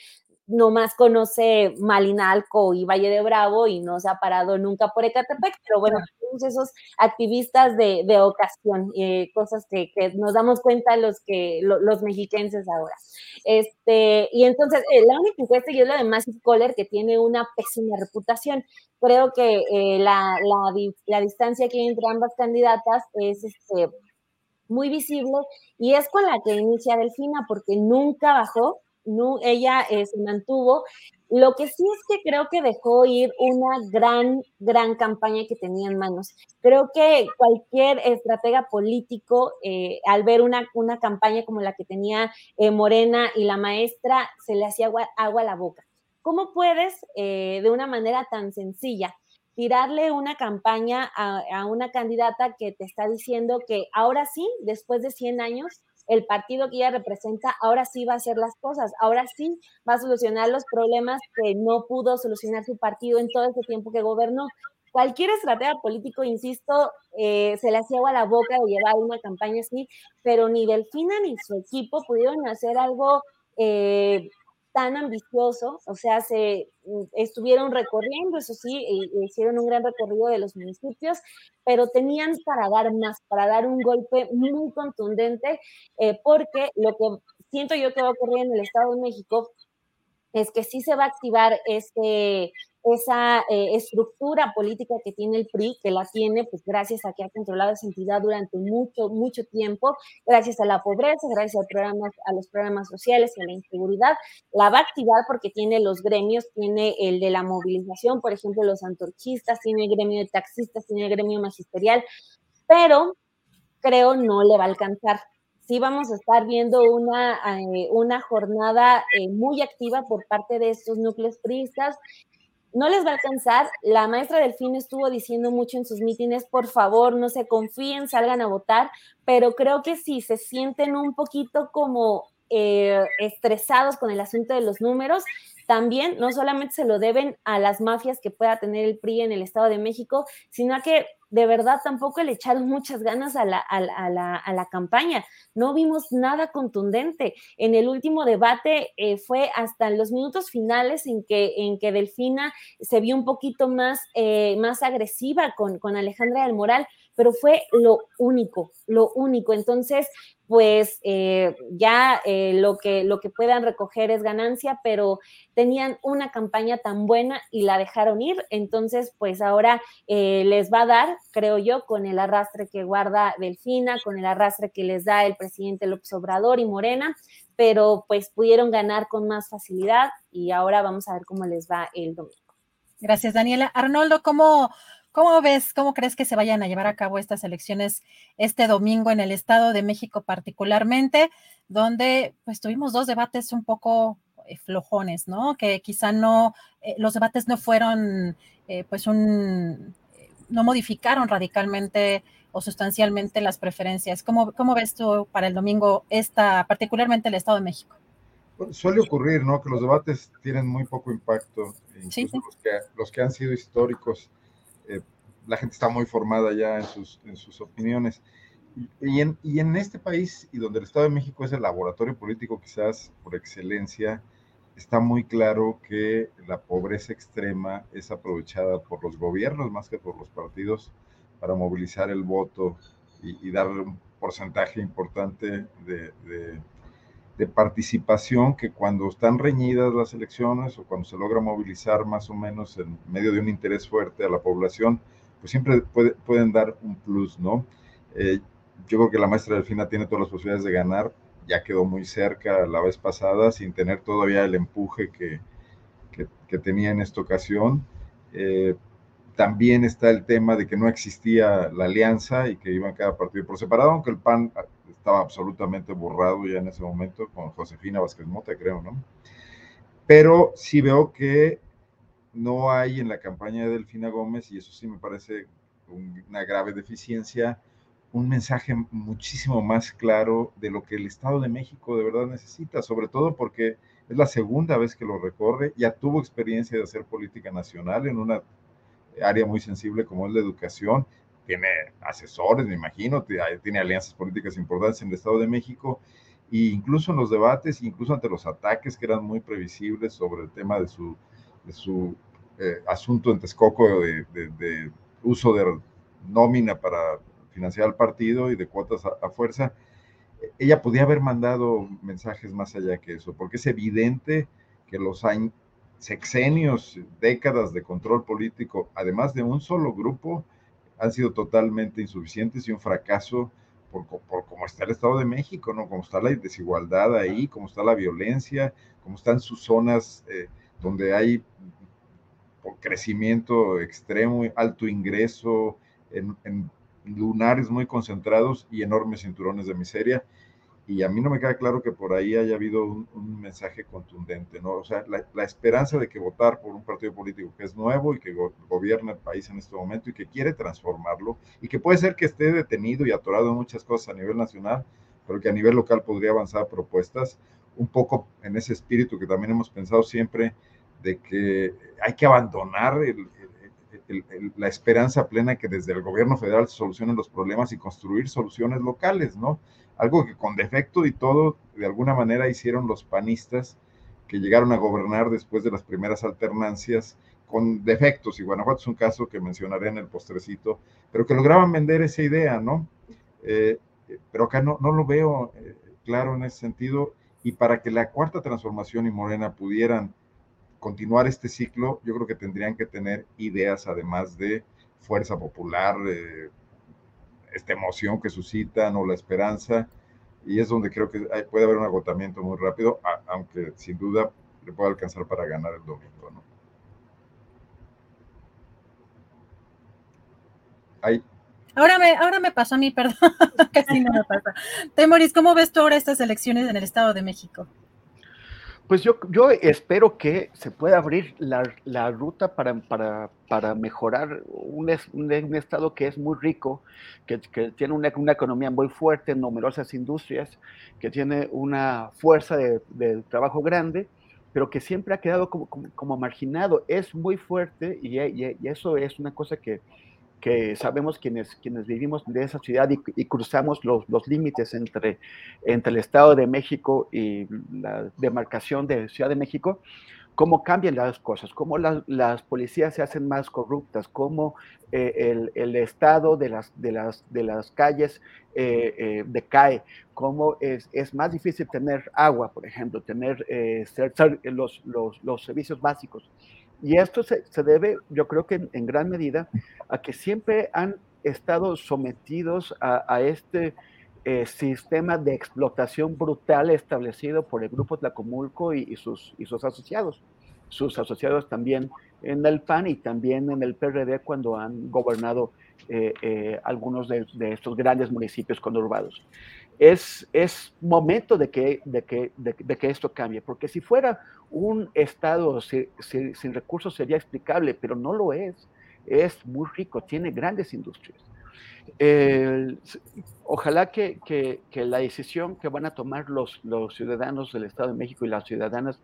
nomás conoce Malinalco y Valle de Bravo y no se ha parado nunca por Ecatepec, pero bueno, todos esos activistas de, ocasión, eh, cosas que, nos damos cuenta los que los mexiquenses ahora. Este, y entonces, eh, la única encuesta y es la de Massive Caller, que tiene una pésima reputación. Creo que eh, la, la, distancia que hay entre ambas candidatas es este, muy visible y es con la que inicia Delfina, porque nunca bajó no, ella eh, se mantuvo. Lo que sí es que creo que dejó ir una gran, gran campaña que tenía en manos. Creo que cualquier estratega político, eh, al ver una, una campaña como la que tenía eh, Morena y la maestra, se le hacía agua, agua a la boca. ¿Cómo puedes, de una manera tan sencilla, tirarle una campaña a, a, una candidata que te está diciendo que ahora sí, después de 100 años, el partido que ella representa ahora sí va a hacer las cosas, ahora sí va a solucionar los problemas que no pudo solucionar su partido en todo ese tiempo que gobernó. Cualquier estratega político, insisto, eh, se le hacía agua a la boca de llevar una campaña así, pero ni Delfina ni su equipo pudieron hacer algo eh, tan ambicioso, o sea, se mm, estuvieron recorriendo, eso sí, e, hicieron un gran recorrido de los municipios, pero tenían para dar más, para dar un golpe muy contundente, eh, porque lo que siento yo que va a ocurrir en el Estado de México es que sí se va a activar este, esa eh, estructura política que tiene el PRI, que la tiene pues gracias a que ha controlado esa entidad durante mucho, mucho tiempo, gracias a la pobreza, gracias a, programas, a los programas sociales a la inseguridad, la va a activar porque tiene los gremios, tiene el de la movilización, por ejemplo, los antorchistas, tiene el gremio de taxistas, tiene el gremio magisterial, pero creo no le va a alcanzar. Sí vamos a estar viendo una, eh, una jornada eh, muy activa por parte de estos núcleos priistas no les va a alcanzar. La maestra Delfín estuvo diciendo mucho en sus mítines, por favor, no se confíen, salgan a votar, pero creo que si se sienten un poquito como eh, estresados con el asunto de los números, también no solamente se lo deben a las mafias que pueda tener el PRI en el Estado de México, sino a que de verdad tampoco le echaron muchas ganas a la, a, la, a la, campaña. No vimos nada contundente. En el último debate eh, fue hasta los minutos finales en que, en que Delfina se vio un poquito más, eh, más agresiva con, con Alejandra del Moral, pero fue lo único, lo único. Entonces, pues eh, ya eh, lo, que, lo que puedan recoger es ganancia, pero tenían una campaña tan buena y la dejaron ir, entonces pues ahora eh, les va a dar, creo yo, con el arrastre que guarda Delfina, con el arrastre que les da el presidente López Obrador y Morena, pero pues pudieron ganar con más facilidad y ahora vamos a ver cómo les va el domingo. Gracias, Daniela. Arnoldo, ¿cómo, ¿Cómo ves, cómo crees que se vayan a llevar a cabo estas elecciones este domingo en el Estado de México particularmente, donde pues tuvimos dos debates un poco eh, flojones, ¿no? Que quizá no, eh, los debates no fueron eh, pues un, no modificaron radicalmente o sustancialmente las preferencias. ¿Cómo, ¿Cómo ves tú para el domingo esta, particularmente el Estado de México? suele ocurrir, ¿no? Que los debates tienen muy poco impacto, incluso Los, que, los que han sido históricos eh, la gente está muy formada ya en sus, en sus opiniones. Y en, y en, este país, y donde el Estado de México es el laboratorio político quizás por excelencia, está muy claro que la pobreza extrema es aprovechada por los gobiernos más que por los partidos para movilizar el voto y, y dar un porcentaje importante de, de, participación que cuando están reñidas las elecciones o cuando se logra movilizar más o menos en medio de un interés fuerte a la población, pues siempre puede, pueden dar un plus, ¿no? Eh, yo creo que la maestra Delfina tiene todas las posibilidades de ganar, ya quedó muy cerca la vez pasada, sin tener todavía el empuje que, que, tenía en esta ocasión. Eh, también está el tema de que no existía la alianza y que iban cada partido por separado, aunque el PAN estaba absolutamente borrado ya en ese momento con Josefina Vázquez Mota, creo, ¿no? Pero sí veo que no hay en la campaña de Delfina Gómez, y eso sí me parece una grave deficiencia, un mensaje muchísimo más claro de lo que el Estado de México de verdad necesita, sobre todo porque es la segunda vez que lo recorre, ya tuvo experiencia de hacer política nacional en una área muy sensible como es la educación, tiene asesores, me imagino, tiene alianzas políticas importantes en el Estado de México, e incluso en los debates, incluso ante los ataques que eran muy previsibles sobre el tema de su, de eh, asunto en Texcoco de, de, uso de nómina para financiar al partido y de cuotas a, fuerza, ella podía haber mandado mensajes más allá que eso, porque es evidente que los sexenios, décadas de control político, además de un solo grupo, han sido totalmente insuficientes y un fracaso por, por cómo está el Estado de México, ¿no? Cómo está la desigualdad ahí, cómo está la violencia, cómo están sus zonas eh, donde hay crecimiento extremo, alto ingreso, en, en, lunares muy concentrados y enormes cinturones de miseria y a mí no me queda claro que por ahí haya habido un, mensaje contundente, ¿no? O sea, la, esperanza de que votar por un partido político que es nuevo y que gobierna el país en este momento y que quiere transformarlo y que puede ser que esté detenido y atorado en muchas cosas a nivel nacional, pero que a nivel local podría avanzar propuestas, un poco en ese espíritu que también hemos pensado siempre de que hay que abandonar la esperanza plena que desde el gobierno federal se solucionen los problemas y construir soluciones locales, ¿no? Algo que con defecto y todo, de alguna manera hicieron los panistas que llegaron a gobernar después de las primeras alternancias con defectos, y Guanajuato es un caso que mencionaré en el postrecito, pero que lograban vender esa idea, ¿no? Eh, pero acá no, no lo veo eh, claro en ese sentido, y para que la cuarta transformación y Morena pudieran continuar este ciclo, yo creo que tendrían que tener ideas además de fuerza popular, eh, esta emoción que suscitan o la esperanza, y es donde creo que puede haber un agotamiento muy rápido, aunque sin duda le puede alcanzar para ganar el domingo, ¿no? Ahora me, ahora me pasó a mí, perdón, casi no me pasa. Temoris, ¿cómo ves tú ahora estas elecciones en el Estado de México? Pues yo, yo espero que se pueda abrir la, ruta para, para, mejorar un, un, estado que es muy rico, que, tiene una, economía muy fuerte, numerosas industrias, que tiene una fuerza de, trabajo grande, pero que siempre ha quedado como, como, marginado. Es muy fuerte y, y, eso es una cosa que, que sabemos quienes, quienes vivimos de esa ciudad y, cruzamos los, los, límites entre, entre el Estado de México y la demarcación de Ciudad de México, cómo cambian las cosas, cómo las policías se hacen más corruptas, cómo eh, el, el, estado de las, de las, de las calles eh, eh, decae, cómo es, es, más difícil tener agua, por ejemplo, tener los, los, los, servicios básicos. Y esto se, se debe, yo creo que en, gran medida, a que siempre han estado sometidos a, este sistema de explotación brutal establecido por el Grupo Tlacomulco y, sus, y sus asociados. Sus asociados también en el PAN y también en el PRD cuando han gobernado eh, eh, algunos de, estos grandes municipios conurbados. Es, es momento de que, de, que, de, que esto cambie, porque si fuera un Estado sin, recursos sería explicable, pero no lo es. Es muy rico, tiene grandes industrias ojalá que, que, la decisión que van a tomar los, los ciudadanos del Estado de México y las ciudadanas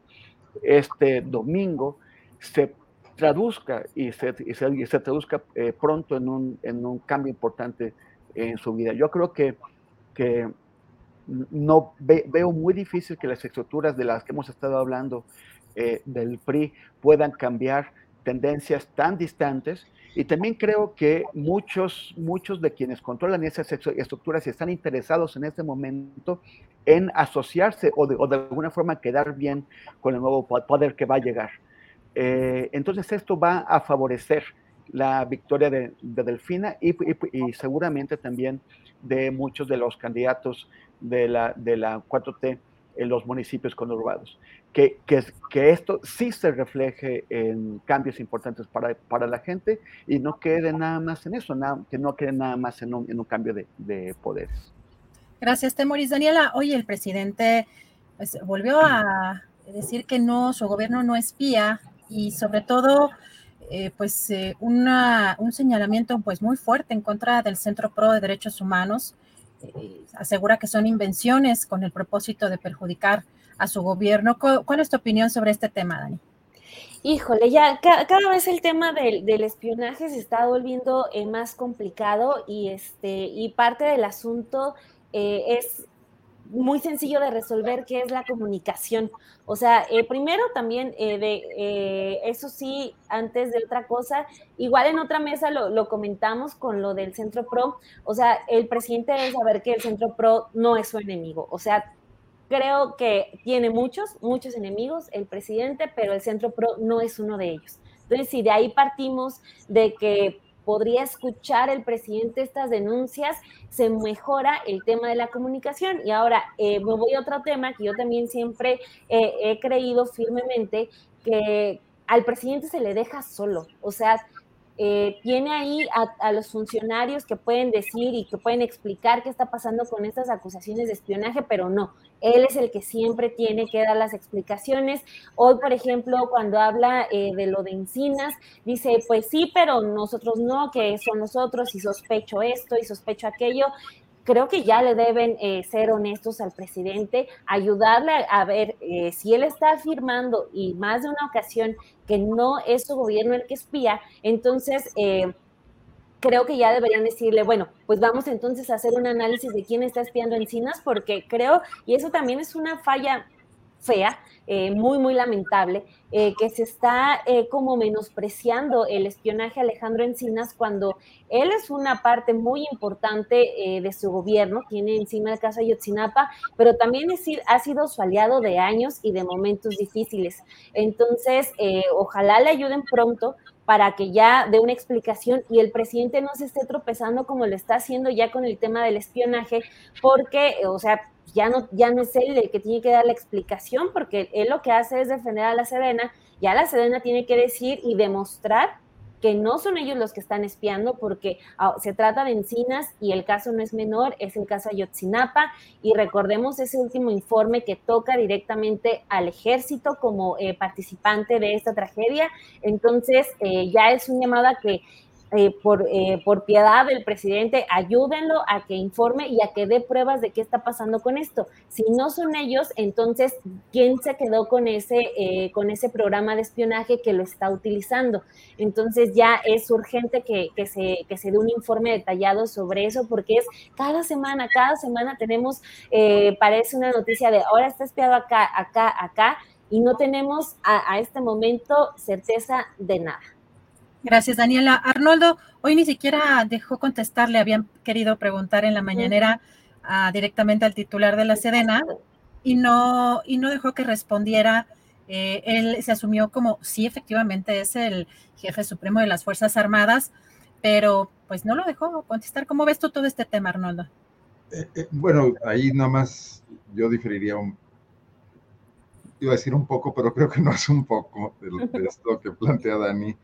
este domingo se traduzca y se, y se, traduzca eh, pronto en un, en un, cambio importante en su vida. Yo creo que, que no veo muy difícil que las estructuras de las que hemos estado hablando eh, del PRI puedan cambiar tendencias tan distantes y también creo que muchos, muchos de quienes controlan esas estructuras están interesados en este momento en asociarse o de, alguna forma quedar bien con el nuevo poder que va a llegar. Eh, entonces esto va a favorecer la victoria de, Delfina y, seguramente también de muchos de los candidatos de la, de la 4T en los municipios conurbados. Que, que, que, esto sí se refleje en cambios importantes para, para, la gente y no quede nada más en eso, nada, que no quede nada más en un, en un cambio de, de, poderes. Gracias, Temoris. Daniela, hoy el presidente pues, volvió a decir que no, su gobierno no espía y sobre todo eh, pues eh, una, un señalamiento pues muy fuerte en contra del Centro Pro de Derechos Humanos asegura que son invenciones con el propósito de perjudicar a su gobierno. ¿Cuál es tu opinión sobre este tema, Dani? Híjole, ya cada, vez el tema del, espionaje se está volviendo eh, más complicado y este y parte del asunto eh, es muy sencillo de resolver, que es la comunicación. O sea, eh, primero también, eh, de, eh, eso sí, antes de otra cosa, igual en otra mesa lo, lo, comentamos con lo del Centro Pro, o sea, el presidente debe saber que el Centro Pro no es su enemigo, o sea, creo que tiene muchos, muchos enemigos el presidente, pero el Centro Pro no es uno de ellos. Entonces, si de ahí partimos de que podría escuchar el presidente estas denuncias, se mejora el tema de la comunicación. Y ahora eh, me voy a otro tema que yo también siempre eh, he creído firmemente que al presidente se le deja solo. O sea, eh, tiene ahí a, los funcionarios que pueden decir y que pueden explicar qué está pasando con estas acusaciones de espionaje, pero no, él es el que siempre tiene que dar las explicaciones. Hoy, por ejemplo, cuando habla eh, de lo de Encinas, dice, pues sí, pero nosotros no, que son nosotros y sospecho esto y sospecho aquello creo que ya le deben eh, ser honestos al presidente, ayudarle a, ver eh, si él está afirmando y más de una ocasión que no es su gobierno el que espía, entonces eh, creo que ya deberían decirle, bueno, pues vamos entonces a hacer un análisis de quién está espiando encinas, porque creo, y eso también es una falla fea, eh, muy, muy lamentable, eh, que se está eh, como menospreciando el espionaje a Alejandro Encinas cuando él es una parte muy importante de su gobierno, tiene encima el caso Ayotzinapa, pero también es, ha sido su aliado de años y de momentos difíciles. Entonces, ojalá le ayuden pronto para que ya dé una explicación y el presidente no se esté tropezando como lo está haciendo ya con el tema del espionaje, porque, o sea, ya no, ya no es él el que tiene que dar la explicación, porque él lo que hace es defender a la Sedena, ya la Sedena tiene que decir y demostrar que no son ellos los que están espiando, porque ah, se trata de encinas y el caso no es menor, es el caso Ayotzinapa, y recordemos ese último informe que toca directamente al ejército como eh, participante de esta tragedia, entonces eh, ya es un llamado que eh, por, eh, por piedad del presidente, ayúdenlo a que informe y a que dé pruebas de qué está pasando con esto. Si no son ellos, entonces, ¿quién se quedó con ese, eh, con ese programa de espionaje que lo está utilizando? Entonces ya es urgente que, que, se, que se dé un informe detallado sobre eso, porque es cada semana, cada semana tenemos, parece una noticia de ahora está espiado acá, acá, acá, y no tenemos a, a este momento certeza de nada. Gracias, Daniela. Arnoldo, hoy ni siquiera dejó contestar, le habían querido preguntar en la mañanera directamente al titular de la Sedena y no, y no dejó que respondiera. Eh, él se asumió como, sí, efectivamente es el jefe supremo de las Fuerzas Armadas, pero pues no lo dejó contestar. ¿Cómo ves tú todo este tema, Arnoldo? Eh, eh, bueno, ahí nada más yo diferiría un, iba a decir un poco, pero creo que no es un poco de esto que plantea Dani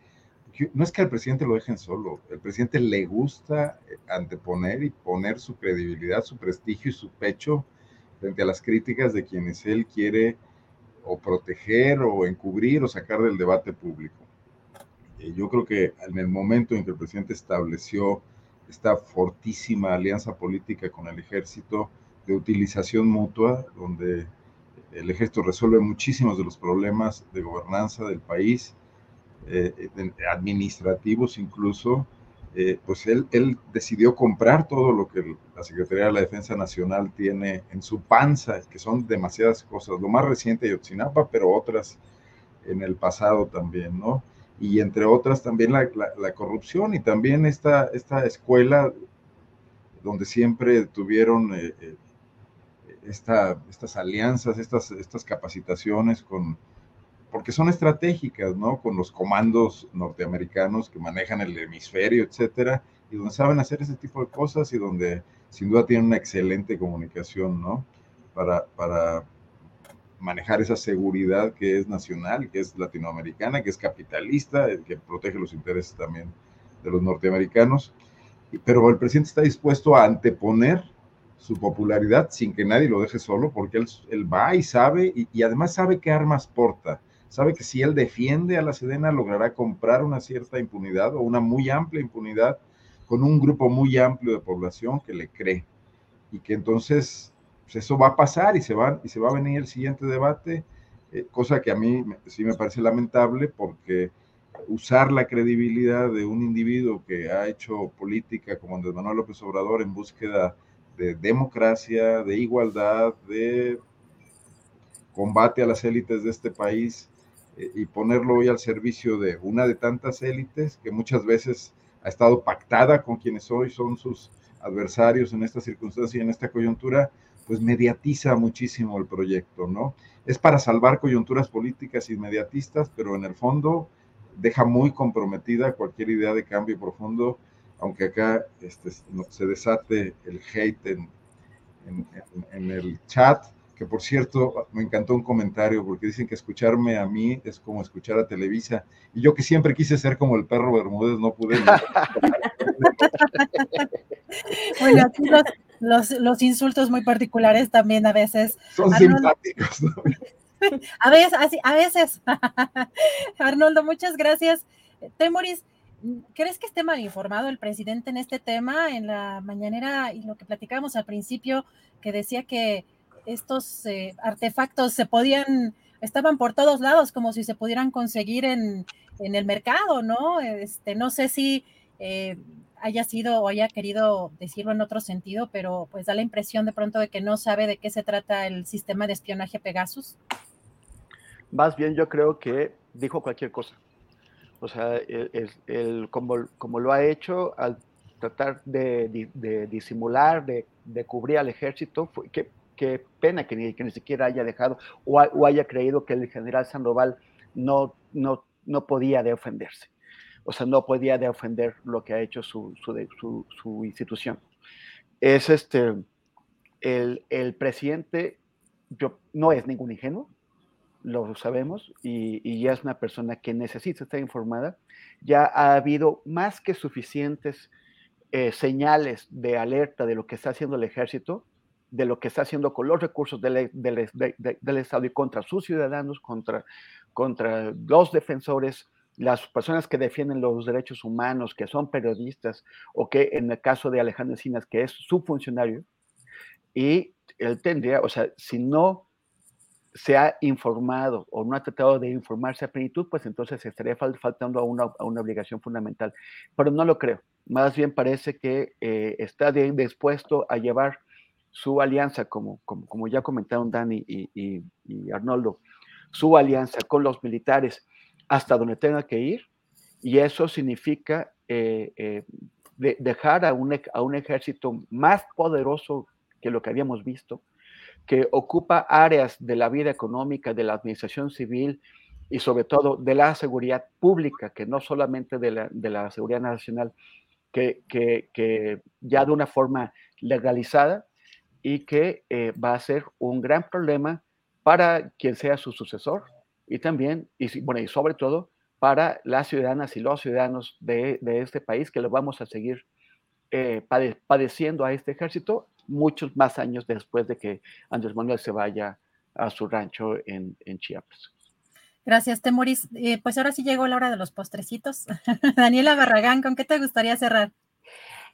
no es que al presidente lo dejen solo, el presidente le gusta eh, anteponer y poner su credibilidad, su prestigio y su pecho frente a las críticas de quienes él quiere o proteger o encubrir o sacar del debate público. yo creo que en el momento en que el presidente estableció esta fortísima alianza política con el ejército de utilización mutua, donde el ejército resuelve muchísimos de los problemas de gobernanza del país, eh, administrativos incluso, eh, pues él, él, decidió comprar todo lo que la Secretaría de la Defensa Nacional tiene en su panza, que son demasiadas cosas. Lo más reciente Yotzinapa, pero otras en el pasado también, ¿no? Y entre otras también la, la, corrupción y también esta, esta escuela donde siempre tuvieron eh, esta, estas alianzas, estas, estas capacitaciones con porque son estratégicas, ¿no? Con los comandos norteamericanos que manejan el hemisferio, etcétera, y donde saben hacer ese tipo de cosas y donde sin duda tienen una excelente comunicación, ¿no? Para, para manejar esa seguridad que es nacional, que es latinoamericana, que es capitalista, que protege los intereses también de los norteamericanos. Pero el presidente está dispuesto a anteponer su popularidad sin que nadie lo deje solo, porque él, él va y sabe, y, y, además sabe qué armas porta sabe que si él defiende a la Sedena logrará comprar una cierta impunidad o una muy amplia impunidad con un grupo muy amplio de población que le cree. Y que entonces pues, eso va a pasar y se va, y se va a venir el siguiente debate, eh, cosa que a mí sí me parece lamentable porque usar la credibilidad de un individuo que ha hecho política como Andrés Manuel López Obrador en búsqueda de democracia, de igualdad, de combate a las élites de este país, y ponerlo hoy al servicio de una de tantas élites que muchas veces ha estado pactada con quienes hoy son sus adversarios en esta circunstancia y en esta coyuntura, pues mediatiza muchísimo el proyecto, ¿no? Es para salvar coyunturas políticas inmediatistas, pero en el fondo deja muy comprometida cualquier idea de cambio profundo, aunque acá este, se desate el hate en, en el chat, que por cierto, me encantó un comentario porque dicen que escucharme a mí es como escuchar a Televisa. Y yo que siempre quise ser como el perro Bermúdez, no pude. bueno, aquí los, los, insultos muy particulares también a veces. Son simpáticos, ¿no? A veces, a veces. Arnoldo, muchas gracias. Temoris, ¿crees que esté mal informado el presidente en este tema? En la mañanera y lo que platicábamos al principio, que decía que estos eh, artefactos se podían, estaban por todos lados, como si se pudieran conseguir en, en el mercado, ¿no? Este, no sé si eh, haya sido o haya querido decirlo en otro sentido, pero pues da la impresión de pronto de que no sabe de qué se trata el sistema de espionaje Pegasus. Más bien yo creo que dijo cualquier cosa. O sea, el, como, como, lo ha hecho al tratar de, de, disimular, de, de, cubrir al ejército, fue, que qué pena que ni, que ni siquiera haya dejado o, haya creído que el general Sandoval no, no, no podía defenderse. O sea, no podía defender lo que ha hecho su, su, su, institución. Es este, el, el, presidente yo, no es ningún ingenuo, lo sabemos, y, y, ya es una persona que necesita estar informada. Ya ha habido más que suficientes eh, señales de alerta de lo que está haciendo el ejército de lo que está haciendo con los recursos del, del, del Estado y contra sus ciudadanos, contra, contra los defensores las personas que defienden los derechos humanos, que son periodistas, o que en el caso de Alejandro Encinas, que es su funcionario, y él tendría, o sea, si no se ha informado o no ha tratado de informarse a plenitud, pues entonces estaría faltando a una, a una, obligación fundamental. Pero no lo creo. Más bien parece que eh, está dispuesto a llevar su alianza, como, como, ya comentaron Dani y, Arnoldo, su alianza con los militares hasta donde tenga que ir, y eso significa eh, eh, de, dejar a un, a un ejército más poderoso que lo que habíamos visto, que ocupa áreas de la vida económica, de la administración civil y sobre todo de la seguridad pública, que no solamente de la, de la seguridad nacional, que, que, ya de una forma legalizada y que eh, va a ser un gran problema para quien sea su sucesor y también, y, bueno, y sobre todo para las ciudadanas y los ciudadanos de, este país que lo vamos a seguir eh, padeciendo a este ejército muchos más años después de que Andrés Manuel se vaya a su rancho en, en Chiapas. Gracias, Temoris. Eh, pues ahora sí llegó la hora de los postrecitos. Daniela Barragán, ¿con qué te gustaría cerrar?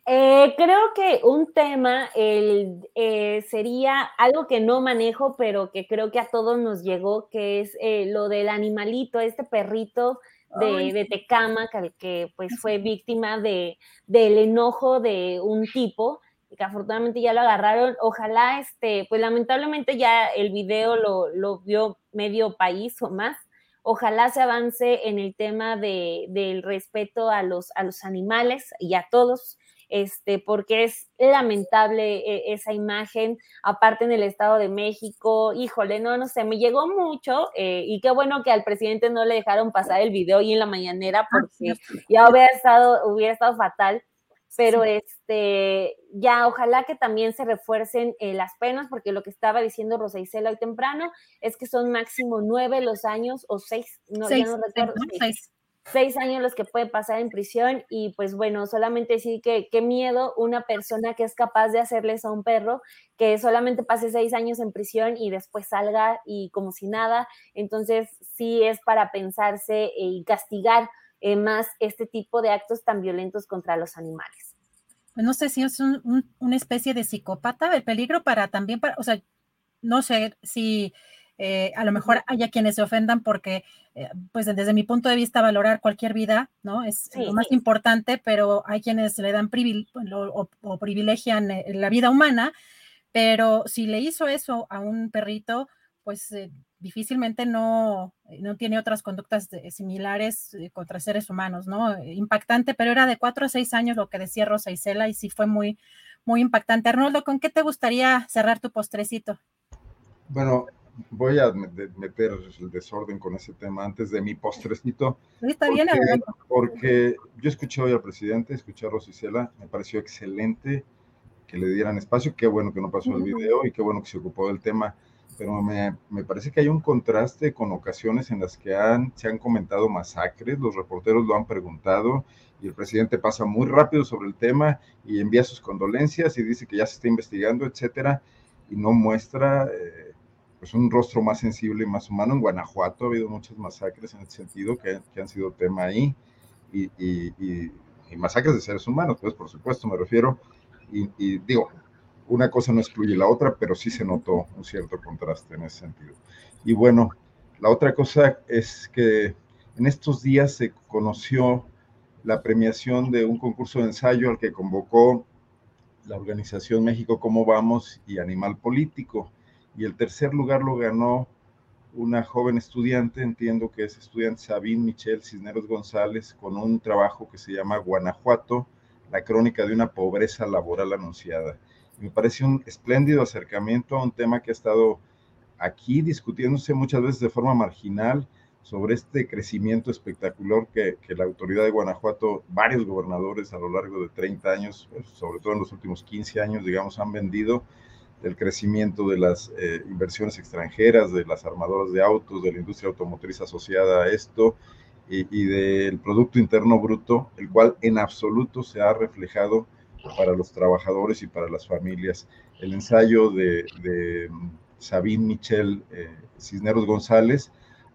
Eh, creo que un tema el, eh, sería algo que no manejo, pero que creo que a todos nos llegó, que es eh, lo del animalito, este perrito de, de Tecama, que, que, pues fue víctima de, del enojo de un tipo que afortunadamente ya lo agarraron. Ojalá, este, pues lamentablemente ya el video lo, lo vio medio país o más. Ojalá se avance en el tema de, del respeto a los, a los animales y a todos, este, porque es lamentable eh, esa imagen, aparte en el Estado de México, híjole, no, no sé, me llegó mucho eh, y qué bueno que al presidente no le dejaron pasar el video y en la mañanera ah, porque ya hubiera estado, hubiera estado fatal pero este, ya ojalá que también se refuercen eh, las penas, porque lo que estaba diciendo Rosa Isela hoy temprano es que son máximo nueve los años o seis, no, seis, ya no recuerdo, seis. seis. Años los que puede pasar en prisión y pues bueno, solamente decir que qué miedo una persona que es capaz de hacerles a un perro que solamente pase seis años en prisión y después salga y como si nada, entonces sí es para pensarse y castigar eh, más este tipo de actos tan violentos contra los animales. Pues no sé si es una especie de psicópata, el peligro para también, para, o sea, no sé si eh, a lo mejor haya quienes se ofendan porque, eh, pues desde mi punto de vista, valorar cualquier vida, ¿no? Es lo más importante, pero hay quienes le dan o, o, privilegian la vida humana, pero si le hizo eso a un perrito, pues difícilmente no, eh, no tiene otras conductas similares eh, contra seres humanos, ¿no? Eh, impactante, pero era de cuatro a seis años lo que decía Rosa Isela y sí fue muy, muy impactante. Arnoldo, ¿con qué te gustaría cerrar tu postrecito? Bueno, voy a meter el desorden con ese tema antes de mi postrecito. está bien, porque, yo escuché hoy al presidente, escuché a Rosa Isela, me pareció excelente que le dieran espacio, qué bueno que no pasó el video y qué bueno que se ocupó del tema pero me, me, parece que hay un contraste con ocasiones en las que han, se han comentado masacres, los reporteros lo han preguntado y el presidente pasa muy rápido sobre el tema y envía sus condolencias y dice que ya se está investigando, etcétera, y no muestra eh, pues un rostro más sensible y más humano. En Guanajuato ha habido muchas masacres en ese sentido que, que han sido tema ahí y, y, y, y, masacres de seres humanos, pues por supuesto me refiero, y digo, una cosa no excluye la otra, pero sí se notó un cierto contraste en ese sentido. Y bueno, la otra cosa es que en estos días se conoció la premiación de un concurso de ensayo al que convocó la organización México Cómo Vamos y Animal Político. Y el tercer lugar lo ganó una joven estudiante, entiendo que es estudiante Sabine Michelle Cisneros González, con un trabajo que se llama Guanajuato, la crónica de una pobreza laboral anunciada. Me parece un espléndido acercamiento a un tema que ha estado aquí discutiéndose muchas veces de forma marginal sobre este crecimiento espectacular que, que, la autoridad de Guanajuato, varios gobernadores a lo largo de 30 años, sobre todo en los últimos 15 años, digamos, han vendido del crecimiento de las eh, inversiones extranjeras, de las armadoras de autos, de la industria automotriz asociada a esto y, del Producto Interno Bruto, el cual en absoluto se ha reflejado para los trabajadores y para las familias. El ensayo de, de Sabine Michel eh, Cisneros González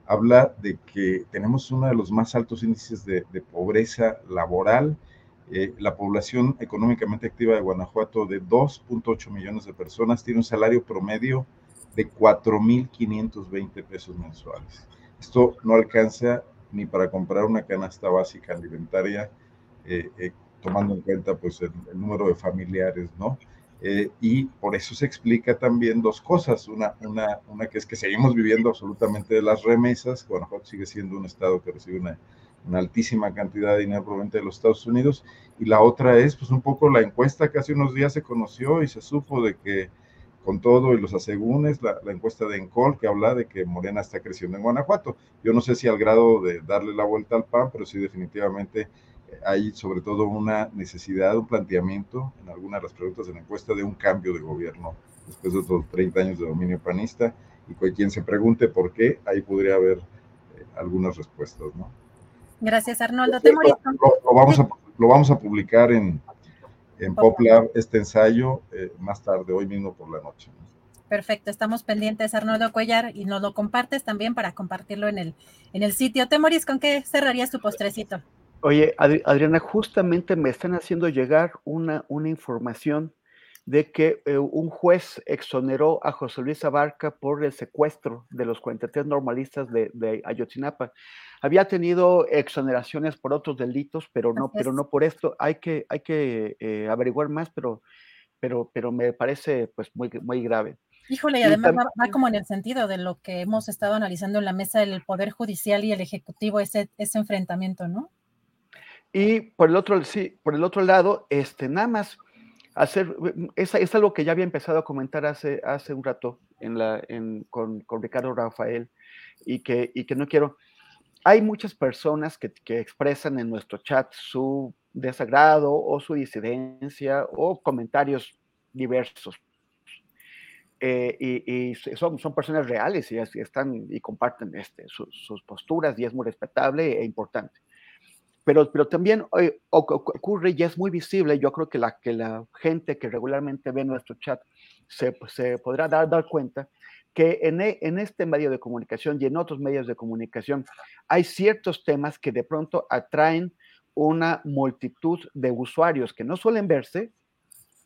habla de que tenemos uno de los más altos índices de, pobreza laboral. Eh, la población económicamente activa de Guanajuato de 2.8 millones de personas tiene un salario promedio de 4.520 pesos mensuales. Esto no alcanza ni para comprar una canasta básica alimentaria, eh, eh, tomando en cuenta pues el, número de familiares, ¿no? Eh, y por eso se explica también dos cosas. Una, una, una que es que seguimos viviendo absolutamente de las remesas. Guanajuato sigue siendo un estado que recibe una, una altísima cantidad de dinero proveniente de los Estados Unidos. Y la otra es, pues, un poco la encuesta que hace unos días se conoció y se supo de que con todo y los asegúnes, la, la, encuesta de Encol que habla de que Morena está creciendo en Guanajuato. Yo no sé si al grado de darle la vuelta al PAN, pero sí definitivamente hay sobre todo una necesidad, un planteamiento en algunas de las preguntas de la encuesta de un cambio de gobierno después de otros 30 años de dominio panista y quien se pregunte por qué, ahí podría haber eh, algunas respuestas, ¿no? Gracias, Arnoldo. lo, vamos a, lo vamos a publicar en, en PopLab este ensayo eh, más tarde, hoy mismo por la noche. Perfecto, estamos pendientes, Arnoldo Cuellar, y nos lo compartes también para compartirlo en el, en el sitio. Temoris, ¿con qué cerrarías tu postrecito? Oye, Adriana, justamente me están haciendo llegar una, una información de que eh, un juez exoneró a José Luis Abarca por el secuestro de los 43 normalistas de, de Ayotzinapa. Había tenido exoneraciones por otros delitos, pero no, pero no por esto. Hay que, hay que eh, averiguar más, pero, pero, pero me parece pues muy, muy grave. Híjole, y además va, como en el sentido de lo que hemos estado analizando en la mesa del Poder Judicial y el Ejecutivo, ese, ese enfrentamiento, ¿no? Y por el otro, sí, por el otro lado, este, nada más hacer, es, es algo que ya había empezado a comentar hace, hace un rato en la, en, con, con, Ricardo Rafael y que, y que no quiero. Hay muchas personas que, que expresan en nuestro chat su desagrado o su disidencia o comentarios diversos. Eh, y, y son, son, personas reales y, están y comparten este, sus posturas y es muy respetable e importante. Pero, pero también eh, ocurre y es muy visible, yo creo que la, que la gente que regularmente ve nuestro chat se, se podrá dar, dar cuenta que en, e, en, este medio de comunicación y en otros medios de comunicación hay ciertos temas que de pronto atraen una multitud de usuarios que no suelen verse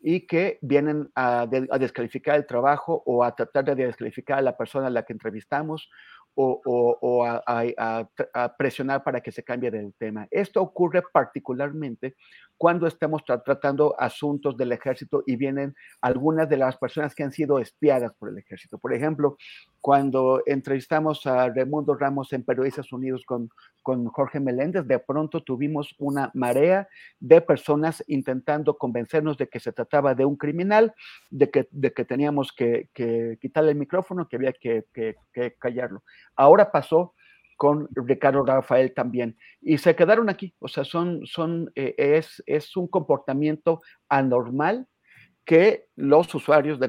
y que vienen a, a descalificar el trabajo o a tratar de descalificar a la persona a la que entrevistamos o, a, presionar para que se cambie del tema. Esto ocurre particularmente cuando estamos tratando asuntos del ejército y vienen algunas de las personas que han sido espiadas por el ejército. Por ejemplo, cuando entrevistamos a Raimundo Ramos en Periodistas Unidos con, con Jorge Meléndez, de pronto tuvimos una marea de personas intentando convencernos de que se trataba de un criminal, de que, de que teníamos que, quitarle el micrófono, que había que, que callarlo. Ahora pasó con Ricardo Rafael también. Y se quedaron aquí, o sea, son, son, eh, es, es un comportamiento anormal que los usuarios de,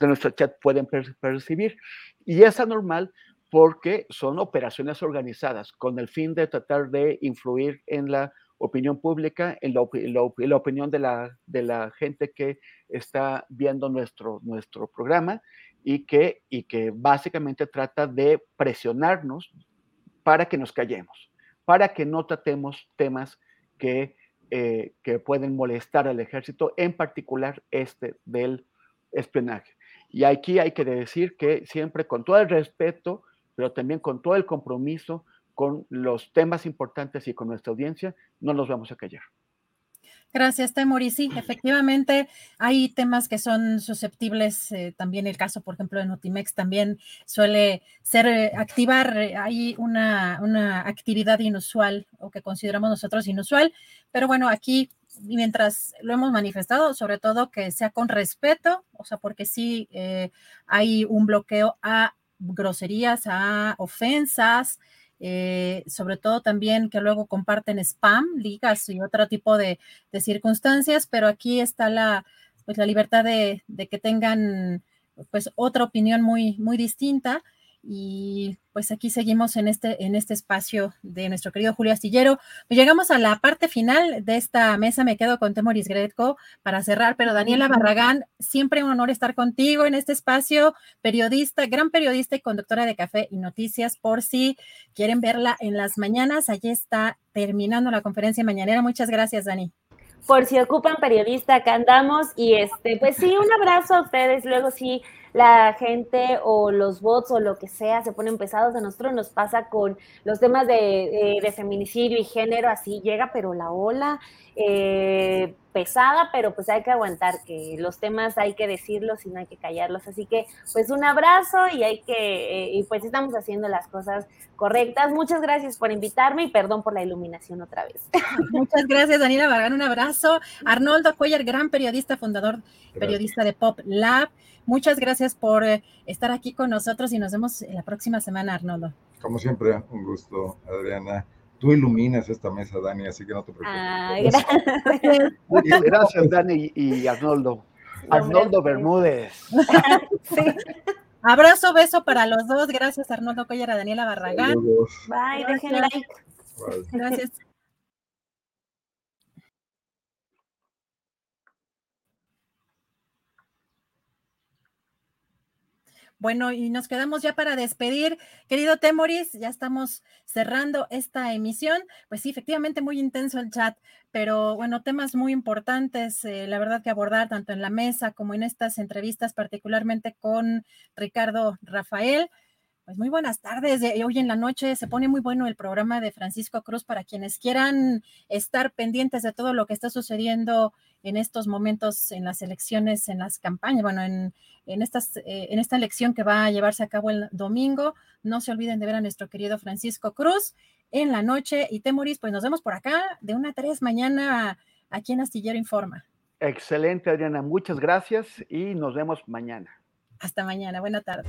nuestro chat pueden percibir. Y es anormal porque son operaciones organizadas con el fin de tratar de influir en la opinión pública, en la, la, opinión de la, de la gente que está viendo nuestro, nuestro programa y que, y que básicamente trata de presionarnos para que nos callemos, para que no tratemos temas que, eh, que pueden molestar al ejército, en particular este del espionaje. Y aquí hay que decir que siempre con todo el respeto, pero también con todo el compromiso con los temas importantes y con nuestra audiencia, no nos vamos a callar. Gracias, Temor. Y sí, efectivamente hay temas que son susceptibles. Eh, también el caso, por ejemplo, de Notimex también suele ser eh, activar. Eh, hay una, una, actividad inusual o que consideramos nosotros inusual. Pero bueno, aquí, mientras lo hemos manifestado, sobre todo que sea con respeto, o sea, porque sí hay un bloqueo a groserías, a ofensas. Eh, sobre todo también que luego comparten spam, ligas y otro tipo de, circunstancias, pero aquí está la, pues la libertad de, que tengan pues otra opinión muy, muy distinta y pues aquí seguimos en este, en este espacio de nuestro querido Julio Astillero. Pues llegamos a la parte final de esta mesa. Me quedo con Temoris Gretko para cerrar, pero Daniela Barragán, siempre un honor estar contigo en este espacio. Periodista, gran periodista y conductora de Café y Noticias, por si quieren verla en las mañanas. Allí está terminando la conferencia mañanera. Muchas gracias, Dani por si ocupan periodista, acá andamos. Y este, pues sí, un abrazo a ustedes. Luego sí, la gente o los bots o lo que sea se ponen pesados. A nosotros nos pasa con los temas de, de, feminicidio y género, así llega, pero la ola eh, pesada, pero pues hay que aguantar, que los temas hay que decirlos y no hay que callarlos. Así que pues un abrazo y hay que, eh, y pues estamos haciendo las cosas correctas. Muchas gracias por invitarme y perdón por la iluminación otra vez. Muchas gracias, Daniela Vargas, un abrazo. Arnoldo Cuellar, gran periodista, fundador, periodista de Pop Lab. Muchas gracias por eh, estar aquí con nosotros y nos vemos la próxima semana, Arnoldo. Como siempre, un gusto, Adriana. Tú iluminas esta mesa, Dani, así que no te preocupes. gracias. Muchas gracias, Dani y Arnoldo. Arnoldo Bermúdez. Abrazo, beso para los dos. Gracias, Arnoldo Collera, Daniela Barragán. Bye, dejen like. Gracias. Bueno, y nos quedamos ya para despedir. Querido Temoris, ya estamos cerrando esta emisión. Pues sí, efectivamente muy intenso el chat, pero bueno, temas muy importantes, eh, la verdad que abordar tanto en la mesa como en estas entrevistas, particularmente con Ricardo Rafael. Pues muy buenas tardes. Hoy en la noche se pone muy bueno el programa de Francisco Cruz para quienes quieran estar pendientes de todo lo que está sucediendo en estos momentos en las elecciones, en las campañas, bueno, en, en, estas, eh, en esta elección que va a llevarse a cabo el domingo. No se olviden de ver a nuestro querido Francisco Cruz en la noche. Y Temoris, pues nos vemos por acá de una a tres mañana aquí en Astillero Informa. Excelente, Adriana. Muchas gracias y nos vemos mañana. Hasta mañana. Buena tarde.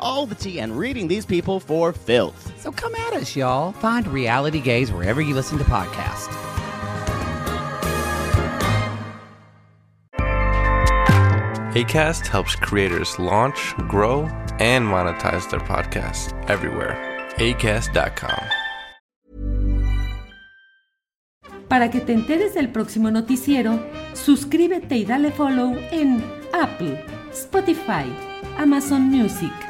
all the tea and reading these people for filth. So come at us, y'all. Find Reality Gaze wherever you listen to podcasts. ACAST helps creators launch, grow, and monetize their podcasts everywhere. ACAST.com. Para que te enteres del próximo noticiero, suscríbete y dale follow en Apple, Spotify, Amazon Music.